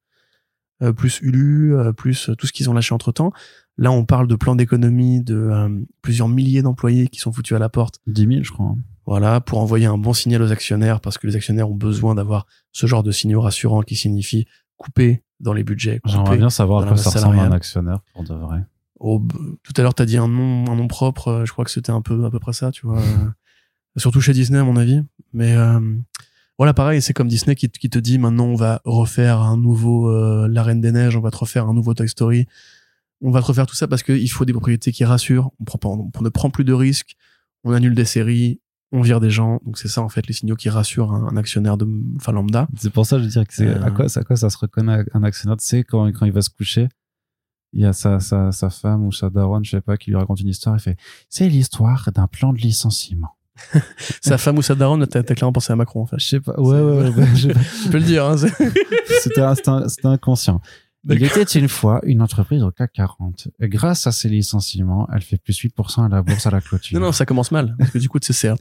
Euh, plus Hulu, euh, plus tout ce qu'ils ont lâché entre temps. Là, on parle de plans d'économie de euh, plusieurs milliers d'employés qui sont foutus à la porte. 10 000, je crois. hein. Voilà, pour envoyer un bon signal aux actionnaires, parce que les actionnaires ont besoin d'avoir ce genre de signaux rassurants qui signifie couper dans les budgets. J'aimerais bien savoir à quoi ça ressemble un actionnaire pour de vrai. Oh, tout à l'heure, t'as dit un nom, un nom propre. euh, Je crois que c'était un peu à peu près ça, tu vois. [LAUGHS] Surtout chez Disney, à mon avis. Mais euh, voilà, pareil, c'est comme Disney qui, qui te dit maintenant on va refaire un nouveau euh, La Reine des Neiges, on va te refaire un nouveau Toy Story. On va te refaire tout ça parce qu'il faut des propriétés qui rassurent. On, prend pas, on ne prend plus de risques. On annule des séries. On vire des gens. Donc c'est ça en fait les signaux qui rassurent un, un actionnaire de enfin lambda. C'est pour ça je veux dire que c'est Euh. à, quoi, à quoi ça se reconnaît un actionnaire? Tu sais, quand, quand il va se coucher, il y a sa, sa, sa femme ou sa daronne, je sais pas, qui lui raconte une histoire. Il fait C'est l'histoire d'un plan de licenciement. [LAUGHS] Sa femme ou sa daronne, t'as clairement pensé à Macron en fait. Je sais pas. Ouais, ouais, ouais. ouais, je- [LAUGHS] peux le dire. Hein, c'est- c'était inconscient. Il était une fois une entreprise au CAC 40. Et grâce à ses licenciements, elle fait plus 8% à la bourse à la clôture. Non, non, ça commence mal. Parce que du coup, tu sais,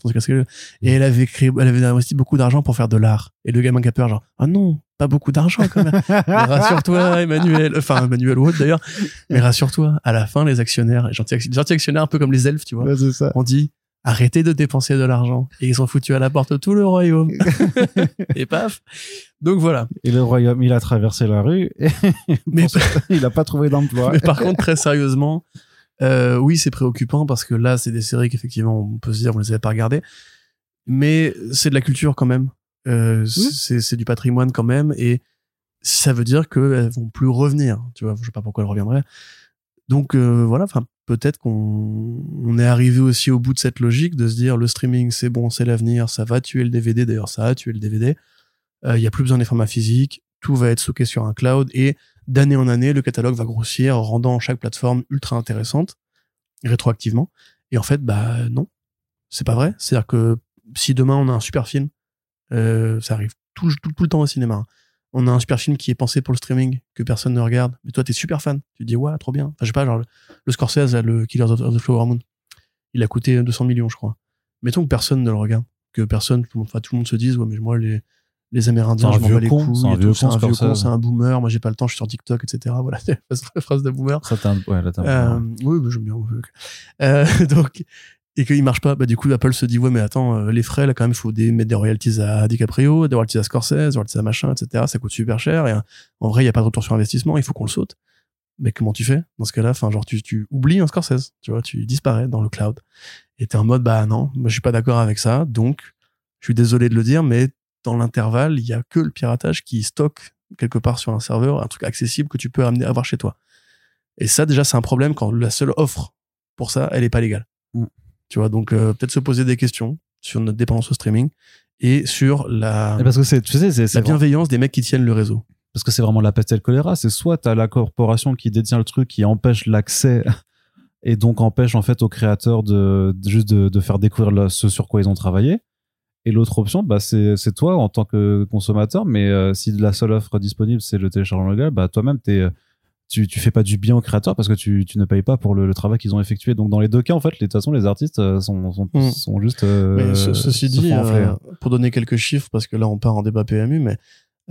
Et elle avait créé, elle avait investi beaucoup d'argent pour faire de l'art. Et le gamin qui a peur, genre, ah non, pas beaucoup d'argent quand même. [LAUGHS] Rassure-toi, Emmanuel. Enfin, Emmanuel Wood d'ailleurs. Mais rassure-toi, à la fin, les actionnaires, les gentils, les gentils actionnaires, un peu comme les elfes, tu vois, Ouais, c'est ça. ont dit, arrêtez de dépenser de l'argent. Et ils ont foutu à la porte tout le royaume. [LAUGHS] et paf. Donc voilà. Et le royaume, il a traversé la rue et Mais, [LAUGHS] il a pas trouvé d'emploi. mais par contre, très sérieusement, euh, oui, c'est préoccupant parce que là, c'est des séries qu'effectivement, on peut se dire, on les avait pas regardées. Mais c'est de la culture quand même. Euh, c'est, c'est du patrimoine quand même. Et ça veut dire qu'elles vont plus revenir. Tu vois, je sais pas pourquoi elles reviendraient. Donc euh, voilà, enfin peut-être qu'on on est arrivé aussi au bout de cette logique de se dire le streaming c'est bon, c'est l'avenir, ça va tuer le DVD. D'ailleurs, ça a tué le DVD. Il y a plus besoin des formats physiques, tout va être stocké sur un cloud et d'année en année, le catalogue va grossir, rendant chaque plateforme ultra intéressante rétroactivement. Et en fait, bah non, c'est pas vrai. C'est-à-dire que si demain on a un super film, euh, ça arrive tout le temps au cinéma. hein. On a un super film qui est pensé pour le streaming, que personne ne regarde. Mais toi, t'es super fan. Tu te dis, ouais, trop bien. Enfin, je sais pas, genre, le, le Scorsese, là, le Killers of, the Flower Moon, il a coûté 200 millions, je crois. Mettons que personne ne le regarde. Que personne, tout enfin, tout le monde se dise, ouais, mais moi, les, les Amérindiens, je m'en bats les couilles. c'est un vieux con, c'est un boomer. Moi, j'ai pas le temps, je suis sur TikTok, etc. [LAUGHS] Voilà, c'est la phrase de boomer. Ça, un- ouais, là, t'as un- Euh, oui, mais j'aime bien. Euh, [LAUGHS] donc, et qu'il marche pas, bah du coup Apple se dit ouais mais attends euh, les frais là quand même faut des, mettre des royalties à DiCaprio, des royalties à Scorsese, des royalties à machin etc. Ça coûte super cher et euh, en vrai il y a pas de retour sur investissement, il faut qu'on le saute. Mais comment tu fais? Dans ce cas-là Enfin genre tu, tu oublies un Scorsese, tu vois, tu disparais dans le cloud. Et t'es en mode bah non, moi je suis pas d'accord avec ça, donc je suis désolé de le dire, mais dans l'intervalle il y a que le piratage qui stocke quelque part sur un serveur un truc accessible que tu peux amener avoir chez toi. Et ça déjà c'est un problème quand la seule offre pour ça elle est pas légale. Tu vois, donc euh, peut-être se poser des questions sur notre dépendance au streaming et sur la, Et parce que c'est, tu sais, c'est, la bienveillance des mecs qui tiennent le réseau. parce que c'est vraiment la peste et le choléra. C'est soit t'as la corporation qui détient le truc, qui empêche l'accès [LAUGHS] et donc empêche en fait aux créateurs de, de- juste de, de faire découvrir le- ce sur quoi ils ont travaillé. Et l'autre option, bah c'est c'est toi en tant que consommateur, mais euh, si la seule offre disponible c'est le téléchargement légal, bah toi-même t'es euh, tu, tu fais pas du bien aux créateurs parce que tu, tu ne payes pas pour le, le travail qu'ils ont effectué. Donc dans les deux cas, en fait, les, de toute façon, les artistes euh, sont, sont, sont juste. euh, mais ce- ceci dit, euh, pour donner quelques chiffres, parce que là on part en débat PMU, mais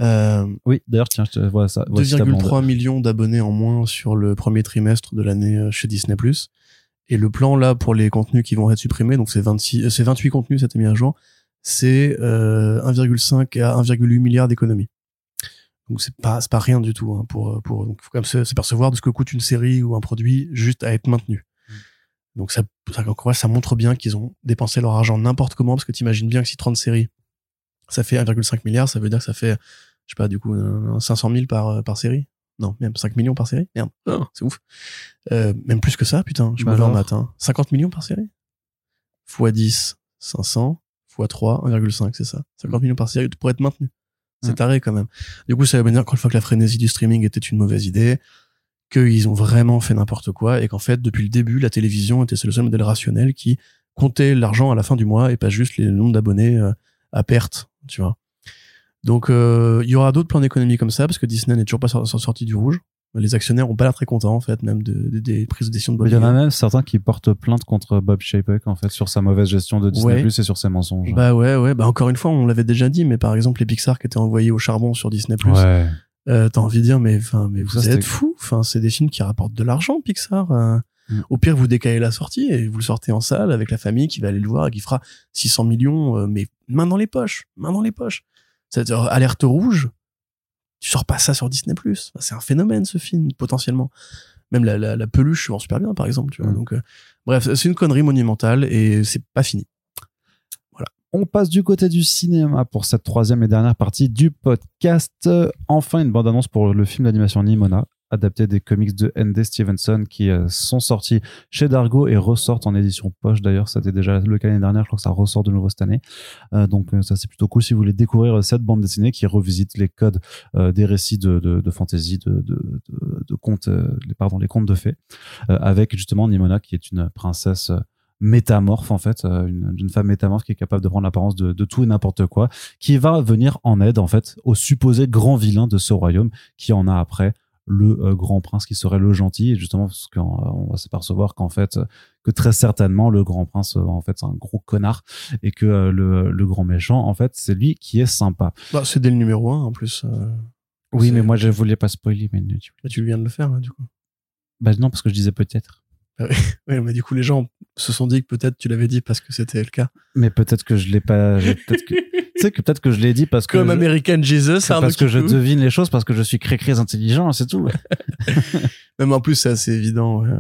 euh, Oui, d'ailleurs, tiens, je te vois ça. voici ta blonde. 2,3 millions d'abonnés en moins sur le premier trimestre de l'année chez Disney+. Et le plan là pour les contenus qui vont être supprimés, donc c'est 26, euh, c'est 28 contenus, ça a été mis à jour, c'est euh, 1,5 à 1,8 milliards d'économies. Donc c'est pas c'est pas rien du tout hein, pour pour donc faut quand même se- s'apercevoir de ce que coûte une série ou un produit juste à être maintenu. Donc ça ça encore ça montre bien qu'ils ont dépensé leur argent n'importe comment parce que t'imagines bien que si 30 séries ça fait 1,5 milliard, ça veut dire que ça fait je sais pas du coup euh, 500 000 par euh, par série. Non, même 5 millions par série. Merde, Ah, c'est ouf. Euh, même plus que ça, putain, je Bah me vais en alors maths. hein. 50 millions par série? Fois 10, 500. Fois 3, 1,5, c'est ça. 50 millions par série pour être maintenu. C'est Ouais. taré quand même. Du coup, ça veut dire encore une fois que la frénésie du streaming était une mauvaise idée, qu'ils ont vraiment fait n'importe quoi, et qu'en fait, depuis le début, la télévision était le seul modèle rationnel qui comptait l'argent à la fin du mois et pas juste les nombres d'abonnés euh, à perte, tu vois. Donc, euh, il y aura d'autres plans d'économie comme ça, parce que Disney n'est toujours pas sor- sorti du rouge. Les actionnaires ont pas l'air très contents, en fait, même de, de- des prises de décision de Bob Il y en a même certains qui portent plainte contre Bob Chapek en fait sur sa mauvaise gestion de Disney Ouais. Plus et sur ses mensonges. Bah ouais, ouais. Bah encore une fois, on l'avait déjà dit, mais par exemple, les Pixar qui étaient envoyés au charbon sur Disney+, ouais. euh, t'as envie de dire, mais enfin, mais vous Ça, êtes fous. Enfin, c'est des films qui rapportent de l'argent, Pixar. euh. Mm. Au pire, vous décalez la sortie et vous le sortez en salle avec la famille qui va aller le voir et qui fera 600 millions, euh, mais main dans les poches, main dans les poches. C'est-à-dire alerte rouge. Tu sors pas ça sur Disney+. C'est un phénomène ce film potentiellement. Même la, la, la peluche se vend super bien, par exemple. Tu vois. Mm. Donc, euh, bref, c'est une connerie monumentale et c'est pas fini. On passe du côté du cinéma pour cette troisième et dernière partie du podcast. Enfin, une bande-annonce pour le film d'animation Nimona, adapté des comics de N.D. Stevenson qui euh, sont sortis chez Dargo et ressortent en édition poche. D'ailleurs, c'était déjà le cas l'année dernière. Je crois que ça ressort de nouveau cette année. Euh, donc, euh, ça, c'est plutôt cool si vous voulez découvrir cette bande dessinée qui revisite les codes des récits de, de, fantasy, de, contes, pardon, les contes de fées, avec justement Nimona qui est une princesse métamorphe en fait, une, une femme métamorphe qui est capable de prendre l'apparence de, de tout et n'importe quoi, qui va venir en aide en fait au supposé grand vilain de ce royaume, qui en a après le euh, grand prince qui serait le gentil, et justement parce qu'on on va s'apercevoir qu'en fait euh, que très certainement le grand prince euh, en fait c'est un gros connard et que euh, le, le grand méchant en fait c'est lui qui est sympa. Bah, c'est dès le numéro 1 en plus. euh, Oui, mais moi je voulais pas spoiler, mais tu... bah, tu viens de le faire, là, du coup. bah non parce que je disais peut-être. Oui, [LAUGHS] mais du coup, les gens se sont dit que peut-être tu l'avais dit parce que c'était le cas. Mais peut-être que je l'ai pas. j'ai- Peut-être que [LAUGHS] tu sais que peut-être que je l'ai dit parce que Comme je- American Jesus, parce que je devine les choses parce que je suis très intelligent, c'est tout. [LAUGHS] Même en plus, c'est assez évident. ouais.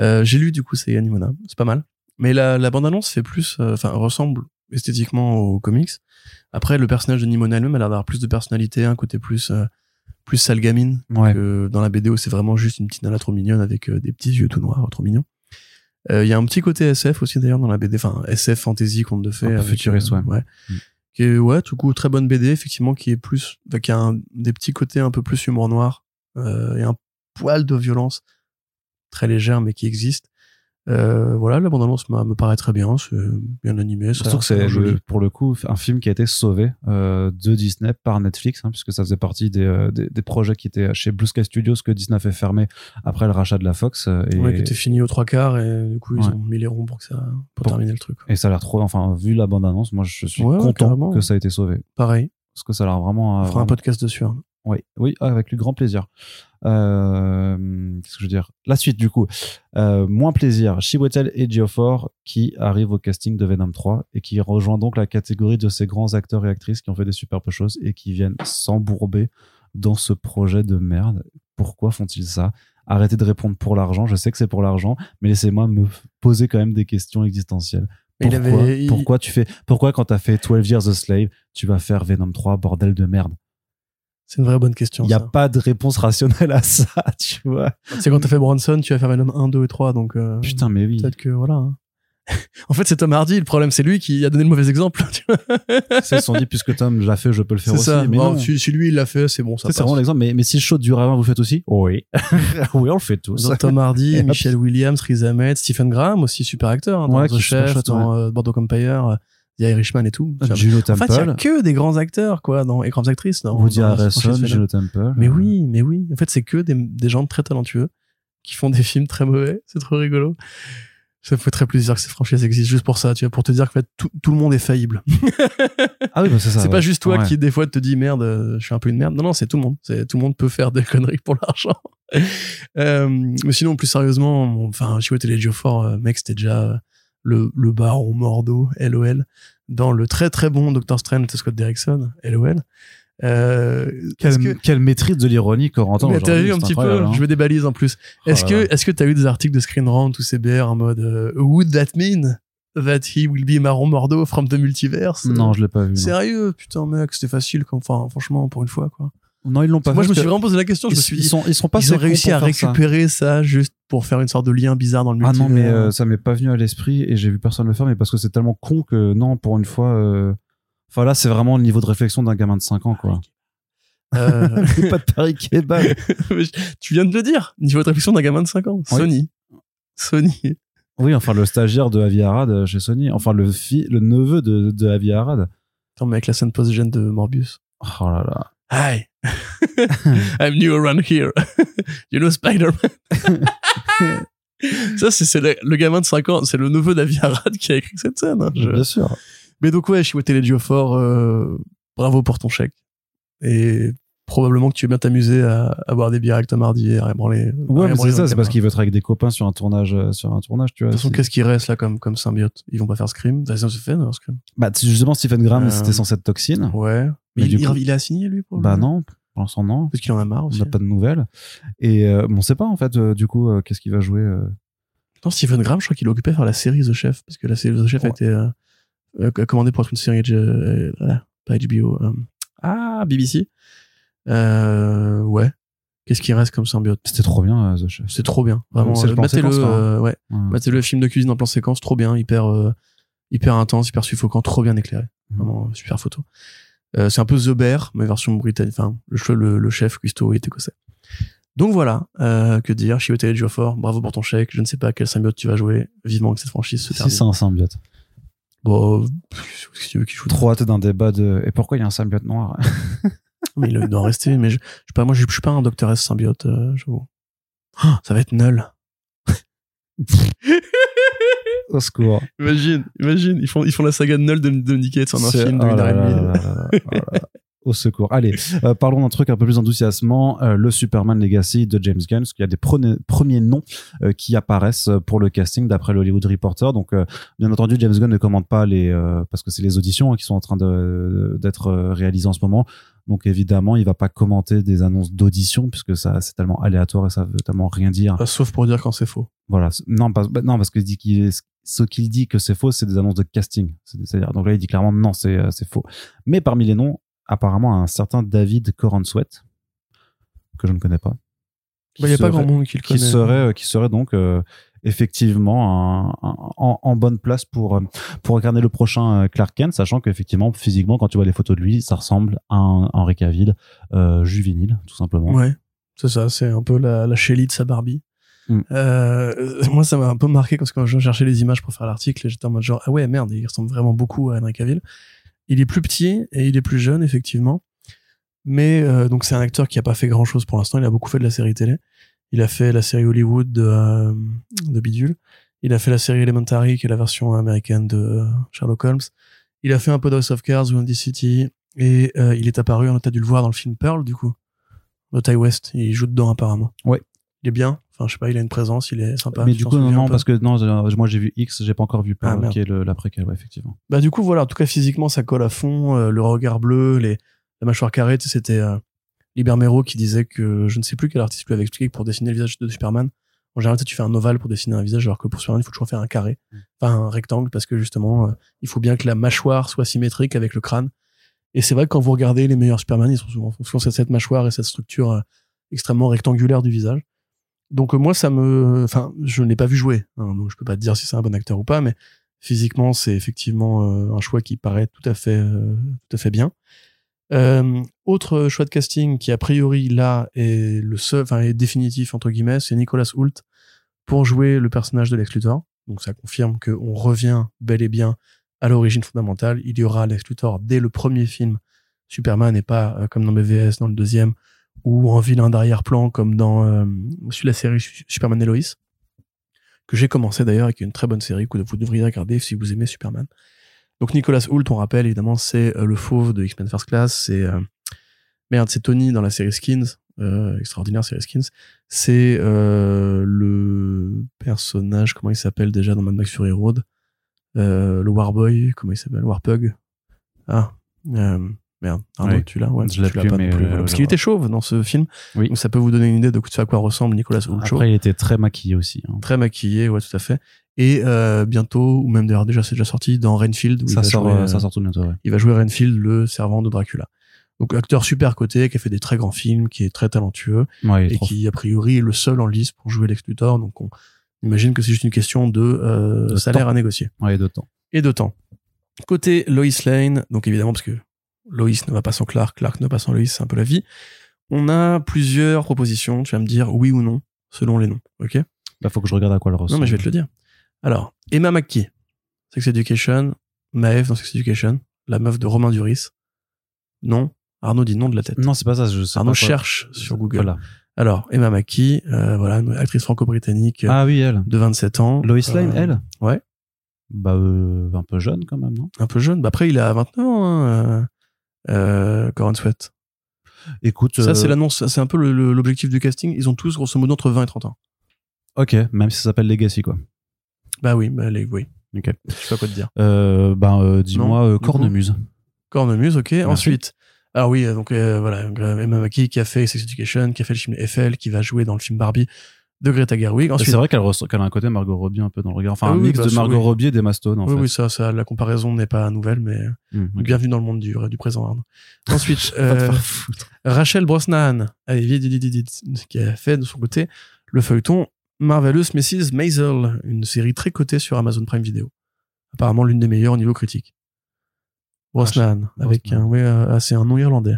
Euh, J'ai lu du coup, c'est Animona. C'est pas mal. Mais la, la bande-annonce fait plus, euh, enfin, ressemble esthétiquement aux comics. Après, le personnage de Nimona elle-même, elle a l'air d'avoir plus de personnalité, un côté plus, euh, plus sale gamine Ouais. que dans la BD où c'est vraiment juste une petite nana trop mignonne avec euh, des petits yeux tout noirs, trop mignons. Euh, Il y a un petit côté SF aussi d'ailleurs dans la BD, enfin SF fantasy conte de fées. Futuriste, euh, ouais. Mm. Qui est, ouais, tout coup, très bonne BD, effectivement, qui est plus, qui a un- des petits côtés un peu plus humour noir, euh, et un poil de violence très légère, mais qui existe. Euh, voilà, la bande-annonce me paraît très bien, c'est bien animé. Surtout que c'est pour le coup un film qui a été sauvé euh, de Disney par Netflix, hein, puisque ça faisait partie des, euh, des, des projets qui étaient chez Blue Sky Studios que Disney a fait fermer après le rachat de la Fox. euh, Et, Ouais, qui était fini aux trois quarts, et du coup, ils Ouais. ont mis les ronds pour que ça, pour Pour- terminer le truc. et ça a l'air trop. Enfin, vu la bande annonce, moi je suis Ouais, content que ça a été sauvé Pareil, parce que ça a l'air vraiment. on fera un podcast dessus. hein. Oui, oui, avec le grand plaisir. Euh, Qu'est-ce que je veux dire? La suite, du coup. Euh, moins plaisir. Chiwetel et Geoffrey qui arrivent au casting de Venom 3 et qui rejoint donc la catégorie de ces grands acteurs et actrices qui ont fait des superbes choses et qui viennent s'embourber dans ce projet de merde. Pourquoi font-ils ça? Arrêtez de répondre pour l'argent. Je sais que c'est pour l'argent, mais laissez-moi me poser quand même des questions existentielles. Avait- pourquoi tu fais pourquoi quand t'as fait 12 Years a Slave tu vas faire Venom 3 bordel de merde? C'est une vraie bonne question. il y a ça. pas de réponse rationnelle à ça [LAUGHS] tu vois C'est quand t'as fait Bronson, tu vas faire Venom 1, 2 et 3, donc euh, putain mais oui peut-être que voilà. hein. [LAUGHS] en fait, c'est Tom Hardy. Le problème, c'est lui qui a donné le mauvais exemple. [LAUGHS] c'est se sont dit puisque Tom l'a fait je peux le faire aussi ça. mais non si, si lui il l'a fait, c'est bon. Ça c'est vraiment l'exemple mais, mais si le show dure à 20 vous le faites aussi? Oui oui on le fait tous Donc, Tom Hardy. Michelle Williams, Riz Ahmed, Stephen Graham aussi super acteur hein, dans Ouais, The Chef, dans euh, Bordeaux Empire, euh, The Irishman et tout. Juno En fait, il y a Temple que des grands acteurs quoi, dans, et grandes actrices. Dans, Woody Harrelson. Juno Temple Mais oui, mais oui. En fait, c'est que des, des gens très talentueux qui font des films très mauvais. C'est trop rigolo. Ça me fait très plaisir que ces franchises existent juste pour ça, tu vois, pour te dire que en fait, tout, tout le monde est faillible. [LAUGHS] ah oui bah c'est ça c'est ouais. pas juste toi Ouais. qui des fois te dis merde, euh, je suis un peu une merde. Non, non, c'est tout le monde. C'est tout le monde peut faire des [LAUGHS] conneries pour l'argent. [LAUGHS] euh, mais sinon, plus sérieusement, enfin, Chiwetel Ejiofor, euh, mec, c'était déjà euh, le, le baron Mordo, LOL, dans le très très bon Doctor Strange de Scott Derrickson, LOL. Euh, quelle, que- quelle maîtrise de l'ironie Corentin mais t'as vu un petit peu, hein. je me débalise en plus. Oh Est-ce que, est-ce que t'as eu des articles de Screen Rant ou CBR en mode euh, Would that mean that he will be Maron Mordo from the multiverse? Non je l'ai pas vu non. Sérieux, putain mec, c'était facile. Comme, enfin, franchement, pour une fois quoi. Non ils l'ont pas Moi, fait je me suis vraiment posé la question. Je ils, me suis ils dit, sont ils sont pas ils ont réussi à ça. récupérer ça. juste pour faire une sorte de lien bizarre dans le Ah multivers. non, mais euh, ça m'est pas venu à l'esprit et j'ai vu personne le faire, mais parce que c'est tellement con que non, pour une fois. euh, Enfin là, c'est vraiment le niveau de réflexion d'un gamin de 5 ans, quoi. Euh, [LAUGHS] pas de Paris [LAUGHS] kebab. tu viens de le dire. Niveau de réflexion d'un gamin de 5 ans. Oui. Sony. Sony. Oui, enfin le stagiaire de Avi Arad euh, chez Sony, enfin le fi- le neveu de, de Avi Arad. Attends, mais avec la scène post-gène de Morbius. Oh là là. Hi. [LAUGHS] I'm new around here. [LAUGHS] you know Spider-Man? [LAUGHS] Ça, c'est le, le gamin de 5 ans, c'est le neveu d'Avi Arad qui a écrit cette scène. hein. Je- Bien sûr. Mais donc, ouais, Chiwetel Ejiofor, euh, bravo pour ton chèque. Et probablement que tu veux bien t'amuser à, à boire des bières avec Tom Hardy et à branler. Ouais, mais c'est ça, c'est parce qu'il veut être avec des copains sur un tournage, euh, sur un tournage, tu vois. De toute façon, qu'est-ce qui reste là comme, comme symbiote? Ils vont pas faire Scream? Ça se fait, non, Scream Bah, justement, Stephen Graham, Euh, c'était censé être toxine. Ouais. Mais Mais il, coup- a signé, lui, pour Bah non, pour l'instant non. Parce qu'il en a marre On n'a pas de nouvelles. Et euh, bon, on sait pas en fait, euh, du coup, qu'est-ce qu'il va jouer. Non, Stephen Graham, je crois qu'il est occupé à faire la série The Chef. Parce que la série The Chef a été commandée pour être une série voilà, pas HBO. ah, BBC. Euh, ouais. Qu'est-ce qui reste comme symbiote? C'était trop bien, euh, The Chef. C'est trop bien. Vraiment. Le euh, plan Mettez-le. séquence, là, hein. euh, ouais. Ouais. Mettez-le film de cuisine en plan séquence, trop bien, hyper, euh, hyper intense, hyper suffocant, trop bien éclairé. Mhm. Vraiment, euh, super photo. Euh, c'est un peu The Bear, mais version britannique. Enfin, le, le, le chef Cuisto est écossais. Donc voilà, euh, que dire, Chiwetel Ejiofor, bravo pour ton chèque. Je ne sais pas quel symbiote tu vas jouer. Vivement que cette franchise se Si termine. c'est un symbiote. Bon, que tu veux qu'il joue? Trop hâte d'un débat de. Et pourquoi il y a un symbiote noir? [LAUGHS] Mais il doit en rester. Mais je, je sais pas, moi, je, je suis pas un Docteur S symbiote. Euh, j'avoue. Ah, ça va être nul. [LAUGHS] Au secours. Imagine, imagine, ils font, ils font la saga de Null de, de Nick Cage en un film de oh. Au secours. Allez, euh, parlons d'un truc un peu plus enthousiasmant, euh, le Superman Legacy de James Gunn, parce qu'il y a des premiers, premiers noms euh, qui apparaissent pour le casting d'après le Hollywood Reporter. Donc, euh, bien entendu, James Gunn ne commande pas les, euh, parce que c'est les auditions hein, qui sont en train de- d'être réalisées en ce moment. Donc, évidemment, il va pas commenter des annonces d'audition, puisque ça, c'est tellement aléatoire et ça veut tellement rien dire. Euh, Sauf pour dire quand c'est faux. Voilà. Non, pas, bah, non, parce que dit qu'il est- ce qu'il dit que c'est faux, c'est des annonces de casting. C'est- C'est-à-dire, donc là, il dit clairement non, c'est euh, c'est faux. Mais parmi les noms, apparemment, un certain David Coranswet, que je ne connais pas. qui Il n'y Bah, a pas grand monde qui le qui connaît. serait, euh, qui serait donc euh, effectivement un- un- en, en bonne place pour euh, pour incarner le prochain euh, Clark Kent, sachant qu'effectivement physiquement, quand tu vois les photos de lui, ça ressemble à un Henry Cavill euh, juvénile, tout simplement. Ouais, c'est ça, c'est un peu la, la Shelly de sa Barbie. Mm. Euh, moi, ça m'a un peu marqué parce que quand je cherchais les images pour faire l'article, j'étais en mode genre, ah ouais, merde, il ressemble vraiment beaucoup à Henry Cavill. Il est plus petit et il est plus jeune, effectivement. Mais euh, donc, c'est un acteur qui a pas fait grand chose pour l'instant. Il a beaucoup fait de la série télé. Il a fait la série Hollywood de, euh, de Bidule. Il a fait la série Elementary, qui est la version américaine de euh, Sherlock Holmes. Il a fait un peu d'House of Cards, Wendy City. Et euh, il est apparu, on a dû le voir dans le film Pearl, du coup. Le Ty West, il joue dedans apparemment. Ouais. Il est bien. Enfin, je sais pas, il a une présence, il est sympa. mais du coup, non, parce que non, moi j'ai vu X, j'ai pas encore vu Ah, Pearl, merde. qui est l'après-quel, ouais, effectivement. Bah du coup voilà, en tout cas physiquement ça colle à fond, euh, le regard bleu, les la mâchoire carrée, c'était euh, Liber Mero qui disait que je ne sais plus quel artiste lui avait expliqué que pour dessiner le visage de Superman, en général tu fais un ovale pour dessiner un visage alors que pour Superman il faut toujours faire un carré, Mm. enfin un rectangle parce que justement euh, il faut bien que la mâchoire soit symétrique avec le crâne. Et c'est vrai que quand vous regardez les meilleurs Superman, ils sont souvent souvent cette, cette mâchoire et cette structure euh, extrêmement rectangulaire du visage. Donc euh, moi ça me enfin je ne l'ai pas vu jouer, hein, donc je peux pas te dire si c'est un bon acteur ou pas mais physiquement, c'est effectivement un choix qui paraît tout à fait, euh, tout à fait bien. Euh, autre choix de casting qui a priori là est le seul, enfin est définitif entre guillemets, c'est Nicolas Hoult pour jouer le personnage de Lex. Donc ça confirme qu'on revient bel et bien à l'origine fondamentale. Il y aura Lex dès le premier film Superman et pas euh, comme dans BVS dans le deuxième ou en vilain d'arrière-plan comme dans euh, la série Su- Superman et Lois que j'ai commencé d'ailleurs et qui est une très bonne série que vous devriez regarder si vous aimez Superman. Donc Nicolas Hoult, on rappelle évidemment, c'est euh, le fauve de X-Men First Class, c'est euh, merde, c'est Tony dans la série Skins, euh, extraordinaire série Skins. C'est euh, le personnage, comment il s'appelle déjà dans Mad Max Fury Road, euh, le Warboy, comment il s'appelle, Warpug? Ah, merde, Arnaud, Oui. tu l'as, ouais, Je l'ai pas mais, non plus, voilà. parce qu'il était chauve dans ce film, Oui. donc ça peut vous donner une idée de ce à quoi ressemble Nicolas Hoult. chauve Après, il était très maquillé aussi. hein. très maquillé, ouais, tout à fait. Et euh, bientôt, ou même d'ailleurs déjà c'est déjà sorti dans Renfield, où il, Ça va sort, jouer, euh, euh, ça sort tout bientôt, ouais. il va jouer Renfield, le servant de Dracula. Donc acteur super coté, qui a fait des très grands films, qui est très talentueux Ouais, il est et trop qui a priori est le seul en lice pour jouer Lex Luthor. Donc on imagine que c'est juste une question de, euh, De salaire temps. à négocier Ouais, de temps. et de temps. Côté Lois Lane, donc évidemment parce que Lois ne va pas sans Clark, Clark ne va pas sans Lois, c'est un peu la vie. On a plusieurs propositions. Tu vas me dire oui ou non selon les noms, ok? Là, faut que je regarde à quoi elle ressemble. non, mais je vais te le dire. Alors, Emma McKee, Sex Education, Maeve dans Sex Education, la meuf de Romain Duris. Non. Arnaud dit non de la tête. Non, c'est pas ça. Je sais Arnaud pas quoi- cherche sur Google. Voilà. Alors, Emma McKee, euh, voilà, une actrice franco-britannique euh, Ah oui, elle. de 27 ans. Lois Lane, Euh, elle Ouais. Bah, euh, un peu jeune quand même, non? Un peu jeune. Bah, après, il a 29 ans, hein, euh, euh, Sweat. Écoute. Ça, c'est l'annonce, c'est un peu l'objectif du casting. Ils ont tous, grosso modo, entre 20 et 30 ans. Ok, même si ça s'appelle Legacy, quoi. Bah oui, bah, les, oui. Ok. Je sais pas quoi te dire. Euh, ben, euh, dis-moi, euh. Cornemuse. Cornemuse, ok. Ensuite, alors oui, euh, donc euh, voilà, euh, Emma Mackey qui a fait Sex Education, qui a fait le film Eiffel, qui va jouer dans le film Barbie de Greta Gerwig. Ensuite, C'est vrai qu'elle a un côté Margot Robbie un peu dans le regard. Enfin, Ah un oui, mix bah, de Margot oui. Robbie et d'Emma Stone, en oui, fait. oui, ça, ça, la comparaison n'est pas nouvelle, mais Hum, ok. bienvenue dans le monde du, du présent. Arnaud. Ensuite, euh. Rachel allez, vite, qui a fait de son côté le feuilleton Marvelous Mrs. Maisel, une série très cotée sur Amazon Prime Video. Apparemment l'une des meilleures au niveau critique. Brosnahan, avec Brosnahan. un, ouais, euh, ah, c'est un nom irlandais.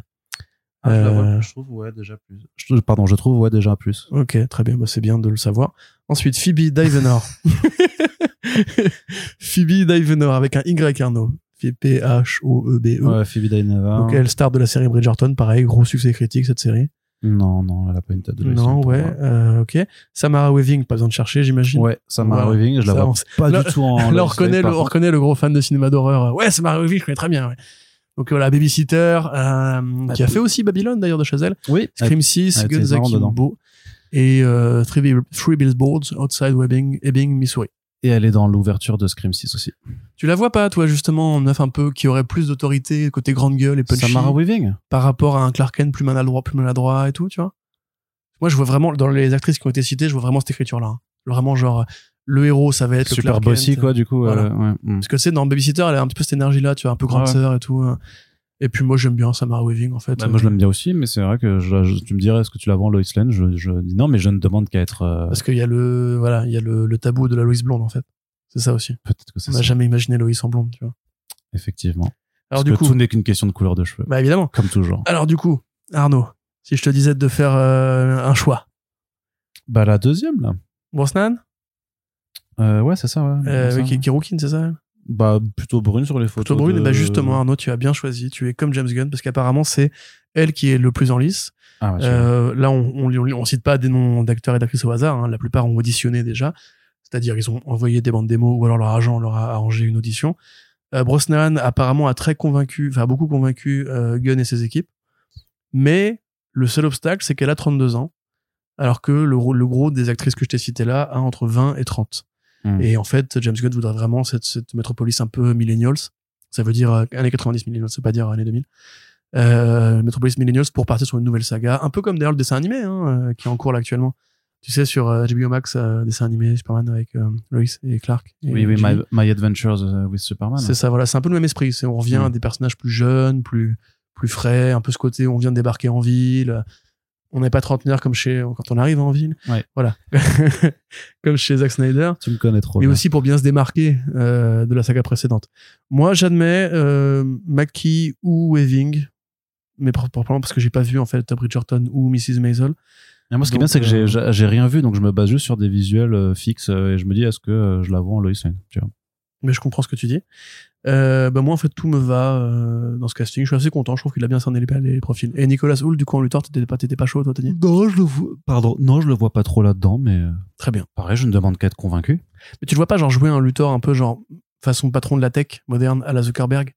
Ah, je la vois, Euh, je trouve, ouais, déjà plus. Je- pardon, je trouve, ouais, déjà plus. Ok, très bien, bah, c'est bien de le savoir. Ensuite, Phoebe Divenor. [LAUGHS] Phoebe Divenor avec un Y Arnaud. P-H-O-E-B-E. Ouais, Phoebe Dynevor. E. Donc elle star de la série Bridgerton, pareil, gros succès critique cette série. Non, non, elle a pas une tête de non, ouais, euh, ok. Samara Weaving, pas besoin de chercher, j'imagine. Ouais, Samara Voilà. Weaving, je la vois on pas Là- du tout en. [LAUGHS] Là, on reconnaît, le, on reconnaît le gros fan de cinéma d'horreur. Ouais, Samara Weaving, je connais très bien. Ouais. Donc voilà, Babysitter, euh, qui a puis- fait aussi Babylone d'ailleurs de Chazelle. Oui, Scream 6, elle était Guns. Akimbo et euh, Three Billboards Outside Webbing, Ebbing, Missouri. Et elle est dans l'ouverture de Scream 6 aussi. Tu la vois pas, toi, justement, en meuf un peu qui aurait plus d'autorité, côté grande gueule et punchy, Samara Weaving par rapport à un Clark Kent plus maladroit, plus maladroit et tout, tu vois? Moi, je vois vraiment, dans les actrices qui ont été citées, je vois vraiment cette écriture-là. hein. Vraiment, genre, le héros, ça va être le Super Clark bossy, Kent. quoi, du coup. Voilà. euh, ouais, hum. Parce que tu sais, dans Babysitter, elle a un petit peu cette énergie-là, tu vois, un peu grande Ouais. sœur et tout. hein. Et puis moi, j'aime bien Samara Weaving, en fait. Bah, moi, je l'aime bien aussi, mais c'est vrai que je, je- tu me dirais, est-ce que tu la vends Lois Lane? Je, je dis non, mais je ne demande qu'à être. euh, Parce qu'il y a le, voilà, il y a le, le tabou de la Louise blonde, en fait. C'est ça aussi. Peut-être que c'est On n'a jamais imaginé Loïs en blonde, tu vois. Effectivement. Alors Parce du que coup, tout n'est qu'une question de couleur de cheveux. bah évidemment. Comme toujours. Alors du coup, Arnaud, si je te disais de faire euh, un choix, Bah, la deuxième, là. Brosnan, Euh, ouais, c'est ça, ouais. euh, qui, c'est ça Bah, plutôt brune sur les photos. Plutôt brune, de- et bah justement, Arnaud, tu as bien choisi. Tu es comme James Gunn, parce qu'apparemment, c'est elle qui est le plus en lice. Ah, ouais. Euh, là, on, on, on, on cite pas des noms d'acteurs et d'actrices au hasard. hein. La plupart ont auditionné déjà. C'est-à-dire, ils ont envoyé des bandes démos ou alors leur agent leur a arrangé une audition. Euh, Brosnan, apparemment, a très convaincu, enfin, beaucoup convaincu euh, Gunn et ses équipes. Mais Le seul obstacle, c'est qu'elle a 32 ans, alors que le, le gros des actrices que je t'ai citées là a entre 20 et 30. Hmm. Et en fait, James Gunn voudrait vraiment cette, cette métropolis un peu millennials. Ça veut dire euh, années 90 millennials, c'est pas dire années 2000. Euh, métropolis millennials pour partir sur une nouvelle saga, un peu comme d'ailleurs le dessin animé hein, euh, qui est en cours là actuellement. Tu sais, sur euh, HBO Max, euh, dessin animé Superman avec euh, Lois et Clark. et Oui, oui, my, My Adventures euh, with Superman. C'est ça, voilà, c'est un peu le même esprit. C'est on revient à Mm. des personnages plus jeunes, plus plus frais, un peu ce côté où on vient de débarquer en ville. On n'est pas trentenaire comme chez quand on arrive en ville. Ouais. Voilà, [LAUGHS] comme chez Zack Snyder. Tu me connais trop. Mais bien. aussi pour bien se démarquer euh, de la saga précédente. Moi, j'admets euh, Mackie ou Weaving, mais pro- probablement parce que j'ai pas vu en fait Bridgerton ou Mrs. Maisel. Et moi, ce qui est bien, c'est que j'ai- euh, j'ai rien vu, donc je me base juste sur des visuels euh, fixes et je me dis, est-ce que je la vois en Lois Lane tu vois. Mais je comprends ce que tu dis. Euh, bah moi, en fait, tout me va euh, dans ce casting. Je suis assez content. Je trouve qu'il a bien cerné les, les profils. Et Nicolas Hoult, du coup, en Luthor, t'étais pas, t'étais pas chaud, toi, t'as dit? Non, je le vois. Pardon, non, je le vois pas trop là-dedans, mais euh, Très bien. pareil, je ne demande qu'à être convaincu. Mais tu le vois pas, genre, jouer un Luthor un peu, genre, façon patron de la tech moderne à la Zuckerberg?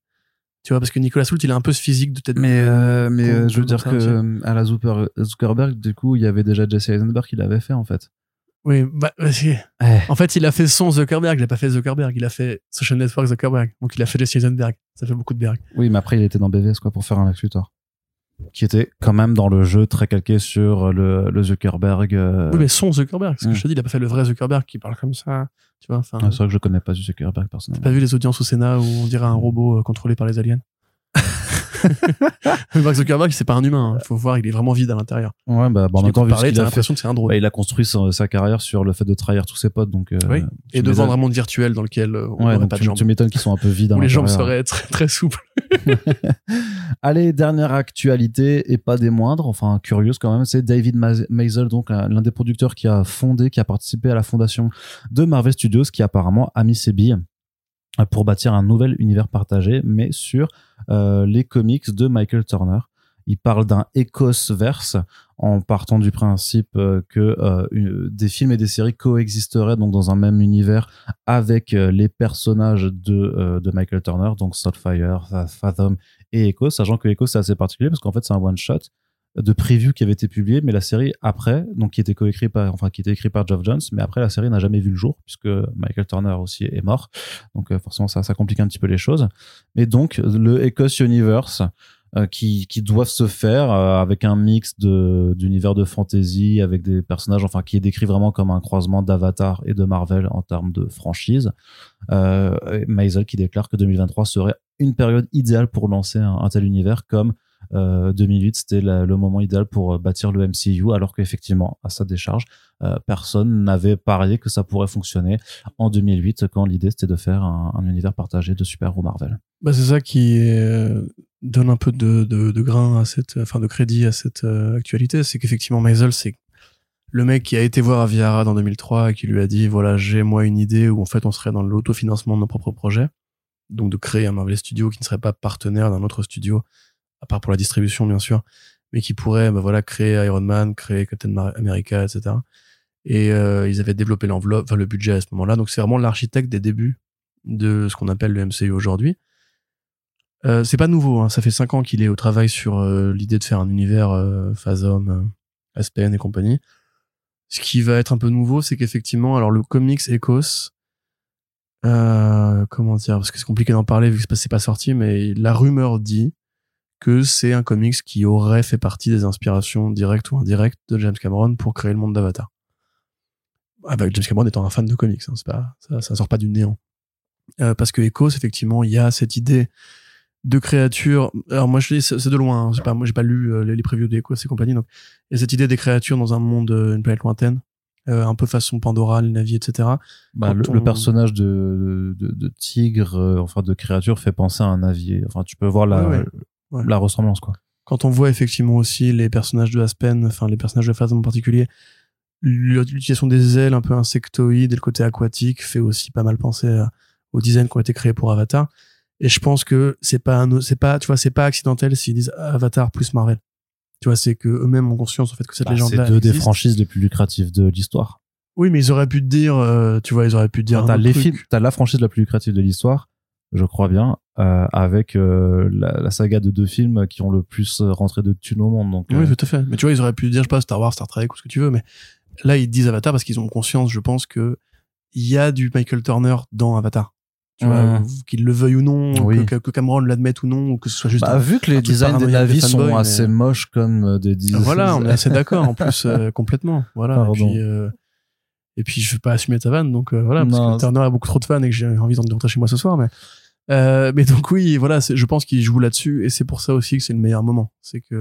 Tu vois, parce que Nicolas Hoult, il a un peu ce physique de tête. Mais, euh, mais euh, je veux dire que à la Zucker- Zuckerberg, du coup, il y avait déjà Jesse Eisenberg qui l'avait fait en fait. Oui, bah, bah. Eh. En fait, il a fait son Zuckerberg, il a pas fait Zuckerberg, il a fait Social Network Zuckerberg. Donc, il a fait Jesse Eisenberg. Ça fait beaucoup de berg. Oui, mais après, il était dans BVS quoi pour faire un Lex Luthor, qui était quand même dans le jeu très calqué sur le, le Zuckerberg. euh, Oui, mais son Zuckerberg. Ce que Mm. je te dis, il a pas fait le vrai Zuckerberg qui parle comme ça. Tu vois, enfin. ah, c'est vrai que je connais pas du Zuckerberg T'as personnellement. pas vu les audiences au Sénat où on dirait un robot euh, contrôlé par les aliens? [LAUGHS] [LAUGHS] Mark Zuckerberg, c'est pas un humain. Il faut voir, il est vraiment vide à l'intérieur. Ouais, bah, bon, en parler, t'as l'impression que c'est un drone. bah, il a construit sa, sa carrière sur le fait de trahir tous ses potes, donc. euh, Oui. et de vendre un monde virtuel dans lequel euh, on Ouais, pas de tu, jambes. tu m'étonnes qu'ils sont un peu vides. Où les jambes seraient très, très souples. [LAUGHS] [LAUGHS] Allez, dernière actualité et pas des moindres, enfin curieuse quand même, c'est David Ma- Maisel, donc un- l'un des producteurs qui a fondé, qui a participé à la fondation de Marvel Studios, qui apparemment a mis ses billes euh, pour bâtir un nouvel univers partagé, mais sur euh, les comics de Michael Turner. Il parle d'un Ecos-verse en partant du principe euh, que euh, des films et des séries coexisteraient donc dans un même univers avec les personnages de, de Michael Turner, donc Saltfire, Fa- Fathom et Echo, sachant que Echo c'est assez particulier parce qu'en fait c'est un one shot de preview qui avait été publié, mais la série après, donc qui était coécrit par, enfin qui était écrit par Geoff Jones, mais après la série n'a jamais vu le jour puisque Michael Turner aussi est mort, donc euh, forcément ça ça complique un petit peu les choses. Mais donc le Ecos Universe euh, qui, qui doivent se faire euh, avec un mix de d'univers de fantasy avec des personnages enfin qui est décrit vraiment comme un croisement d'Avatar et de Marvel en termes de franchise euh, Maisel qui déclare que 2023 serait une période idéale pour lancer un tel univers comme euh, 2008 c'était la- le moment idéal pour euh, bâtir le MCU alors qu'effectivement à sa décharge euh, personne n'avait parié que ça pourrait fonctionner en 2008 quand l'idée c'était de faire un, un univers partagé de super-héros Marvel. Bah, c'est ça qui euh, donne un peu de, grain à cette, enfin de crédit à cette euh, actualité, c'est qu'effectivement Maisel, c'est le mec qui a été voir Aviara dans 2003 et qui lui a dit voilà j'ai moi une idée où en fait on serait dans l'autofinancement de nos propres projets, donc de créer un Marvel Studio qui ne serait pas partenaire d'un autre studio, à part pour la distribution bien sûr, mais qui pourrait bah, voilà créer Iron Man, créer Captain America, etc. Et euh, ils avaient développé l'enveloppe, enfin le budget à ce moment-là, donc c'est vraiment l'architecte des débuts de ce qu'on appelle le MCU aujourd'hui. Euh, c'est pas nouveau, hein. ça fait cinq ans qu'il est au travail sur euh, l'idée de faire un univers euh, Phasm, euh, Aspen et compagnie. Ce qui va être un peu nouveau, c'est qu'effectivement, alors le comics Ecos, euh, comment dire, parce que c'est compliqué d'en parler vu que c'est pas sorti, mais la rumeur dit que c'est un comics qui aurait fait partie des inspirations directes ou indirectes de James Cameron pour créer le monde d'Avatar. Avec James Cameron étant un fan de comics, hein, pas, ça, ça sort pas du néant. Euh, parce que Ecos, effectivement, il y a cette idée de créatures. Alors moi, je dis, c'est de loin. hein, c'est pas, moi, j'ai pas lu euh, les, les previews d'Ecos et compagnie. Donc, il y a cette idée des créatures dans un monde, euh, une planète lointaine, euh, un peu façon Pandora, les Navi, etc. Bah, le, on- le personnage de, de, de tigre, euh, enfin de créature, fait penser à un avier. Enfin, tu peux voir la, Ouais, ouais. Ouais. la ressemblance, quoi. Quand on voit effectivement aussi les personnages de Aspen, enfin les personnages de Phasm en particulier, l'utilisation des ailes un peu insectoïdes et le côté aquatique fait aussi pas mal penser à- aux dizaines qui ont été créés pour Avatar. Et je pense que c'est pas c'est pas, tu vois, c'est pas accidentel s'ils disent Avatar plus Marvel. Tu vois, c'est que eux-mêmes ont conscience en fait que cette Bah, légende-là c'est deux des franchises les plus lucratives de l'histoire. Oui, mais ils auraient pu te dire, euh, tu vois, ils auraient pu te dire. Enfin, T'as les films, t'as la franchise la plus lucrative de l'histoire, je crois bien. Euh, avec euh, la, la saga de deux films qui ont le plus rentré de thunes au monde. Donc, Oui, euh, tout à fait. Mais tu vois, ils auraient pu dire, je sais pas, Star Wars, Star Trek ou ce que tu veux, mais là, ils disent Avatar parce qu'ils ont conscience, je pense, que il y a du Michael Turner dans Avatar. Tu vois, Mhm. qu'il le veuille ou non, Oui. que, que Cameron l'admette ou non, ou que ce soit juste bah, un- vu que les designs des navis sont mais- assez moches comme euh, des designs. Voilà, on est assez d'accord en plus euh, [LAUGHS] complètement. Voilà. Pardon. Et puis, euh, et puis je veux pas assumer ta vanne, donc euh, voilà, parce Non, que Turner a beaucoup trop de fans et que j'ai envie d'en rentrer chez moi ce soir. Mais euh, mais donc oui, voilà, je pense qu'il joue là-dessus et c'est pour ça aussi que c'est le meilleur moment. C'est que.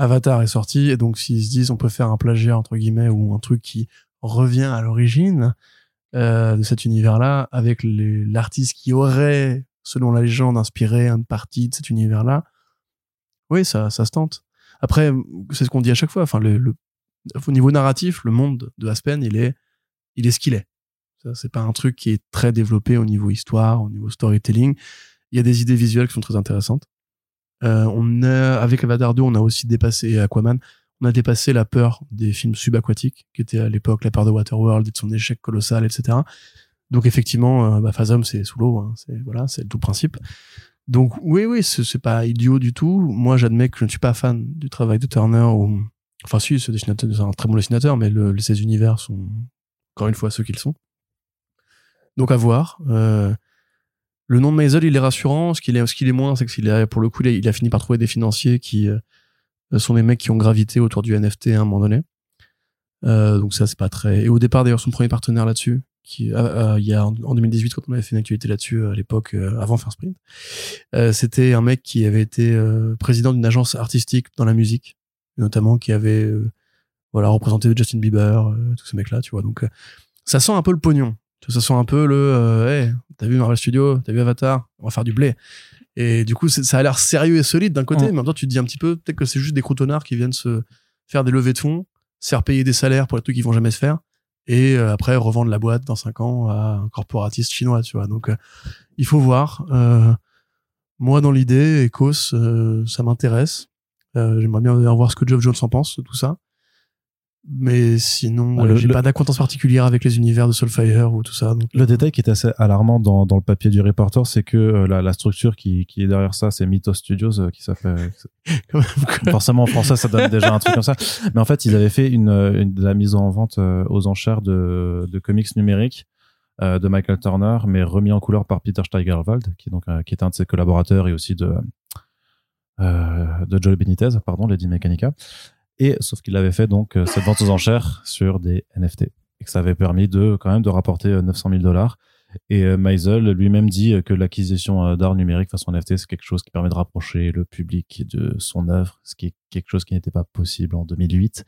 Avatar est sorti et donc s'ils se disent on peut faire un plagiat entre guillemets ou un truc qui revient à l'origine euh, de cet univers-là avec les- l'artiste qui aurait, selon la légende, inspiré une partie de cet univers-là, oui, ça, ça se tente. Après, c'est ce qu'on dit à chaque fois. Enfin, le, le- au niveau narratif, le monde de Aspen, il est, il est ce qu'il est. C'est pas un truc qui est très développé au niveau histoire, au niveau storytelling. Il y a des idées visuelles qui sont très intéressantes. Euh, on a, avec Avatar 2, on a aussi dépassé Aquaman. On a dépassé la peur des films subaquatiques, qui était à l'époque la peur de Waterworld et de son échec colossal, etc. Donc effectivement, euh, bah, Phasm, c'est sous l'eau, hein. c'est voilà, c'est tout le principe. Donc oui, oui, c'est pas idiot du tout. Moi, j'admets que je ne suis pas fan du travail de Turner. Ou... Enfin, si, ce dessinateur, c'est un très bon dessinateur, mais le, ces univers sont encore une fois ceux qu'ils sont. Donc à voir. Euh, le nom de Maisel, il est rassurant. Ce qu'il est, ce qu'il est moins, c'est que s'il a, pour le coup, il a, fini par trouver des financiers qui euh, sont des mecs qui ont gravité autour du NFT à un moment donné. Euh, donc ça, c'est pas très. Et au départ, d'ailleurs, son premier partenaire là-dessus, qui, il y a en, en 2018, quand on avait fait une actualité là-dessus à l'époque, avant First Print, euh, c'était un mec qui avait été président d'une agence artistique dans la musique, notamment qui avait, représenté Justin Bieber, tous ces mecs-là, tu vois. Donc ça sent un peu le pognon. Vois, Ça sent un peu le, euh, hey, t'as vu Marvel Studios, t'as vu Avatar, on va faire du blé. Et du coup, c'est- ça a l'air sérieux et solide d'un côté, mais en même temps, tu te dis un petit peu, peut-être que c'est juste des croutonnards qui viennent se faire des levées de fonds, se faire payer des salaires pour les trucs qu'ils vont jamais se faire, et euh, après revendre la boîte dans cinq ans à un corporatiste chinois, tu vois. Donc, euh, il faut voir. Euh, moi, dans l'idée, Ecos, euh, ça m'intéresse. Euh, J'aimerais bien voir ce que Geoff Jones en pense de tout ça. Mais sinon, Ah, euh, j'ai le- pas d'acquaintance particulière avec les univers de Soulfire ou tout ça. Donc, Le détail qui est assez alarmant dans, dans le papier du reporter, c'est que euh, la, la structure qui, qui est derrière ça, c'est Mythos Studios, euh, qui s'appelle. [LAUGHS] Forcément, en français, ça donne déjà un truc comme ça. Mais en fait, ils avaient fait une, une- de la mise en vente euh, aux enchères de, de comics numériques euh, de Michael Turner, mais remis en couleur par Peter Steigerwald, qui est donc euh, qui est un de ses collaborateurs et aussi de euh, de Joel Benitez, pardon, Lady Mechanica. Et sauf qu'il avait fait donc euh, cette vente aux enchères sur des NFT et que ça avait permis de quand même de rapporter euh, 900 000 dollars. Et euh, Meisel lui-même dit euh, que l'acquisition euh, d'art numérique façon NFT, c'est quelque chose qui permet de rapprocher le public de son œuvre, ce qui est quelque chose qui n'était pas possible en 2008.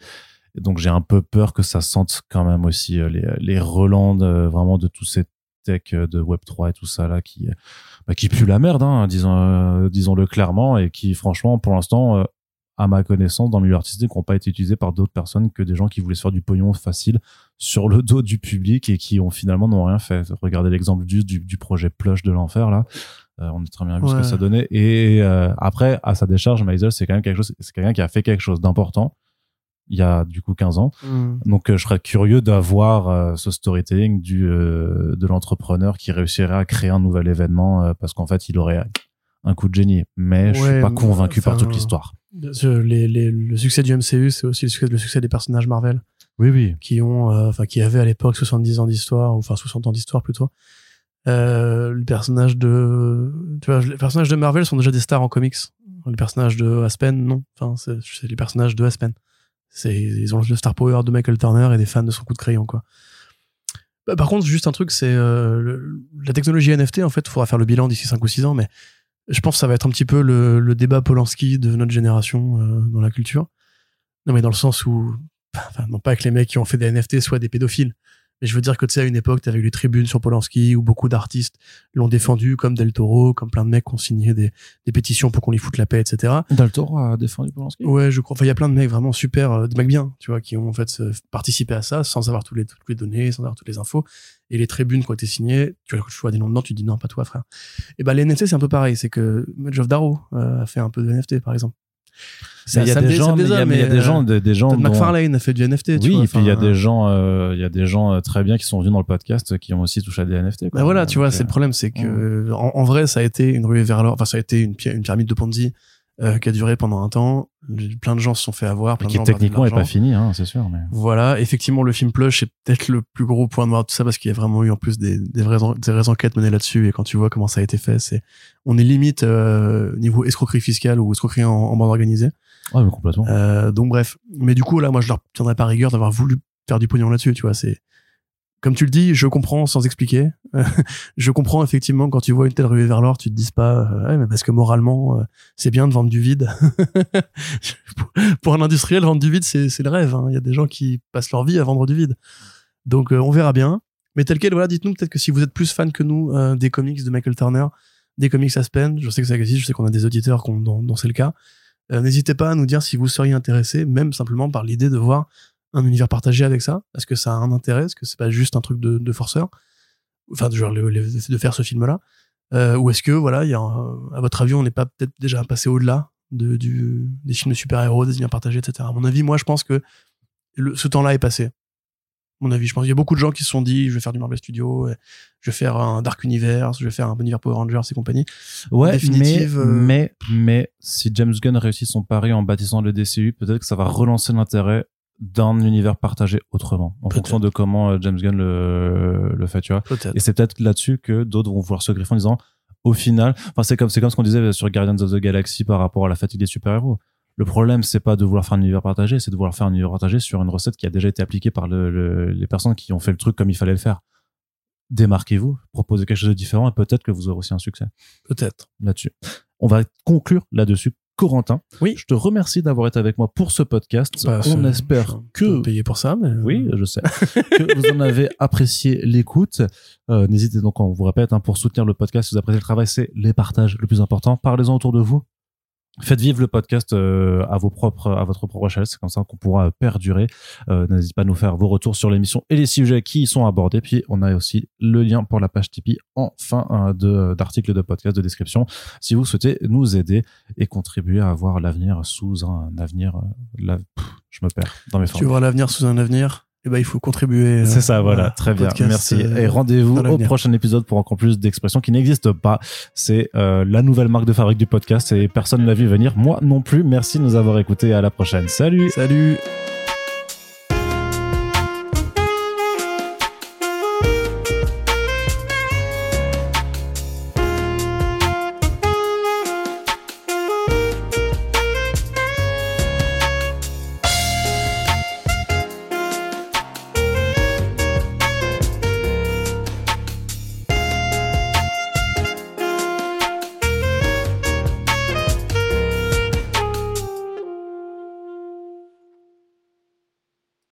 Et donc j'ai un peu peur que ça sente quand même aussi euh, les, les relents vraiment de tous ces tech euh, de Web 3 et tout ça là qui euh, bah, qui pue la merde, hein, disons euh, disons-le clairement, et qui franchement pour l'instant euh, à ma connaissance, dans le milieu artistique, n'ont pas été utilisés par d'autres personnes que des gens qui voulaient se faire du pognon facile sur le [LAUGHS] dos du public et qui ont finalement n'ont rien fait. Regardez l'exemple du, du, du projet Plush de l'enfer là. Euh, on a très bien vu ce que ça donnait. Et euh, après, à sa décharge, Maisel, c'est quand même quelque chose, c'est quelqu'un qui a fait quelque chose d'important il y a du coup 15 ans. Hmm. Donc euh, je serais curieux d'avoir euh, ce storytelling du euh, de l'entrepreneur qui réussirait à créer un nouvel événement parce qu'en fait il aurait un coup de génie. Mais je Ouais, suis pas convaincu par toute l'histoire. Ce- les- les- le succès du MCU, c'est aussi le succès, le succès des personnages Marvel Oui oui. qui ont, euh, enfin, qui avaient à l'époque 70 ans d'histoire, ou enfin 60 ans d'histoire plutôt. Euh, les personnages de, tu vois, les personnages de Marvel sont déjà des stars en comics. Les personnages de Aspen, non. Enfin, c'est les personnages de Aspen. C'est, ils ont le star power de Michael Turner et des fans de son coup de crayon, quoi. Bah, par contre, juste un truc, c'est euh, le- la technologie NFT. En fait, il faudra faire le bilan d'ici 5 ou 6 ans, mais je pense que ça va être un petit peu le, débat Polanski de notre génération euh, dans la culture. Non, mais dans le sens où, [LAUGHS] enfin, non pas que les mecs qui ont fait des NFT soient des pédophiles, mais je veux dire que tu sais, à une époque, t'avais eu les tribunes sur Polanski où beaucoup d'artistes l'ont défendu, comme Del Toro, comme plein de mecs qui ont signé des, des pétitions pour qu'on lui foute la paix, etc. Del Toro a défendu Polanski? Ouais, je crois. Enfin, il y a plein de mecs vraiment super, euh, des mecs bien, tu vois, qui ont en fait euh, participé à ça sans avoir tous les, toutes les données, sans avoir toutes les infos. Et les tribunes qui ont été signées, tu vois, quand tu vois des noms dedans, tu te dis non, pas toi, frère. Et ben, les NFT, c'est un peu pareil. C'est que Geoff Darrow euh, a fait un peu de NFT, par exemple. Il y a des gens, il y a, des euh, gens, des, gens. McFarlane a fait du NFT, tu Oui, et puis il y a des gens, euh, il y a des gens euh, très bien qui sont venus dans le podcast euh, qui ont aussi touché à des NFT. quoi. Bah voilà, tu vois, c'est euh, le problème, c'est que en, en vrai, ça a été une ruée vers l'or. Enfin, ça a été une, pyramide de Ponzi euh, qui a duré pendant un temps. Le- Plein de gens se sont fait avoir, plein de qui gens de techniquement est pas fini, hein, c'est sûr. Mais... Voilà, effectivement, le film Plush est peut-être le plus gros point noir de tout ça parce qu'il y a vraiment eu en plus des, des, vraies, des vraies enquêtes menées là-dessus et quand tu vois comment ça a été fait, c'est on est limite euh, niveau escroquerie fiscale ou escroquerie en, en bande organisée. Ouais, mais complètement. Euh, donc bref, mais du coup là, moi je leur tiendrai pas rigueur d'avoir voulu faire du pognon là-dessus, tu vois. C'est comme tu le dis, je comprends sans expliquer. [LAUGHS] je comprends effectivement quand tu vois une telle ruée vers l'or, tu te dis pas, euh, ouais, mais parce que moralement, euh, c'est bien de vendre du vide. [LAUGHS] Pour- un industriel, vendre du vide, c'est le rêve. hein. Il y a des gens qui passent leur vie à vendre du vide. Donc euh, on verra bien. Mais tel quel, voilà, dites-nous peut-être que si vous êtes plus fan que nous des comics de Michael Turner, des comics Aspen, je sais que ça existe, je sais qu'on a des auditeurs dont, dont c'est le cas. Euh, N'hésitez pas à nous dire si vous seriez intéressé, même simplement par l'idée de voir un univers partagé avec ça. Est-ce que ça a un intérêt Est-ce que c'est pas juste un truc de, forceur Enfin, de, faire ce film-là euh, Ou est-ce que, voilà, à votre avis, on n'est pas peut-être déjà passé au-delà des films de super-héros, des univers partagés, etc. À mon avis, moi, je pense que ce temps-là est passé. Mon avis, je pense qu'il y a beaucoup de gens qui se sont dit, je vais faire du Marvel Studios, euh, je vais faire un Dark Universe, je vais faire un univers Power Rangers et compagnie. Ouais, définitive, mais, euh, mais, mais si James Gunn réussit son pari en bâtissant le DCU, peut-être que ça va relancer l'intérêt d'un univers partagé autrement, en fonction de comment euh, James Gunn le, le fait, tu vois. Et c'est peut-être là-dessus que d'autres vont vouloir se greffer en disant, au final, enfin, c'est comme, c'est comme ce qu'on disait sur Guardians of the Galaxy par rapport à la fatigue des super-héros. Le problème, c'est pas de vouloir faire un univers partagé, c'est de vouloir faire un univers partagé sur une recette qui a déjà été appliquée par le, le- les personnes qui ont fait le truc comme il fallait le faire. Démarquez-vous, proposez quelque chose de différent et peut-être que vous aurez aussi un succès Peut-être. là-dessus. On va conclure là-dessus. Corentin, Oui. je te remercie d'avoir été avec moi pour ce podcast. Bah, On espère que payé pour ça, mais oui, je sais. [LAUGHS] que vous en avez apprécié l'écoute. Euh, N'hésitez donc, on vous répète, hein, pour soutenir le podcast, si vous appréciez le travail, c'est les partages le plus important. Parlez-en autour de vous. Faites vivre le podcast euh, à vos propres, à votre propre échelle. C'est comme ça qu'on pourra perdurer. Euh, N'hésitez pas à nous faire vos retours sur l'émission et les sujets qui y sont abordés. Puis on a aussi le lien pour la page Tipeee en fin euh, de d'article de podcast de description. Si vous souhaitez nous aider et contribuer à avoir l'avenir sous un avenir, je me perds dans mes tu formes. veux voir l'avenir sous un avenir, eh ben, il faut contribuer. euh, C'est ça, voilà, à très bien, merci. euh, Et rendez-vous au prochain épisode pour encore plus d'expressions qui n'existent pas. C'est euh, la nouvelle marque de fabrique du podcast et personne ne l'a vu venir. Moi non plus. Merci de nous avoir écoutés. À la prochaine. Salut. Salut